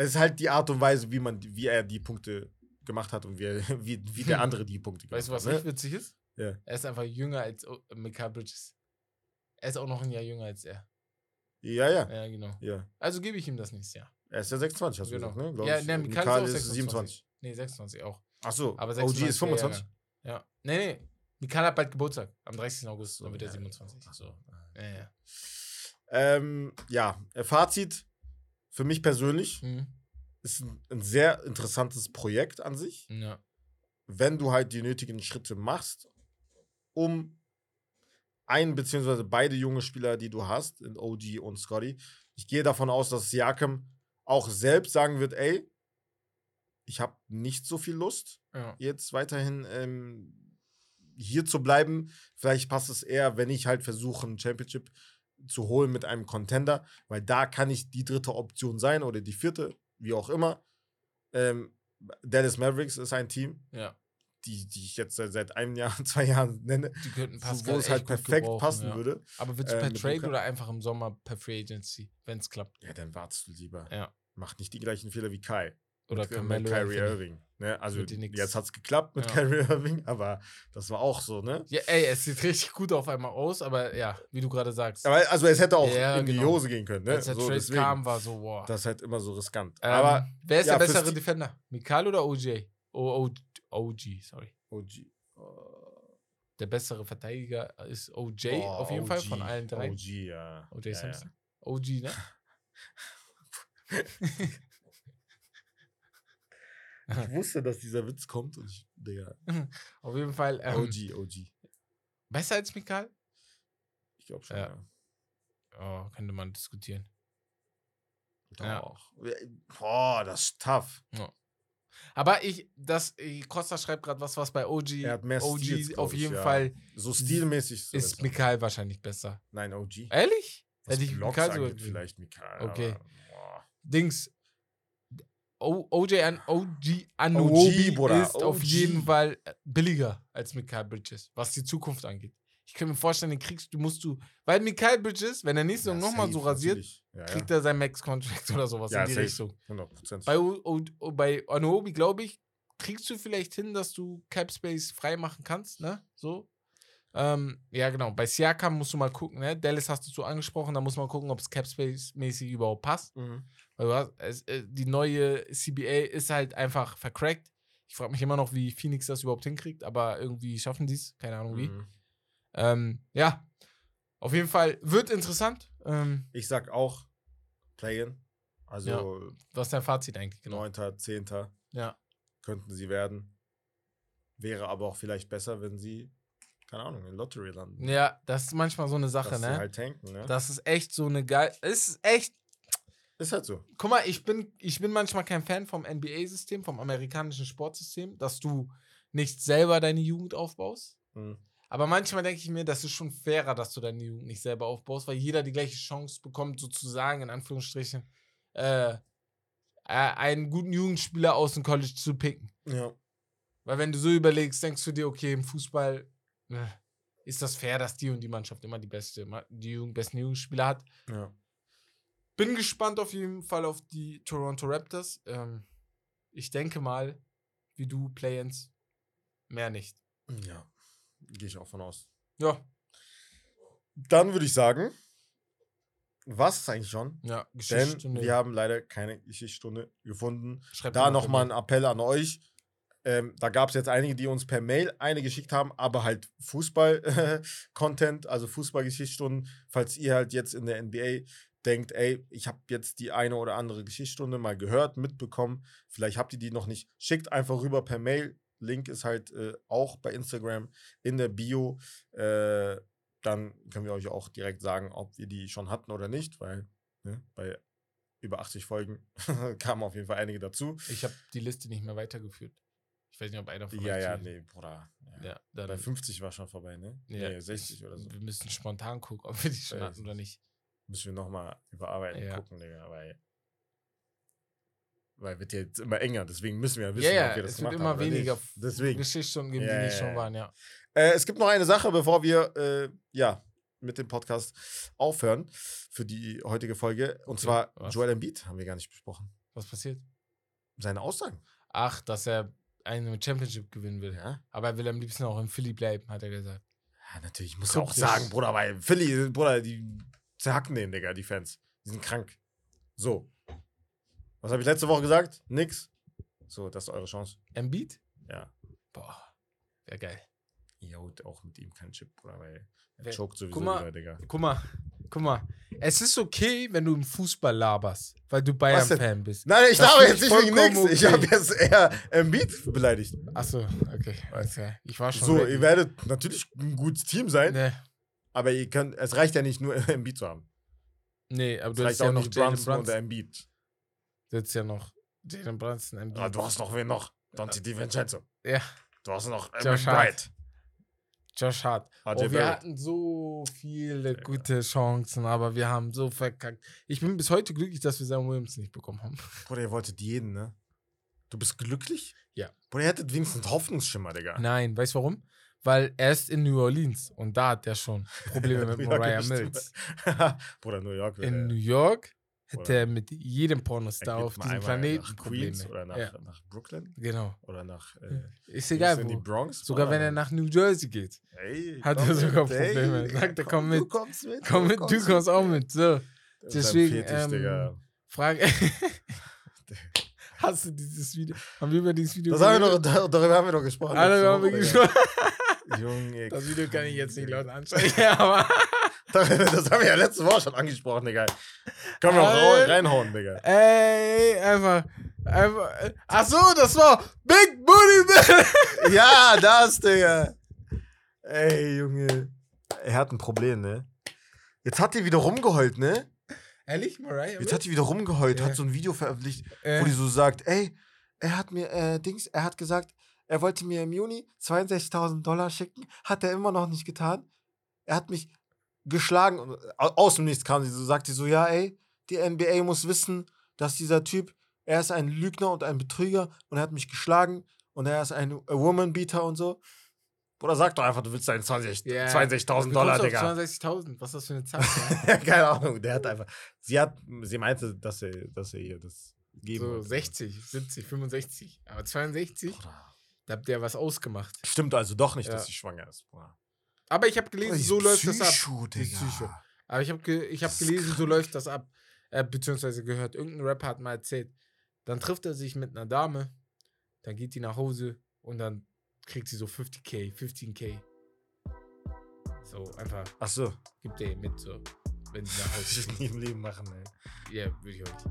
Es ist halt die Art und Weise, wie man, wie er die Punkte gemacht hat und wie, er, [laughs] wie, wie der [laughs] andere die Punkte gemacht Weißt du, was hat. echt Ne? witzig ist? Ja. Er ist einfach jünger als O- Mikael Bridges. Er ist auch noch ein Jahr jünger als er. Ja, ja, Ja, genau. ja. Also gebe ich ihm das nächste Jahr. Er ist ja 26, hast du Genau. gesagt, ne? Glaub Ja, ne, Mikael ist ist 26. 27. Nee, 26 auch. Ach so, Aber OG 26 ist 25. Ja. Nee, nee. Mikael hat bald Geburtstag. Am 30. August. Dann wird er ja, 27. ach So. Ja, ja. Ähm, ja, äh, Fazit für mich persönlich Mhm. ist ein, sehr interessantes Projekt an sich, ja. wenn du halt die nötigen Schritte machst, um ein beziehungsweise beide junge Spieler, die du hast, in OG und Scotty. Ich gehe davon aus, dass Siakam auch selbst sagen wird, ey, ich habe nicht so viel Lust, ja. jetzt weiterhin ähm, hier zu bleiben. Vielleicht passt es eher, wenn ich halt versuche, ein Championship zu holen mit einem Contender, weil da kann ich die dritte Option sein oder die vierte, wie auch immer. Ähm, Dallas Mavericks ist ein Team, ja. Die, die ich jetzt seit, einem Jahr, [laughs] zwei Jahren nenne, Die könnten wo Pascal es halt perfekt passen ja. würde. Aber willst du äh, per mit Trade oder einfach im Sommer per Free Agency, wenn es klappt? Ja, dann wartest du lieber. Ja. Mach nicht die gleichen Fehler wie Kai. Oder mit, Carmelo mit Kyrie. Irving. Ne? Also jetzt hat es geklappt mit Ja. Kyrie Irving, aber das war auch so, ne? Ja, ey, es sieht richtig gut auf einmal aus, aber ja, wie du gerade sagst. Aber, also es hätte auch Ja, in die genau. Hose gehen können, ne? Als der so, Trade deswegen. kam, war so, wow. Das ist halt immer so riskant. Ähm, Aber wer ist ja, der bessere Defender? Mikal oder OJ? O, o, OG, sorry. OG. Der bessere Verteidiger ist OJ Oh, auf jeden Fall von OG, allen drei. OG, ja. OJ ja, Simpson. OG, ne? Ja. [laughs] Ich wusste, dass dieser Witz kommt und ich, Digga. [laughs] Auf jeden Fall. Ähm, OG, OG. Besser als Mikal? Ich glaube schon, Ja. ja. Oh, könnte man diskutieren. Ja. Doch. Boah, das ist tough. Aber ich, das, äh, Costa schreibt gerade was, was bei OG, Er hat mehr OG glaub auf ich, jeden ja. Fall So stilmäßig so ist. Mikal wahrscheinlich besser. Nein, OG. Ehrlich? Was Hätte ich Blocks Mikal gegeben. vielleicht Mikal. Okay. Aber. Dings. O, OJ an OG Anuobi Bruder, ist auf OG. jeden Fall äh, billiger als Mikael Bridges, was die Zukunft angeht. Ich kann mir vorstellen, den kriegst du, musst du, weil Mikael Bridges, wenn er nächste Saison Ja, nochmal so rasiert. Ja, kriegt er sein Max-Contract [laughs] oder sowas Ja, in die safe. Richtung. 100 Prozent. Bei, bei Anuobi, glaube ich, kriegst du vielleicht hin, dass du Cap Space frei machen kannst, ne? So. Ähm, ja, genau. Bei Siakam musst du mal gucken, ne? Dallas hast du so angesprochen, da muss man gucken, ob es Cap Space mäßig überhaupt passt. Mhm. Weil du hast, es, äh, die neue CBA ist halt einfach vercrackt. Ich frage mich immer noch, wie Phoenix das überhaupt hinkriegt, aber irgendwie schaffen die es. Keine Ahnung wie. Mhm. Ähm, ja, auf jeden Fall wird interessant. Ähm, Ich sag auch Play-In. Also was ist dein Fazit eigentlich? Genau. 9., 10. Ja. könnten sie werden. Wäre aber auch vielleicht besser, wenn sie, keine Ahnung, in Lottery landen. ja, das ist manchmal so eine Sache, Dass sie ne? halt tanken, ne? Das ist echt so eine geil. Es ist echt. Ist halt so. Guck mal, ich bin, ich bin manchmal kein Fan vom NBA-System, vom amerikanischen Sportsystem, dass du nicht selber deine Jugend aufbaust. Hm. Aber manchmal denke ich mir, das ist schon fairer, dass du deine Jugend nicht selber aufbaust, weil jeder die gleiche Chance bekommt, sozusagen, in Anführungsstrichen, äh, äh, einen guten Jugendspieler aus dem College zu picken. Ja. Weil wenn du so überlegst, denkst du dir, okay, im Fußball äh, ist das fair, dass die und die Mannschaft immer die beste, die Jugend, besten Jugendspieler hat. Ja. Bin gespannt auf jeden Fall auf die Toronto Raptors. Ähm, ich denke mal, wie du, Play-ins, mehr nicht. Ja. Gehe ich auch von aus. Ja, Dann würde ich sagen, was ist eigentlich schon? ja, Denn Geschichtsstunde. wir haben leider keine Geschichtsstunde gefunden. Schreibt Da nochmal ein. Appell an euch. Ähm, da gab es jetzt einige, die uns per Mail eine geschickt haben, aber halt Fußball-Content, [laughs] also Fußball-Geschichtsstunden. Falls ihr halt jetzt in der NBA denkt, ey, ich habe jetzt die eine oder andere Geschichtsstunde mal gehört, mitbekommen, vielleicht habt ihr die noch nicht, schickt einfach rüber per Mail. Link ist halt äh, auch bei Instagram in der Bio. Äh, dann können wir euch auch direkt sagen, ob wir die schon hatten oder nicht, weil ne, bei über 80 Folgen [laughs] kamen auf jeden Fall einige dazu. Ich habe die Liste nicht mehr weitergeführt. Ich weiß nicht, ob einer von Ja, euch ja, die- nee, Bruder. Ja. Ja, Bei 50 war schon vorbei, ne? ja, Nee, 60 oder so. Wir müssen spontan gucken, ob wir die schon hatten oder nicht. Müssen wir nochmal überarbeiten, Ja. gucken, Digga, weil. Weil wird jetzt immer enger, deswegen müssen wir ja wissen, Ja, ja, ob wir das es wird immer haben weniger. Deswegen. Geschichtsstunden geben, Ja, die nicht ja, schon ja. waren, ja. Äh, es gibt noch eine Sache, bevor wir äh, ja, mit dem Podcast aufhören für die heutige Folge. Und Okay, zwar was? Joel Embiid haben wir gar nicht besprochen. Was passiert? Seine Aussagen. Ach, dass er eine Championship gewinnen will. Ja, Aber er will am liebsten auch in Philly bleiben, hat er gesagt. ja natürlich, muss er auch sagen, Bruder, weil Philly, Bruder, die zerhacken den, Digga, die Fans. Die sind krank. So. Was habe ich letzte Woche gesagt? Nix. So, das ist eure Chance. Embiid? Ja. Boah, wäre geil. Holt auch mit ihm keinen Chip, Bruder, weil er Wer- choked sowieso guck mal, wieder, Digga. Guck mal, guck mal. Es ist okay, wenn du im Fußball laberst, weil du? Bayern-Fan bist. Nein, ich Das find jetzt ich nicht wegen nix. vollkommen Ich okay. habe jetzt eher Embiid beleidigt. Achso, okay. klar. Ich war schon. So, ihr werdet natürlich ein gutes Team sein, Nee, aber ihr könnt, es reicht ja nicht nur [laughs] Embiid zu haben. nee, aber Es du hast ja auch noch Jalen Brunson oder Brunson. Embiid. Du hast ja noch Jalen Brunson, Embiid. Ah, du hast noch wen noch? Dante DiVincenzo. Ja, Du hast noch Josh Hart. Josh Hart. RJ Oh, wir hatten so viele gute Chancen, aber wir haben so verkackt. Ich bin bis heute glücklich, dass wir Sam Williams nicht bekommen haben. [laughs] Bruder, ihr wolltet jeden, ne? Du bist glücklich? Ja. Bruder, ihr hättet wenigstens Hoffnungsschimmer, Digga. Nein, weißt du warum? Weil er ist in New Orleans und da hat er schon Probleme [laughs] mit New Mariah. Mills. [laughs] Bruder, New York. In New äh, York hätte Oder- er mit jedem Pornostar auf diesem Planeten nach Queens Probleme. oder nach, ja, nach Brooklyn genau. oder nach äh, Ist egal in die. Bronx. Sogar Bruder. wenn er nach New Jersey geht. Hey, hat komm er sogar mit, Probleme. Sagt er, komm Du mit. kommst mit. Komm mit, du kommst auch mit. So, Das deswegen, Fetisch, ähm. Frage. [laughs] Hast du dieses Video? Haben wir über dieses Video Das haben wir dar- darüber haben wir doch gesprochen. Darüber haben wir gesprochen. Junge. Das Video kann ich jetzt nicht laut anschauen. Ja, [laughs] aber. [laughs] Das haben wir ja letzte Woche schon angesprochen, Digga. Können wir auch Alter. reinhauen, Digga. Ey, einfach. einfach ach so, das war Big Booty. [laughs] Ja, das, Digga. Ey, Junge. Er hat ein Problem, ne? Jetzt hat die wieder rumgeheult, ne? Ehrlich, Mariah? Jetzt hat die wieder rumgeheult, Ja. hat so ein Video veröffentlicht, äh, wo die so sagt, ey, er hat mir, äh, Dings, er hat gesagt, er wollte mir im Juni 62.000 Dollar schicken, hat er immer noch nicht getan. Er hat mich geschlagen und au- aus dem Nichts kam sie so, sagt sie so, ja, ey, die NBA muss wissen, dass dieser Typ, er ist ein Lügner und ein Betrüger und er hat mich geschlagen und er ist ein a Woman Beater und so. Oder sag doch einfach, du willst deinen 20 Ja. 62.000 Wie Dollar, Digga. 62.000. Was ist das für eine Zahl? [laughs] Keine Ahnung, der hat einfach, sie hat, sie meinte, dass er, dass er ihr das geben so wollte. 60, 70, 65. Aber 62, Bruder. da habt ihr was ausgemacht. Stimmt also doch nicht, Ja. dass sie schwanger ist. Bruder. Aber ich habe gelesen, so läuft das ab. Psycho. Aber ich habe ich hab gelesen, so läuft das ab. Äh, beziehungsweise gehört, irgendein Rapper hat mal erzählt. Dann trifft er sich mit einer Dame, dann geht die nach Hause und dann kriegt sie so 50k, 15k. So, einfach Ach so, gibt er ihr mit, so, wenn sie nach Hause [laughs] ich nie im Leben machen, ey. Ja, würde ich heute.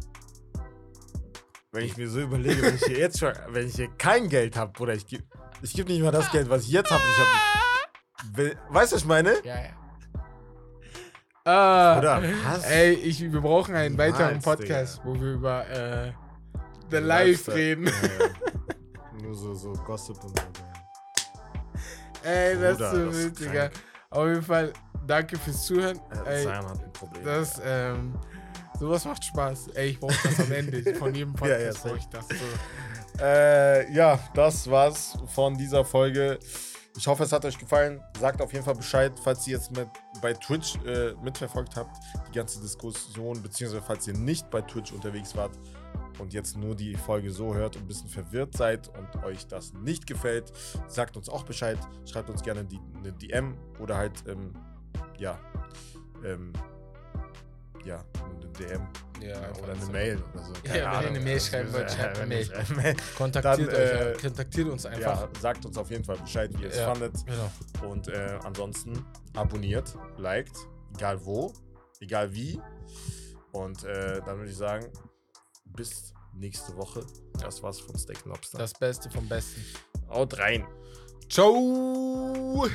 Wenn ich mir so überlege, wenn ich hier jetzt schon, wenn ich hier kein Geld habe, Bruder, ich gebe ich geb nicht mal das Geld, was ich jetzt habe. Ich hab, We- weißt du, was ich meine? Ja, ja. Ah, Oder was? Ey, ich, wir brauchen einen weiteren Niemals, Podcast, wo wir über äh, The Life reden. Ja, ja. [laughs] Nur so, so Gossip und so. Ey, das Bruder, ist so das ist wild, Digga. Auf jeden Fall, danke fürs Zuhören. Äh, Ey, Zion hat ein Problem. das, ja. ähm, sowas macht Spaß. Ey, ich brauche das am Ende. [laughs] Von jedem Ja, ja, Podcast brauche ich das so. Äh, ja, das war's von dieser Folge. Ich hoffe, es hat euch gefallen. Sagt auf jeden Fall Bescheid, falls ihr jetzt mit, bei Twitch äh, mitverfolgt habt, die ganze Diskussion, beziehungsweise falls ihr nicht bei Twitch unterwegs wart und jetzt nur die Folge so hört und ein bisschen verwirrt seid und euch das nicht gefällt, sagt uns auch Bescheid. Schreibt uns gerne die, eine DM oder halt, ähm, ja, ähm, ja, eine DM Ja, oder eine Mail oder so. Ja, wenn ihr eine Mail Also, schreiben wollt, äh, schreibt eine Mail. Kontaktiert, Dann, euch, äh, kontaktiert uns einfach. Ja, sagt uns auf jeden Fall Bescheid, wie ihr es Ja. fandet. Genau. Und äh, ansonsten abonniert, liked, egal wo, egal wie. Und äh, dann würde ich sagen, bis nächste Woche. Das war's von Steak Lobster. Das Beste vom Besten. Haut rein. Ciao!